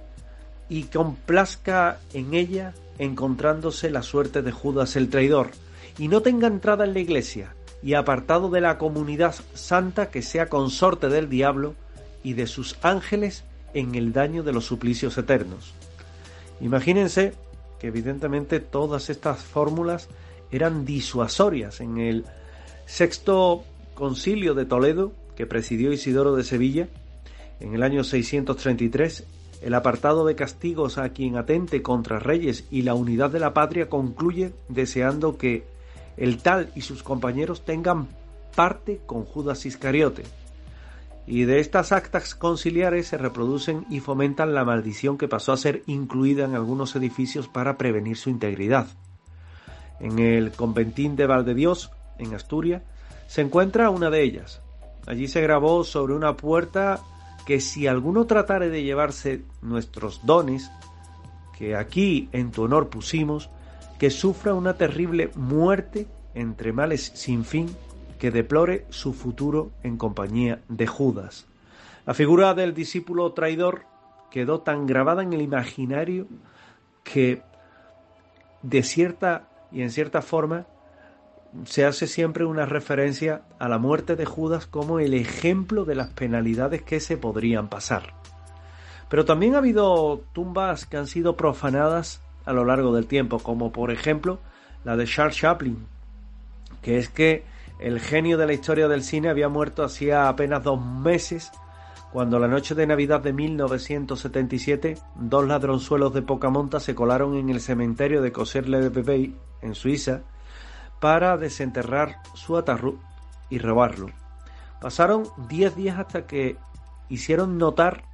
y complazca en ella encontrándose la suerte de Judas el traidor, y no tenga entrada en la iglesia, y apartado de la comunidad santa que sea consorte del diablo y de sus ángeles en el daño de los suplicios eternos. Imagínense que evidentemente todas estas fórmulas eran disuasorias en el sexto concilio de Toledo que presidió Isidoro de Sevilla en el año 633 el apartado de castigos a quien atente contra reyes y la unidad de la patria concluye deseando que el tal y sus compañeros tengan parte con Judas Iscariote. Y de estas actas conciliares se reproducen y fomentan la maldición que pasó a ser incluida en algunos edificios para prevenir su integridad. En el conventín de Valdedios, en Asturias, se encuentra una de ellas. Allí se grabó sobre una puerta que si alguno tratare de llevarse nuestros dones, que aquí en tu honor pusimos, que sufra una terrible muerte entre males sin fin, que deplore su futuro en compañía de Judas. La figura del discípulo traidor quedó tan grabada en el imaginario que de cierta y en cierta forma se hace siempre una referencia a la muerte de Judas como el ejemplo de las penalidades que se podrían pasar. Pero también ha habido tumbas que han sido profanadas a lo largo del tiempo, como por ejemplo la de Charles Chaplin, que es que el genio de la historia del cine había muerto hacía apenas dos meses cuando la noche de Navidad de 1977 dos ladronzuelos de poca monta se colaron en el cementerio de Coser-le-Bebey en Suiza para desenterrar su atarru y robarlo. Pasaron diez días hasta que hicieron notar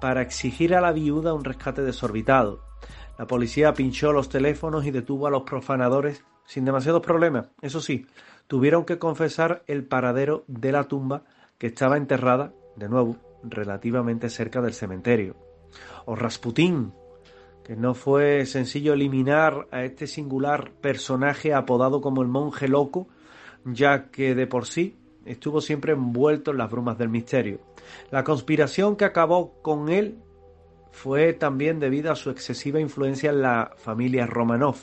para exigir a la viuda un rescate desorbitado. La policía pinchó los teléfonos y detuvo a los profanadores sin demasiados problemas. Eso sí, tuvieron que confesar el paradero de la tumba que estaba enterrada, de nuevo, relativamente cerca del cementerio. O Rasputín, que no fue sencillo eliminar a este singular personaje apodado como el monje loco, ya que de por sí estuvo siempre envuelto en las brumas del misterio. La conspiración que acabó con él fue también debido a su excesiva influencia en la familia Romanov,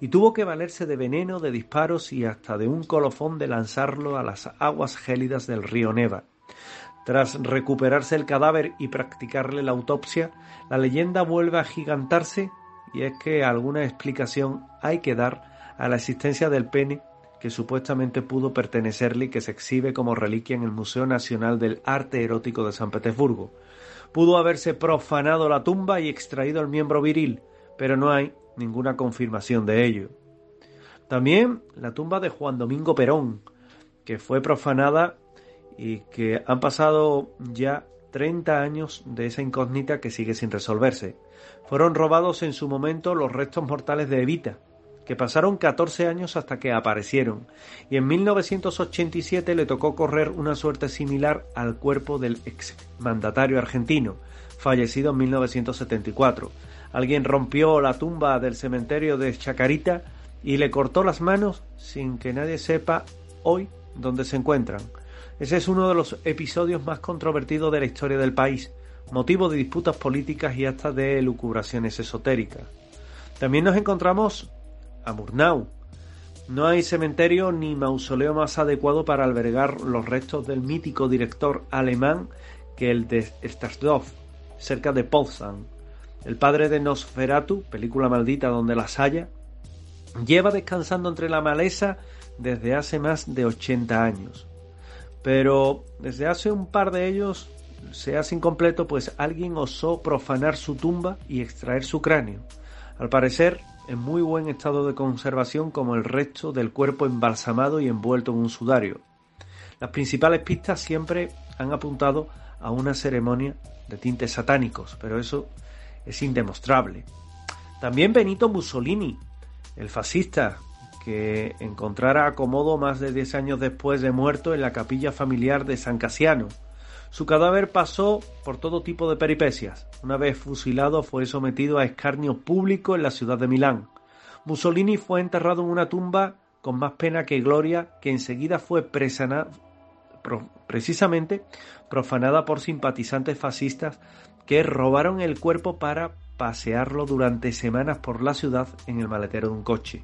y tuvo que valerse de veneno, de disparos y hasta de un colofón de lanzarlo a las aguas gélidas del río Neva. Tras recuperarse el cadáver y practicarle la autopsia, la leyenda vuelve a gigantarse y es que alguna explicación hay que dar a la existencia del pene que supuestamente pudo pertenecerle y que se exhibe como reliquia en el Museo Nacional del Arte Erótico de San Petersburgo. Pudo haberse profanado la tumba y extraído el miembro viril, pero no hay ninguna confirmación de ello. También la tumba de Juan Domingo Perón, que fue profanada y que han pasado ya 30 años de esa incógnita que sigue sin resolverse. Fueron robados en su momento los restos mortales de Evita, que pasaron 14 años hasta que aparecieron, y en 1987 le tocó correr una suerte similar al cuerpo del ex mandatario argentino, fallecido en 1974. Alguien rompió la tumba del cementerio de Chacarita y le cortó las manos sin que nadie sepa hoy dónde se encuentran. Ese es uno de los episodios más controvertidos de la historia del país, motivo de disputas políticas y hasta de lucubraciones esotéricas. También nos encontramos a Murnau. No hay cementerio ni mausoleo más adecuado para albergar los restos del mítico director alemán que el de Starsdorf, cerca de Potsdam. El padre de Nosferatu, película maldita donde las haya, lleva descansando entre la maleza desde hace más de 80 años. Pero desde hace un par de ellos se hace incompleto pues alguien osó profanar su tumba y extraer su cráneo. Al parecer, en muy buen estado de conservación como el resto del cuerpo embalsamado y envuelto en un sudario. Las principales pistas siempre han apuntado a una ceremonia de tintes satánicos, pero eso es indemostrable. También Benito Mussolini, el fascista, que encontrara acomodo más de 10 años después de muerto en la capilla familiar de San Casiano, su cadáver pasó por todo tipo de peripecias. Una vez fusilado fue sometido a escarnio público en la ciudad de Milán. Mussolini fue enterrado en una tumba con más pena que gloria que enseguida fue precisamente profanada por simpatizantes fascistas que robaron el cuerpo para pasearlo durante semanas por la ciudad en el maletero de un coche.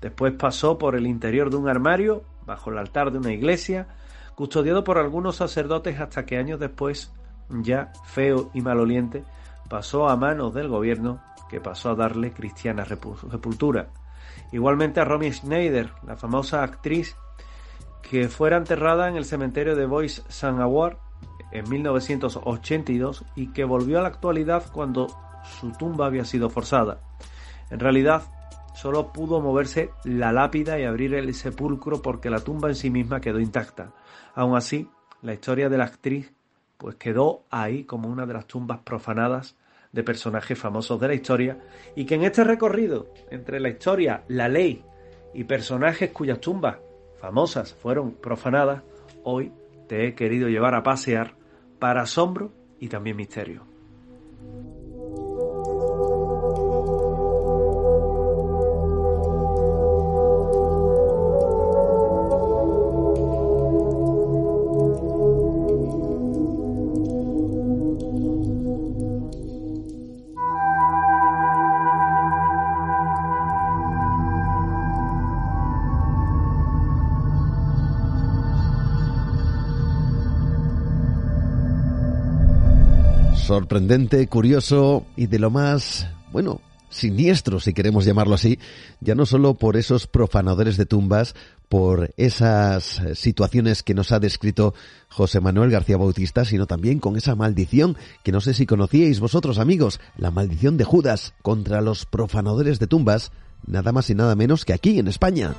Después pasó por el interior de un armario, bajo el altar de una iglesia, custodiado por algunos sacerdotes hasta que años después, ya feo y maloliente, pasó a manos del gobierno que pasó a darle cristiana sepultura. Igualmente a Romy Schneider, la famosa actriz que fuera enterrada en el cementerio de Bois Saint Award en 1982 y que volvió a la actualidad cuando su tumba había sido forzada. En realidad, solo pudo moverse la lápida y abrir el sepulcro porque la tumba en sí misma quedó intacta. Aún así, la historia de la actriz pues quedó ahí como una de las tumbas profanadas de personajes famosos de la historia y que en este recorrido entre la historia, la ley y personajes cuyas tumbas famosas fueron profanadas, hoy te he querido llevar a pasear para asombro y también misterio. Sorprendente, curioso y de lo más, bueno, siniestro, si queremos llamarlo así, ya no solo por esos profanadores de tumbas, por esas situaciones que nos ha descrito José Manuel García Bautista, sino también con esa maldición que no sé si conocíais vosotros amigos, la maldición de Judas contra los profanadores de tumbas, nada más y nada menos que aquí en España.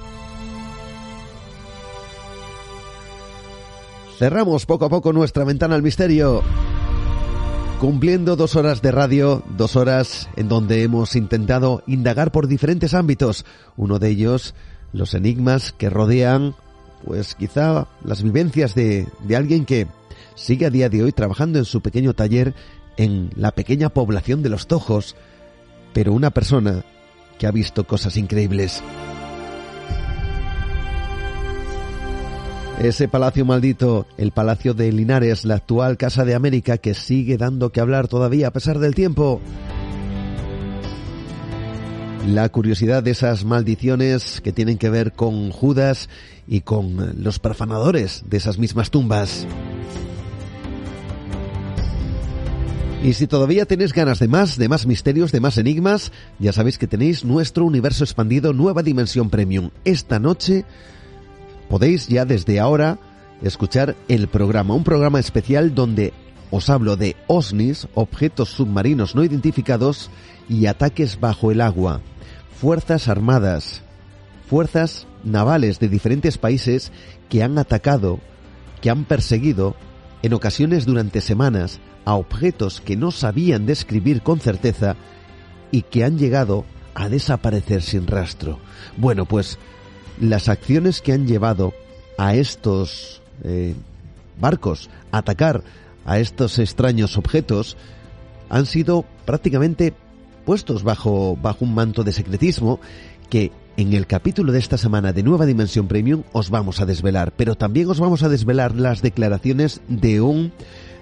Cerramos poco a poco nuestra ventana al misterio cumpliendo dos horas de radio, dos horas en donde hemos intentado indagar por diferentes ámbitos, uno de ellos los enigmas que rodean, pues quizá las vivencias de, de alguien que sigue a día de hoy trabajando en su pequeño taller en la pequeña población de los Tojos, pero una persona que ha visto cosas increíbles. Ese palacio maldito, el Palacio de Linares, la actual Casa de América, que sigue dando que hablar todavía a pesar del tiempo. La curiosidad de esas maldiciones que tienen que ver con Judas y con los profanadores de esas mismas tumbas. Y si todavía tenéis ganas de más, de más misterios, de más enigmas, ya sabéis que tenéis nuestro universo expandido Nueva Dimensión Premium. Esta noche podéis ya desde ahora escuchar el programa, un programa especial donde os hablo de OSNIs, objetos submarinos no identificados y ataques bajo el agua, fuerzas armadas, fuerzas navales de diferentes países que han atacado, que han perseguido, en ocasiones durante semanas, a objetos que no sabían describir con certeza y que han llegado a desaparecer sin rastro. Bueno, pues las acciones que han llevado a estos eh, barcos a atacar a estos extraños objetos han sido prácticamente puestos bajo, bajo un manto de secretismo que en el capítulo de esta semana de Nueva Dimensión Premium os vamos a desvelar, pero también os vamos a desvelar las declaraciones de un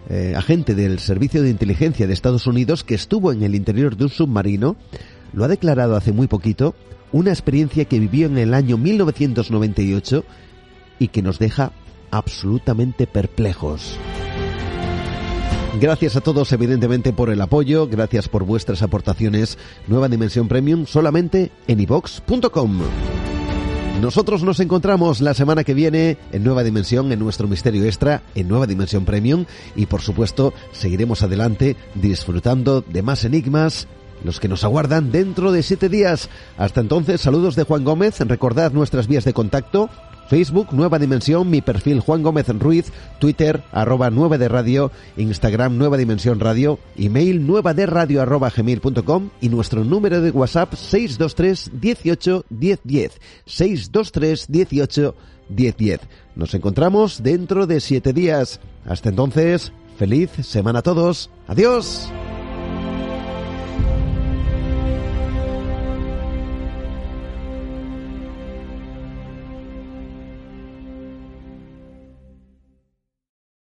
eh, agente del Servicio de Inteligencia de Estados Unidos que estuvo en el interior de un submarino, lo ha declarado hace muy poquito, una experiencia que vivió en el año 1998 y que nos deja absolutamente perplejos. Gracias a todos, evidentemente, por el apoyo, gracias por vuestras aportaciones. Nueva Dimensión Premium solamente en ivox.com. Nosotros nos encontramos la semana que viene en Nueva Dimensión, en nuestro Misterio Extra, en Nueva Dimensión Premium y por supuesto seguiremos adelante disfrutando de más enigmas, los que nos aguardan dentro de siete días. Hasta entonces, saludos de Juan Gómez, recordad nuestras vías de contacto, Facebook, Nueva Dimensión, mi perfil Juan Gómez Ruiz, Twitter, arroba Nueva de Radio, Instagram, Nueva Dimensión Radio, email nueva de radio arroba gmail.com y nuestro número de WhatsApp 623 18 1010. 623 18 1010. Nos encontramos dentro de siete días. Hasta entonces, feliz semana a todos. Adiós.